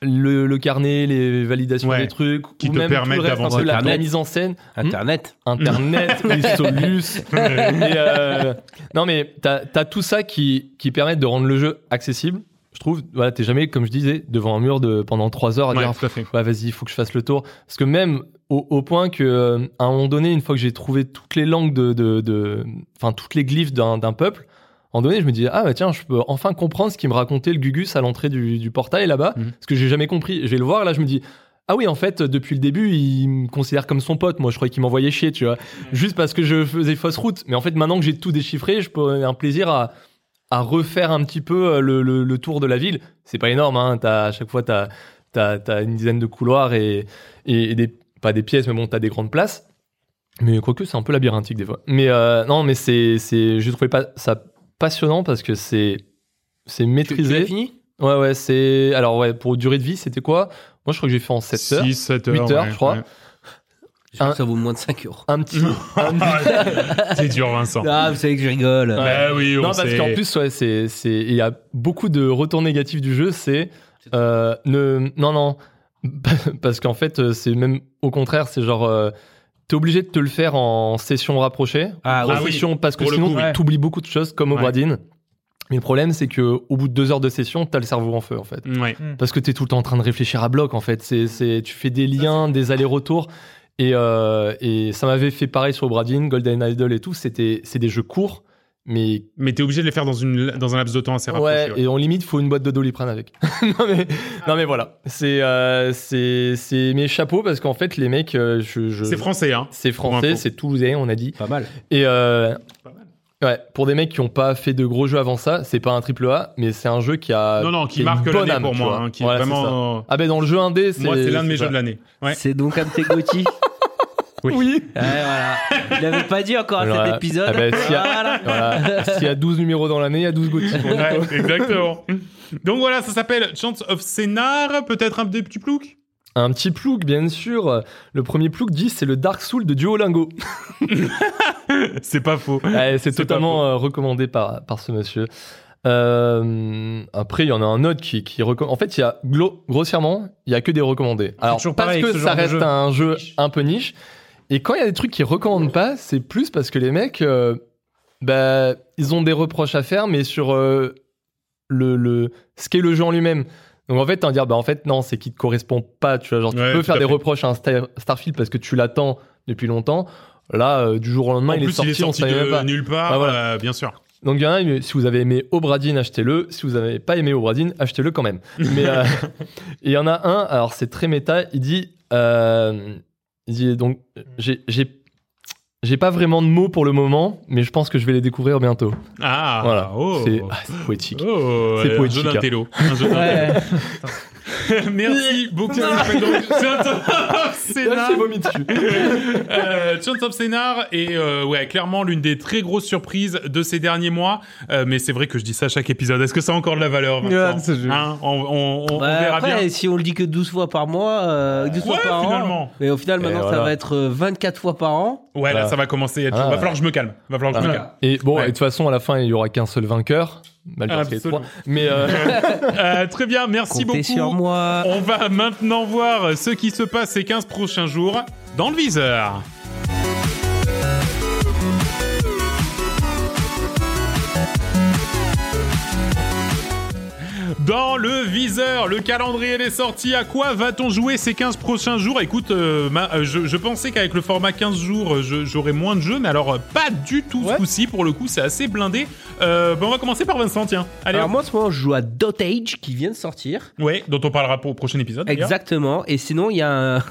le, le carnet, les validations Ouais, des trucs, qui ou te même permettent tout le reste, un d'avancer. la, la Internet. mise en scène. Hmm Internet. Internet, [laughs] les solus. [laughs] Euh, non, mais t'as as tout ça qui, qui permet de rendre le jeu accessible. Je trouve, voilà, t'es jamais, comme je disais, devant un mur de, pendant trois heures à Ouais, dire, tout à fait. ouais, vas-y, il faut que je fasse le tour. Parce que même au, au point que, euh, à un moment donné, une fois que j'ai trouvé toutes les langues de, de, de- enfin, toutes les glyphes d'un d'un peuple, moment donné, je me dis, ah, bah tiens, je peux enfin comprendre ce qui me racontait le Gugus à l'entrée du, du portail là-bas. Mhm. Parce que j'ai jamais compris. Je vais le voir, là, je me dis, ah oui, en fait, depuis le début, il me considère comme son pote. Moi, je croyais qu'il m'envoyait chier, tu vois. Juste parce que je faisais fausse route. Mais en fait, maintenant que j'ai tout déchiffré, je peux avoir un plaisir à, à refaire un petit peu euh, le, le- le tour de la ville. C'est pas énorme, hein. T'as, à chaque fois, t'as, t'as, t'as une dizaine de couloirs et, et, et des, pas des pièces, mais bon, t'as des grandes places. Mais quoique, c'est un peu labyrinthique des fois. Mais euh, non, mais c'est, c'est, je trouvais pas ça passionnant parce que c'est, c'est Tu, tu maîtrisé. l'as fini? Ouais, ouais, c'est. Alors, ouais, pour durée de vie, c'était quoi? Moi, je crois que j'ai fait en 7 heures. 6, 7 heures. 8 heures, ouais, je crois. ouais. Un- ça vaut moins de 5 euros. Un petit. un- [laughs] C'est dur, Vincent. Ah, vous savez que je rigole. Ouais. Bah oui, on non, parce qu'en plus, ouais, c'est, c'est, il y a beaucoup de retours négatifs du jeu. C'est, euh, ne, non, non, [laughs] parce qu'en fait, euh, c'est même au contraire, c'est genre, euh, t'es obligé de te le faire en session rapprochée, Ah, en oui. session, parce que Pour sinon, ouais. t'oublies beaucoup de choses comme au Ouais. Bradin. Mais le problème, c'est que au bout de deux heures de session, t'as le cerveau en feu, en fait. Ouais. Parce que tu es tout le temps en train de réfléchir à bloc, en fait. C'est, c'est, tu fais des liens, des allers-retours. Et, euh, et ça m'avait fait pareil sur Bradin, Golden Idol et tout. C'était, c'est des jeux courts, mais Mais t'es obligé de les faire dans, une, dans un laps de temps assez rapproché. ouais, ouais. et en limite, faut une boîte de doliprane avec. [laughs] non, mais, non, mais voilà. C'est, euh, c'est, c'est mes chapeaux parce qu'en fait, les mecs, euh, je, je- C'est français, hein. c'est français, c'est toulousain, on a dit. Pas mal. Et euh, Pas mal. ouais, pour des mecs qui ont pas fait de gros jeux avant ça, c'est pas un triple A, mais c'est un jeu qui a. Non, non, qui une marque l'année pour moi. hein, qui est Voilà, vraiment. Ah ben dans le jeu indé, c'est. Moi, c'est l'un de mes jeux de l'année. Ouais. C'est donc un de tes Gotti. Oui. Oui. Ouais, voilà. Il l'avait pas dit encore à cet épisode. Ah ben, s'il y a- Voilà. Voilà. S'il y a 12 numéros dans l'année, il y a 12 Gauthier. Ouais, exactement. Donc voilà, ça s'appelle Chance of Scénar. Peut-être un des petits ploucs? Un petit plouk, bien sûr. Le premier plouk dit c'est le Dark Soul de Duolingo. [laughs] C'est pas faux. Ouais, c'est totalement euh, recommandé par, par ce monsieur. Euh, après, il y en a un autre qui, qui recommande. En fait, il y a grossièrement, il y a que des recommandés. Alors, toujours parce pareil que ça reste jeu. un jeu un peu niche. Et quand il y a des trucs qu'ils recommandent pas, c'est plus parce que les mecs, euh, bah, ils ont des reproches à faire, mais sur euh, le, le, ce qu'est le jeu en lui-même. Donc en fait, t'en dire, bah en fait, non, c'est qu'il te correspond pas. Tu vois, genre, tu Ouais, peux faire des fait. reproches à un Star- Starfield parce que tu l'attends depuis longtemps. Là, euh, du jour au lendemain, en il, plus, est sorti, il est sorti on savait même de pas. nulle part, Ah, voilà. euh, bien sûr. Donc il y en a, si vous avez aimé Obradin, achetez-le. Si vous n'avez pas aimé Obradin, achetez-le quand même. [laughs] Mais euh, [laughs] il y en a un, alors c'est très méta, il dit, euh, il dit donc j'ai j'ai j'ai pas vraiment de mots pour le moment, mais je pense que je vais les découvrir bientôt. Ah, voilà, oh. c'est ah, c'est poétique. Oh, C'est un poétique, jeu hein. d'intello. Un jeu Ouais. [laughs] [laughs] Merci [laughs] beaucoup. [laughs] Dessus. Euh, Scénar est euh, ouais, clairement l'une des très grosses surprises de ces derniers mois. Euh, mais c'est vrai que je dis ça à chaque épisode. Est-ce que ça a encore de la valeur Vincent Ouais. Hein, on, on- on- on Bah, verra après, bien. si on le dit que 12 fois par mois, euh, 12 fois Ouais, par an. Mais au final, maintenant, ça va être euh, 24 fois par an. Ouais, là, ça va commencer à être... Ah. Va falloir que je me calme. Va falloir que je me calme. Et bon, Ouais. et de toute façon, à la fin, il y aura qu'un seul vainqueur. Mal parce qu'il y a Absolument. trois. Mais euh, [laughs] Euh, très bien, merci Comptez beaucoup. sur moi. On va maintenant voir ce qui se passe ces 15 prochains jours dans le viseur. Dans le viseur, le calendrier des sorties, à quoi va-t-on jouer ces 15 prochains jours? Écoute, euh, ma- euh, je, je pensais qu'avec le format 15 jours, euh, j'aurais moins de jeux, mais alors euh, pas du tout ce Ouais. coup-ci, pour le coup, c'est assez blindé. Bah, on va commencer par Vincent, tiens. Allez, Alors hop. moi, en ce moment, je joue à Dotage qui vient de sortir. ouais, dont on parlera pour au prochain épisode. Exactement. Et sinon, il y a un,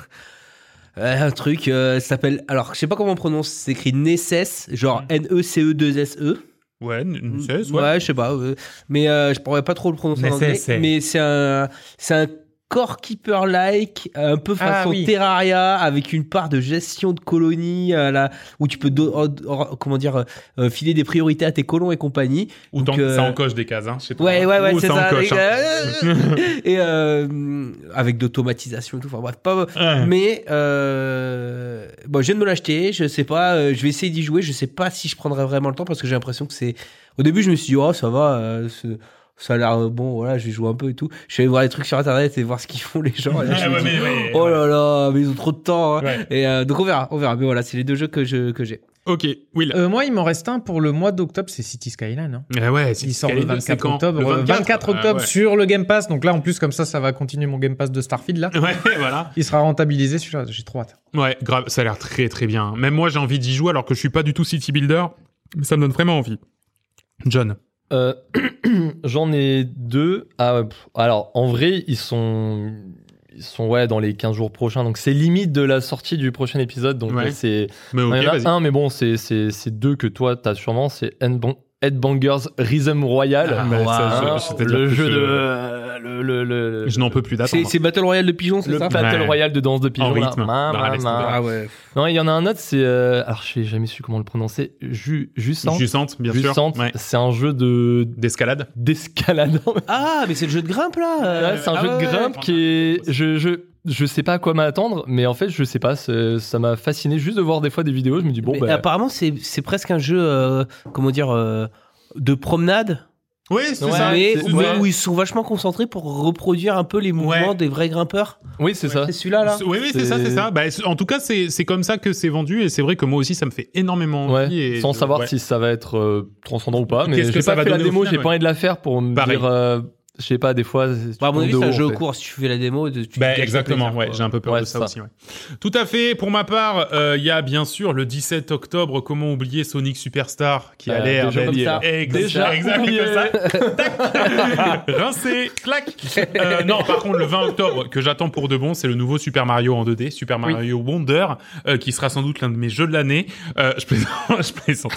[laughs] un truc, ça s'appelle. Alors, je sais pas comment on prononce, c'est écrit Nesses, genre Mm. N-E-C-E-2-S-E. Ouais, une 16, ouais. Ouais, je sais pas. euh, mais euh, je pourrais pas trop le prononcer en anglais. Mais c'est un, c'est un core keeper like, un peu Ah, façon oui. Terraria, avec une part de gestion de colonies, euh, là, où tu peux oh, oh, comment dire euh, euh, filer des priorités à tes colons et compagnie. Ou Donc, euh, ça encoche des cases, hein, toi. Ouais, ouais, ouais, Ou c'est ça encoche, hein. [laughs] et euh, avec d'automatisation et tout. Enfin bref, pas. Ouais. Mais euh, bon, je viens de me l'acheter. Je sais pas. je vais essayer d'y jouer. Je sais pas si je prendrai vraiment le temps parce que j'ai l'impression que c'est. Au début, je me suis dit oh ça va. Ça a l'air euh, bon. Voilà, je vais jouer un peu et tout. Je vais aller voir les trucs sur internet et voir ce qu'ils font les gens. Et [laughs] là, je Ouais, me ouais, dis, mais- ouais, oh ouais. là là, mais ils ont trop de temps. hein. Ouais. Et euh, donc on verra, on verra. Mais voilà, c'est les deux jeux que je que j'ai. Ok, Will. Euh, moi, il m'en reste un pour le mois d'octobre, c'est City Skyline. Hein. Eh ouais, c'est Il sort le c'est 24 quand octobre. Le euh, 24, octobre Ah, ouais. sur le Game Pass. Donc là, en plus, comme ça, ça va continuer mon Game Pass de Starfield là. Ouais, [laughs] voilà. Il sera rentabilisé celui-là. J'ai trop hâte. Ouais, grave, ça a l'air très très bien. Même moi, j'ai envie d'y jouer alors que je suis pas du tout city builder, mais ça me donne vraiment envie. John. Euh, [clears throat] J'en ai deux. Ah, alors, en vrai, ils sont, ils sont ouais, dans les 15 jours prochains. Donc, c'est limite de la sortie du prochain épisode. Donc, Ouais. c'est. Mais ok, il y en a un, mais bon, c'est c'est- c'est deux que toi, t'as sûrement. C'est Headbang- Headbangers Rhythm Royal. Ah, mais ça, je- le jeu je- de. euh, Le, le, le, le- Je n'en peux plus d'attendre. c'est Battle Royale de pigeons, c'est le ça Battle Ouais. Royale de danse de pigeons. En là. rythme. Ma, ma, ma. Ah ouais. Non, il y en a un autre, c'est. euh, Alors, je n'ai jamais su comment le prononcer. Ju. Jussante, bien sûr. Ouais. c'est un jeu de D'escalade. d'escalade. [laughs] Ah, mais c'est le jeu de grimpe là. euh. C'est un Ah jeu ouais, de ouais. grimpe qui est. Je, je, je sais pas à quoi m'attendre, mais en fait, je sais pas. Ça m'a fasciné juste de voir des fois des vidéos. Je me dis, bon, Mais bah. apparemment, c'est c'est presque un jeu, euh, comment dire, euh, de promenade, Oui, c'est Ouais, ça. mais où, ouais. où ils sont vachement concentrés pour reproduire un peu les mouvements Ouais. des vrais grimpeurs. Oui, c'est ça. C'est celui-là là. Oui, oui, c'est ça, c'est ça. Bah, en tout cas, c'est c'est comme ça que c'est vendu et c'est vrai que moi aussi, ça me fait énormément Ouais, envie. et sans savoir ouais. si ça va être euh, transcendant ou pas. Mais que j'ai ça pas va fait la démo, j'ai ouais. pas envie de la faire pour me Pareil. dire. Je sais pas, des fois. c'est- Bah, à mon avis, c'est un jeu au cours. Si tu fais la démo, tu Bah, exactement, plaisir, ouais, j'ai un peu peur Ouais, de ça, ça. aussi. ouais. Tout à fait. Pour ma part, euh, il y a bien sûr le 17 octobre. Comment oublier Sonic Superstar qui a Bah, l'air déjà Déjà exact ça. Tac. [laughs] Rincé, clac. Euh, non, par contre, le 20 octobre que j'attends pour de bon, c'est le nouveau Super Mario en 2D, Super Mario Wonder, euh, qui sera sans doute l'un de mes jeux de l'année. Euh, je plaisante, [laughs] je plaisante.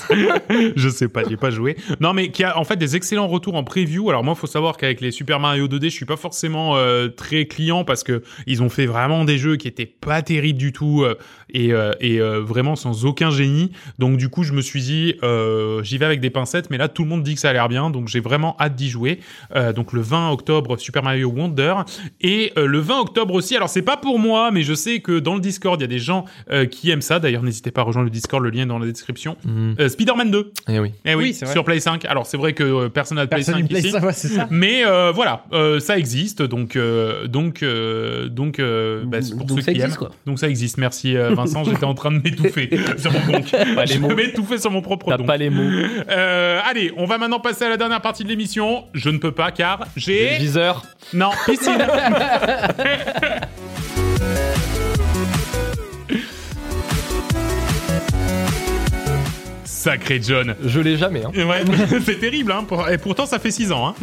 je sais pas, j'y ai pas joué. Non, mais qui a en fait des excellents retours en preview. Alors moi, faut savoir qu'avec les Super Mario 2D, je suis pas forcément euh, très client parce que ils ont fait vraiment des jeux qui étaient pas terribles du tout euh, et, euh, et euh, vraiment sans aucun génie. Donc du coup, je me suis dit, euh, j'y vais avec des pincettes. Mais là, tout le monde dit que ça a l'air bien, donc j'ai vraiment hâte d'y jouer. Euh, donc le 20 octobre, Super Mario Wonder et euh, le 20 octobre aussi. Alors c'est pas pour moi, mais je sais que dans le Discord, il y a des gens euh, qui aiment ça. D'ailleurs, n'hésitez pas à rejoindre le Discord, le lien est dans la description. Euh, Spider-Man 2. Eh oui. Eh oui, Oui, c'est vrai. sur Play 5. Alors c'est vrai que euh, personne n'a de Play Personne 5 ne play ici. ça, ouais, c'est ça. Mais euh, voilà, euh, ça existe, donc euh, donc donc bah, c'est pour Donc ceux ça qui existe, aiment. quoi. Donc ça existe. Merci Vincent, j'étais en train de m'étouffer [laughs] sur mon compte. les Je mots. m'étouffer sur mon propre T'as don. pas les mots. Allez, on va maintenant passer à la dernière partie de l'émission. Je ne peux pas car j'ai Viseur. non piscine. [laughs] Sacré John. Je l'ai jamais. Hein. Ouais, [laughs] c'est terrible, hein. pour- Et pourtant, ça fait 6 ans. Hein.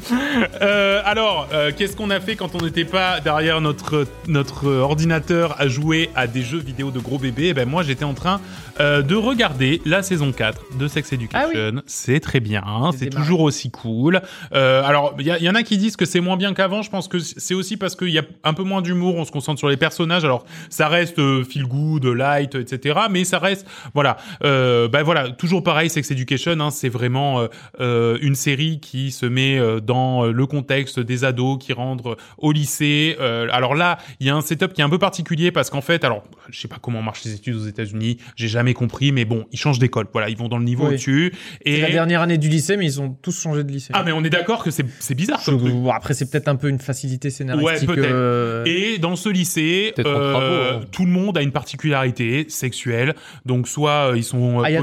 Euh, alors, euh, qu'est-ce qu'on a fait quand on n'était pas derrière notre notre ordinateur à jouer à des jeux vidéo de gros bébés? Eh ben moi, j'étais en train euh, de regarder la saison 4 de Sex Education. Ah C'est très bien, c'est toujours aussi cool. Alors, il y, en a qui disent que c'est moins bien qu'avant. Je pense que c'est aussi parce qu'il y a un peu moins d'humour. On se concentre sur les personnages. Alors, ça reste feel good, light, etc. Mais ça reste, voilà, ben voilà, toujours pareil. Sex Education, hein, c'est vraiment euh, euh, une série qui se met euh, dans le contexte des ados qui rentrent au lycée. Euh, alors là, il y a un setup qui est un peu particulier parce qu'en fait, alors, je sais pas comment marchent les études aux États-Unis. J'ai jamais compris, mais bon, ils changent d'école. Voilà, ils vont dans le niveau Oui. au-dessus. C'est Et la dernière année du lycée, mais ils ont tous changé de lycée. ah, mais on est d'accord que c'est c'est bizarre. Je- truc. après, c'est peut-être un peu une facilité scénaristique. Ouais, peut-être. euh, Et dans ce lycée, travaux, hein. tout le monde a une particularité sexuelle. Donc soit ils sont Ah, il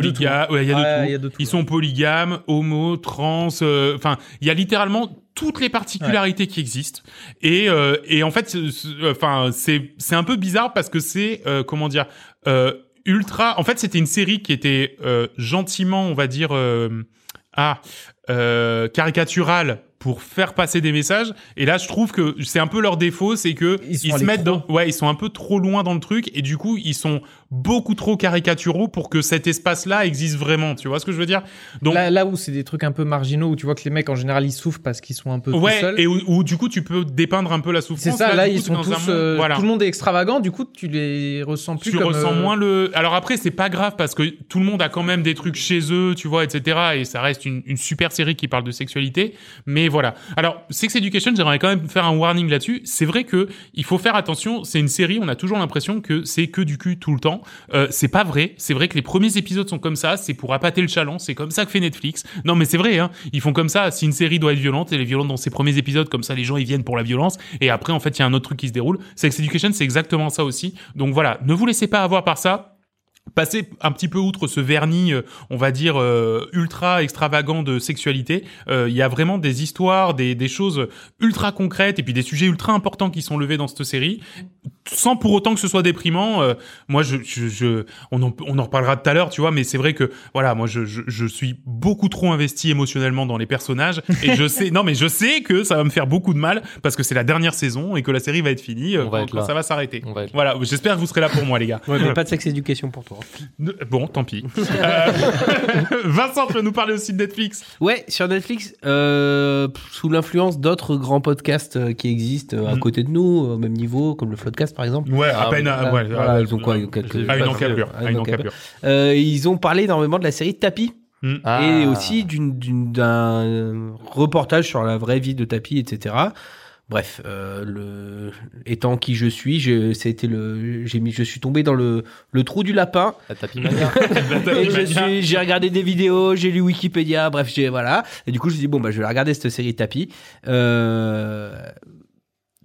y a ouais, y a de tout. il y a de tout, Ils sont polygames, homo, trans. euh, Enfin, il y a littéralement toutes les particularités qui existent. Et euh, et en fait, enfin c'est c'est un peu bizarre parce que c'est euh, comment dire. Ultra en fait c'était une série qui était gentiment on va dire ah caricaturale pour faire passer des messages. Et là, je trouve que c'est un peu leur défaut, c'est que Ils se mettent trop. dans, ouais, ils sont un peu trop loin dans le truc et du coup, ils sont beaucoup trop caricaturaux pour que cet espace-là existe vraiment. Tu vois ce que je veux dire? Donc Là, là où c'est des trucs un peu marginaux, où tu vois que les mecs en général ils souffrent parce qu'ils sont un peu tout ouais, seuls. et où, où, du coup tu peux dépeindre un peu la souffrance. C'est ça, là, ils sont tous. monde- euh, voilà. Tout le monde est extravagant, du coup, tu les ressens plus tu comme. ressens euh, moins le. Alors après, c'est pas grave parce que tout le monde a quand même des trucs chez eux, tu vois, etc. Et ça reste une, une super série qui parle de sexualité. Mais voilà. Alors, Sex Education, j'aimerais quand même faire un warning là-dessus. C'est vrai que il faut faire attention. C'est une série, on a toujours l'impression que c'est que du cul tout le temps. Euh, c'est pas vrai. C'est vrai que les premiers épisodes sont comme ça. C'est pour appâter le chaland. C'est comme ça que fait Netflix. Non, mais c'est vrai. Hein. Ils font comme ça. Si une série doit être violente, elle est violente dans ses premiers épisodes. Comme ça, les gens ils viennent pour la violence. Et après, en fait, il y a un autre truc qui se déroule. Sex Education, c'est exactement ça aussi. Donc voilà, ne vous laissez pas avoir par ça. Passer un petit peu outre ce vernis, euh, on va dire euh, ultra extravagant de sexualité, euh, il y a vraiment des histoires, des, des choses ultra concrètes et puis des sujets ultra importants qui sont levés dans cette série, sans pour autant que ce soit déprimant. Euh, moi, je, je, je- on, en, on en reparlera tout à l'heure, tu vois, mais c'est vrai que voilà, moi, je, je, je suis beaucoup trop investi émotionnellement dans les personnages et je sais, [laughs] non, mais je sais que ça va me faire beaucoup de mal parce que c'est la dernière saison et que la série va être finie euh, On va quand, être quand là. ça va s'arrêter. Voilà, j'espère que vous serez là pour moi, les gars. Ouais, mais pas de sex éducation pour toi. Bon, tant pis. Euh, [laughs] Vincent, tu vas nous parler aussi de Netflix. Ouais, sur Netflix, euh, sous l'influence d'autres grands podcasts euh, qui existent à Mhm. côté de nous, au même niveau, comme le Par exemple. Ouais, à peine, Voilà, ouais, voilà, euh, ils ont quoi euh, quelques- À une encablure. à une encablure. Euh, ils ont parlé énormément de la série Tapi Hmm. Ah. et aussi d'une- d'une- d'un reportage sur la vraie vie de Tapi, etc. Bref, euh, le... étant qui je suis, je, c'était le, j'ai mis, je suis tombé dans le, le trou du lapin. [laughs] La tapis [laughs] j'ai regardé des vidéos, j'ai lu Wikipédia, bref, j'ai voilà. Et du coup, je me suis dit bon bah je vais regarder cette série Tapi. Euh,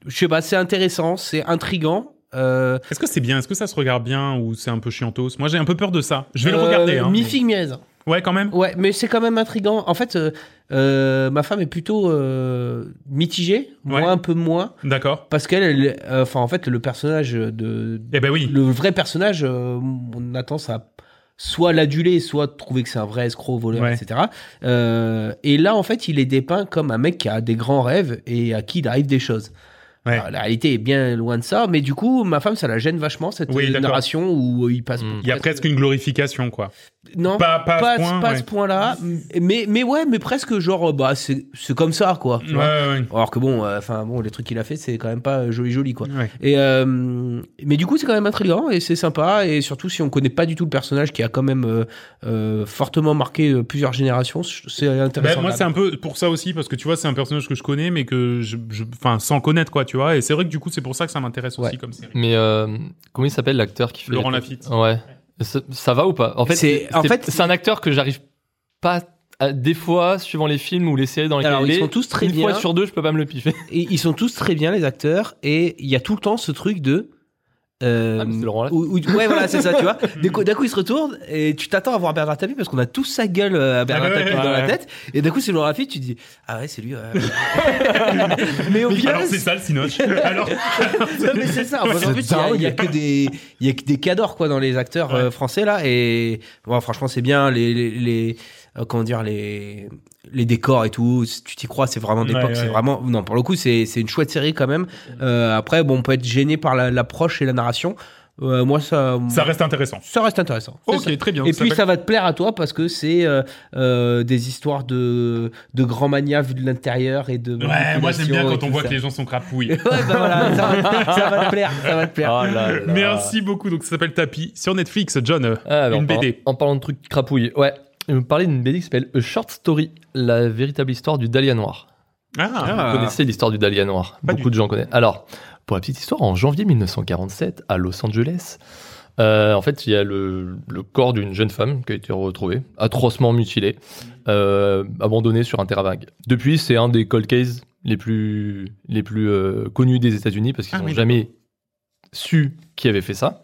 je sais pas, c'est intéressant, c'est intrigant. Euh, Est-ce que c'est bien? Est-ce que ça se regarde bien ou c'est un peu chiantos? Moi, j'ai un peu peur de ça. Je vais le euh, regarder. Hein. Mi-figue, mi-raisin. Ouais, quand même. Ouais, mais c'est quand même intrigant. En fait, euh, euh, ma femme est plutôt euh, mitigée, Ouais. moi un peu moins, D'accord. parce qu'elle, elle- euh, enfin en fait, le personnage de, Eh ben oui. le vrai personnage, euh, on a tendance à soit l'aduler, soit trouver que c'est un vrai escroc, voleur, Ouais. etc. Euh, et là, en fait, il est dépeint comme un mec qui a des grands rêves et à qui il arrive des choses. Ouais. Alors, la réalité est bien loin de ça, mais du coup, ma femme, ça la gêne vachement cette Oui, euh, narration où il passe. Mm. Il y a presque- une glorification, quoi. non, Pas, pas, à ce point. pas à ouais. ce point-là, mais mais ouais, mais presque genre bah c'est comme ça quoi. tu Ouais, vois. ouais, Alors que bon, euh, enfin bon, les trucs qu'il a fait, c'est quand même pas joli joli quoi. Et euh, mais du coup, c'est quand même intriguant et c'est sympa et surtout si on connaît pas du tout le personnage qui a quand même euh, euh, fortement marqué euh, plusieurs générations, c'est intéressant. Ben, moi, c'est un peu pour ça aussi, parce que tu vois, c'est un personnage que je connais, mais que je, sans connaître, quoi, tu vois. Et c'est vrai que du coup, c'est pour ça que ça m'intéresse aussi Ouais. comme série. Mais euh, comment il s'appelle l'acteur qui fait Laurent Lafitte. Ouais. Ça, ça va ou pas? En fait, C'est- en fait- c'est un acteur que j'arrive pas. à- des fois, suivant les films ou les séries dans lesquelles Alors il ils est, sont tous très une bien. fois sur deux, je peux pas me le piffer. Et ils sont tous très bien les acteurs et il y a tout le temps ce truc de euh, Ah, mais c'est Laurent Lafitte. où- où- ouais voilà c'est ça tu vois [laughs] d'un coup, il se retourne et tu t'attends à voir Bernard Tapie parce qu'on a tous sa gueule euh, à Bernard Ah ouais, Tapie ouais, dans la tête et d'un coup c'est Laurent Lafitte tu te dis ah ouais c'est lui ouais. [laughs] mais au final Alors, c'est ça le cinoche. [laughs] Alors, non, mais c'est ça. Parce C'est plus, il y a- il y, a dingue. que des, il y a que des cadors quoi dans les acteurs euh, français là et bon, franchement c'est bien les, les, les- euh, comment dire les les décors et tout. Tu t'y crois, c'est vraiment d'époque. Ouais, C'est ouais. vraiment non pour le coup c'est c'est une chouette série quand même. Euh, après bon on peut être gêné par la- l'approche et la narration. Euh, moi ça ça reste intéressant. ça reste intéressant. Ok, ça. très bien. Et Ça puis ça va te plaire à toi parce que c'est euh, euh, des histoires de de grands manias vus de l'intérieur et de Ouais, moi j'aime bien quand on voit ça. que les gens sont crapouilles. [laughs] Ouais, bah voilà, ça, va- ça va te plaire, ça va te plaire. Oh là là. Merci beaucoup. Donc ça s'appelle Tapis sur Netflix. John, Ah, bah, une en parlant- BD. En parlant de trucs crapouilles, ouais. Je vais vous parler d'une BD qui s'appelle A Short Story, la véritable histoire du Dahlia Noir. Ah, Vous connaissez l'histoire du Dahlia Noir Pas Beaucoup de gens connaissent. Alors, pour la petite histoire, en janvier 1947, à Los Angeles, euh, en fait, il y a le, le corps d'une jeune femme qui a été retrouvée, atrocement mutilée, euh, abandonnée sur un terrain vague. Depuis, c'est un des cold cases les plus, les plus euh, connus des États-Unis parce qu'ils Ah n'ont oui, jamais su qui avait fait ça,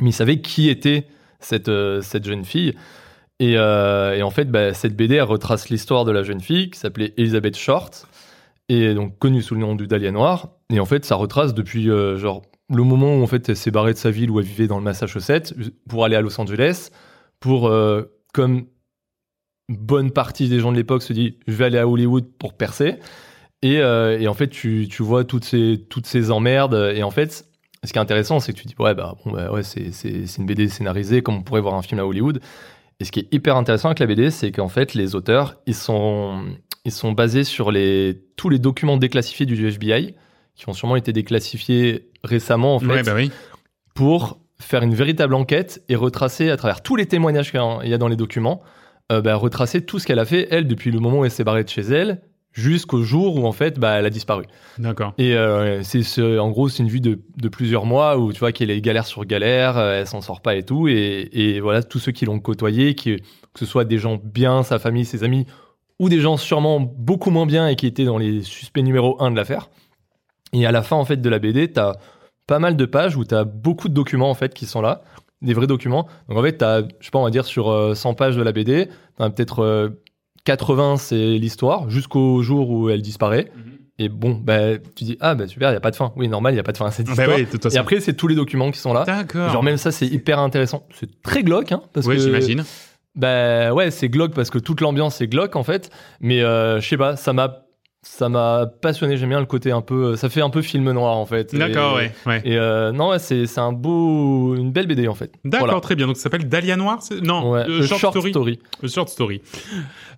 mais ils savaient qui était cette, euh, cette jeune fille. Et, euh, et en fait, bah, cette BD elle retrace l'histoire de la jeune fille qui s'appelait Elizabeth Short, et donc connue sous le nom du Dahlia Noir. Et en fait, ça retrace depuis euh, genre le moment où en fait elle s'est barrée de sa ville où elle vivait dans le Massachusetts pour aller à Los Angeles pour euh, comme bonne partie des gens de l'époque se dit je vais aller à Hollywood pour percer. Et, en fait, tu, vois toutes ces, toutes ces emmerdes. Et en fait, ce qui est intéressant, c'est que tu dis ouais, bah, bon, bah, ouais, c'est une BD scénarisée comme on pourrait voir un film à Hollywood. Et ce qui est hyper intéressant avec la BD, c'est qu'en fait, les auteurs, ils sont, ils sont basés sur les, tous les documents déclassifiés du FBI, qui ont sûrement été déclassifiés récemment, en fait, Ouais, bah oui. pour faire une véritable enquête et retracer à travers tous les témoignages qu'il y a dans les documents, euh, bah, retracer tout ce qu'elle a fait, elle, depuis le moment où elle s'est barrée de chez elle, jusqu'au jour où, en fait, bah, elle a disparu. D'accord. Et euh, c'est ce- en gros, c'est une vue de, de plusieurs mois où tu vois qu'elle est galère sur galère, euh, elle s'en sort pas et tout. Et, et voilà, tous ceux qui l'ont côtoyé, qui, que ce soit des gens bien, sa famille, ses amis, ou des gens sûrement beaucoup moins bien et qui étaient dans les suspects numéro 1 de l'affaire. Et à la fin, en fait, de la BD, t'as pas mal de pages où t'as beaucoup de documents, en fait, qui sont là, des vrais documents. Donc, en fait, t'as, je sais pas, on va dire sur euh, 100 pages de la BD, t'en as peut-être euh, 80, c'est l'histoire, jusqu'au jour où elle disparaît. Et bon, bah, tu dis, ah, bah super, il n'y a pas de fin. Oui, normal, il n'y a pas de fin à cette Bah histoire. oui, de toute façon. Et après, c'est tous les documents qui sont là. D'accord. Genre, même ça, c'est hyper intéressant. C'est très glauque, hein, parce Oui, que. j'imagine. Bah ouais, c'est glauque parce que toute l'ambiance est glauque, en fait. Mais euh, je sais pas, ça m'a. Ça m'a passionné, j'aime bien le côté un peu. Ça fait un peu film noir en fait. D'accord, ouais. ouais. Et euh, non, ouais, c'est un beau, une belle BD en fait. D'accord, Voilà. très bien. Donc ça s'appelle Dahlia Noir Non, Ouais, euh, le short, story. Le short story.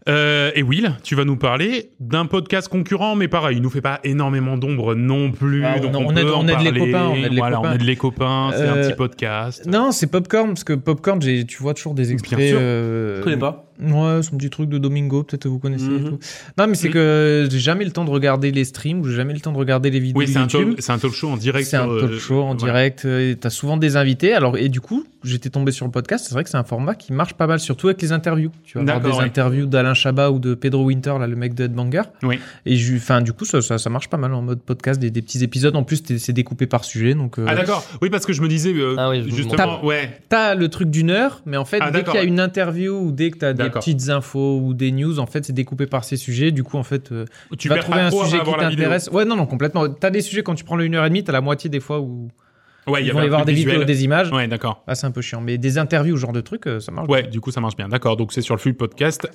Euh, et Will, tu vas nous parler d'un podcast concurrent, mais pareil, il nous fait pas énormément d'ombre non plus. Ah, donc on- on, on peut aide- en on aide les parler. copains, on aide les voilà, copains. on aide les copains. C'est un Euh, petit podcast. Non, c'est Popcorn, parce que Popcorn, j'ai, tu vois toujours des extraits. sûr. euh, Je connais pas. Ouais, son petit truc de Domingo, peut-être que vous connaissez et Mhm. tout. Non, mais c'est Mhm. que j'ai jamais le temps de regarder les streams, ou j'ai jamais le temps de regarder les vidéos Oui, c'est un, YouTube. talk, c'est un talk show en direct. C'est un sur, talk euh, show en ouais. direct. euh, et T'as souvent des invités. Alors et du coup, j'étais tombé sur le podcast. C'est vrai que c'est un format qui marche pas mal, surtout avec les interviews. Tu vas avoir des ouais. interviews d'Alain Chabat ou de Pedro Winter, là, le mec de Headbanger. Oui. Et enfin, du coup, ça, ça, ça marche pas mal en mode podcast, des, des petits épisodes. En plus, c'est découpé par sujet, donc. euh, Ah d'accord. Oui, parce que je me disais euh, Ah oui, je- justement, ouais. T'as le truc d'une heure, mais en fait, Ah, dès qu'il y a une interview ou dès que t'as des. Petites infos ou des news, en fait, c'est découpé par ces sujets. Du coup, en fait, euh, Tu vas trouver un sujet qui t'intéresse. Ouais, non, non, complètement. T'as des sujets quand tu prends le 1h30, t'as la moitié des fois où Ouais, il y ils avait vont y avoir truc des vidéos, visuel. des images. Ouais, d'accord. Ah, c'est un peu chiant. Mais des interviews, ce genre de trucs, euh, ça marche. Ouais, du coup, ça marche bien. D'accord. Donc, c'est sur le flux podcast.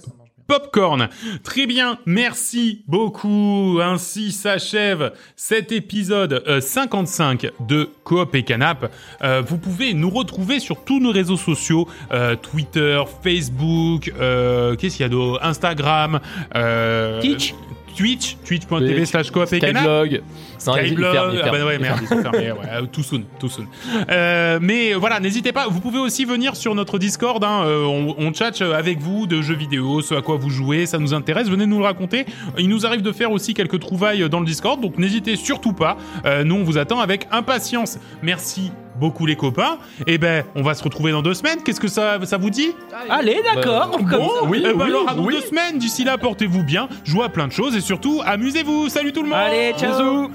Popcorn. Très bien. Merci beaucoup. Ainsi s'achève cet épisode euh, 55 de Coop et Canap. Euh, vous pouvez nous retrouver sur tous nos réseaux sociaux, euh, Twitter, Facebook, euh, qu'est-ce qu'il y a d'autre? Instagram, euh, Twitch. Twitch, twitch.tv Twitch, slash coop et. Skyblog. Skyblog, ah bah ouais, merde, ferme. ils sont fermés, ouais, euh, too soon, too soon. Euh, mais voilà, n'hésitez pas, vous pouvez aussi venir sur notre Discord, hein, euh, on, on chat avec vous de jeux vidéo, ce à quoi vous jouez, ça nous intéresse, venez nous le raconter. Il nous arrive de faire aussi quelques trouvailles dans le Discord, donc n'hésitez surtout pas, Euh, nous on vous attend avec impatience. Merci beaucoup les copains, et ben on va se retrouver dans deux semaines, qu'est-ce que ça, ça vous dit Allez, d'accord. Bah, Bon, oui, eh ben oui, alors à dans oui. deux semaines, d'ici là portez-vous bien, jouez à plein de choses et surtout amusez-vous, salut tout le monde. Allez, ciao.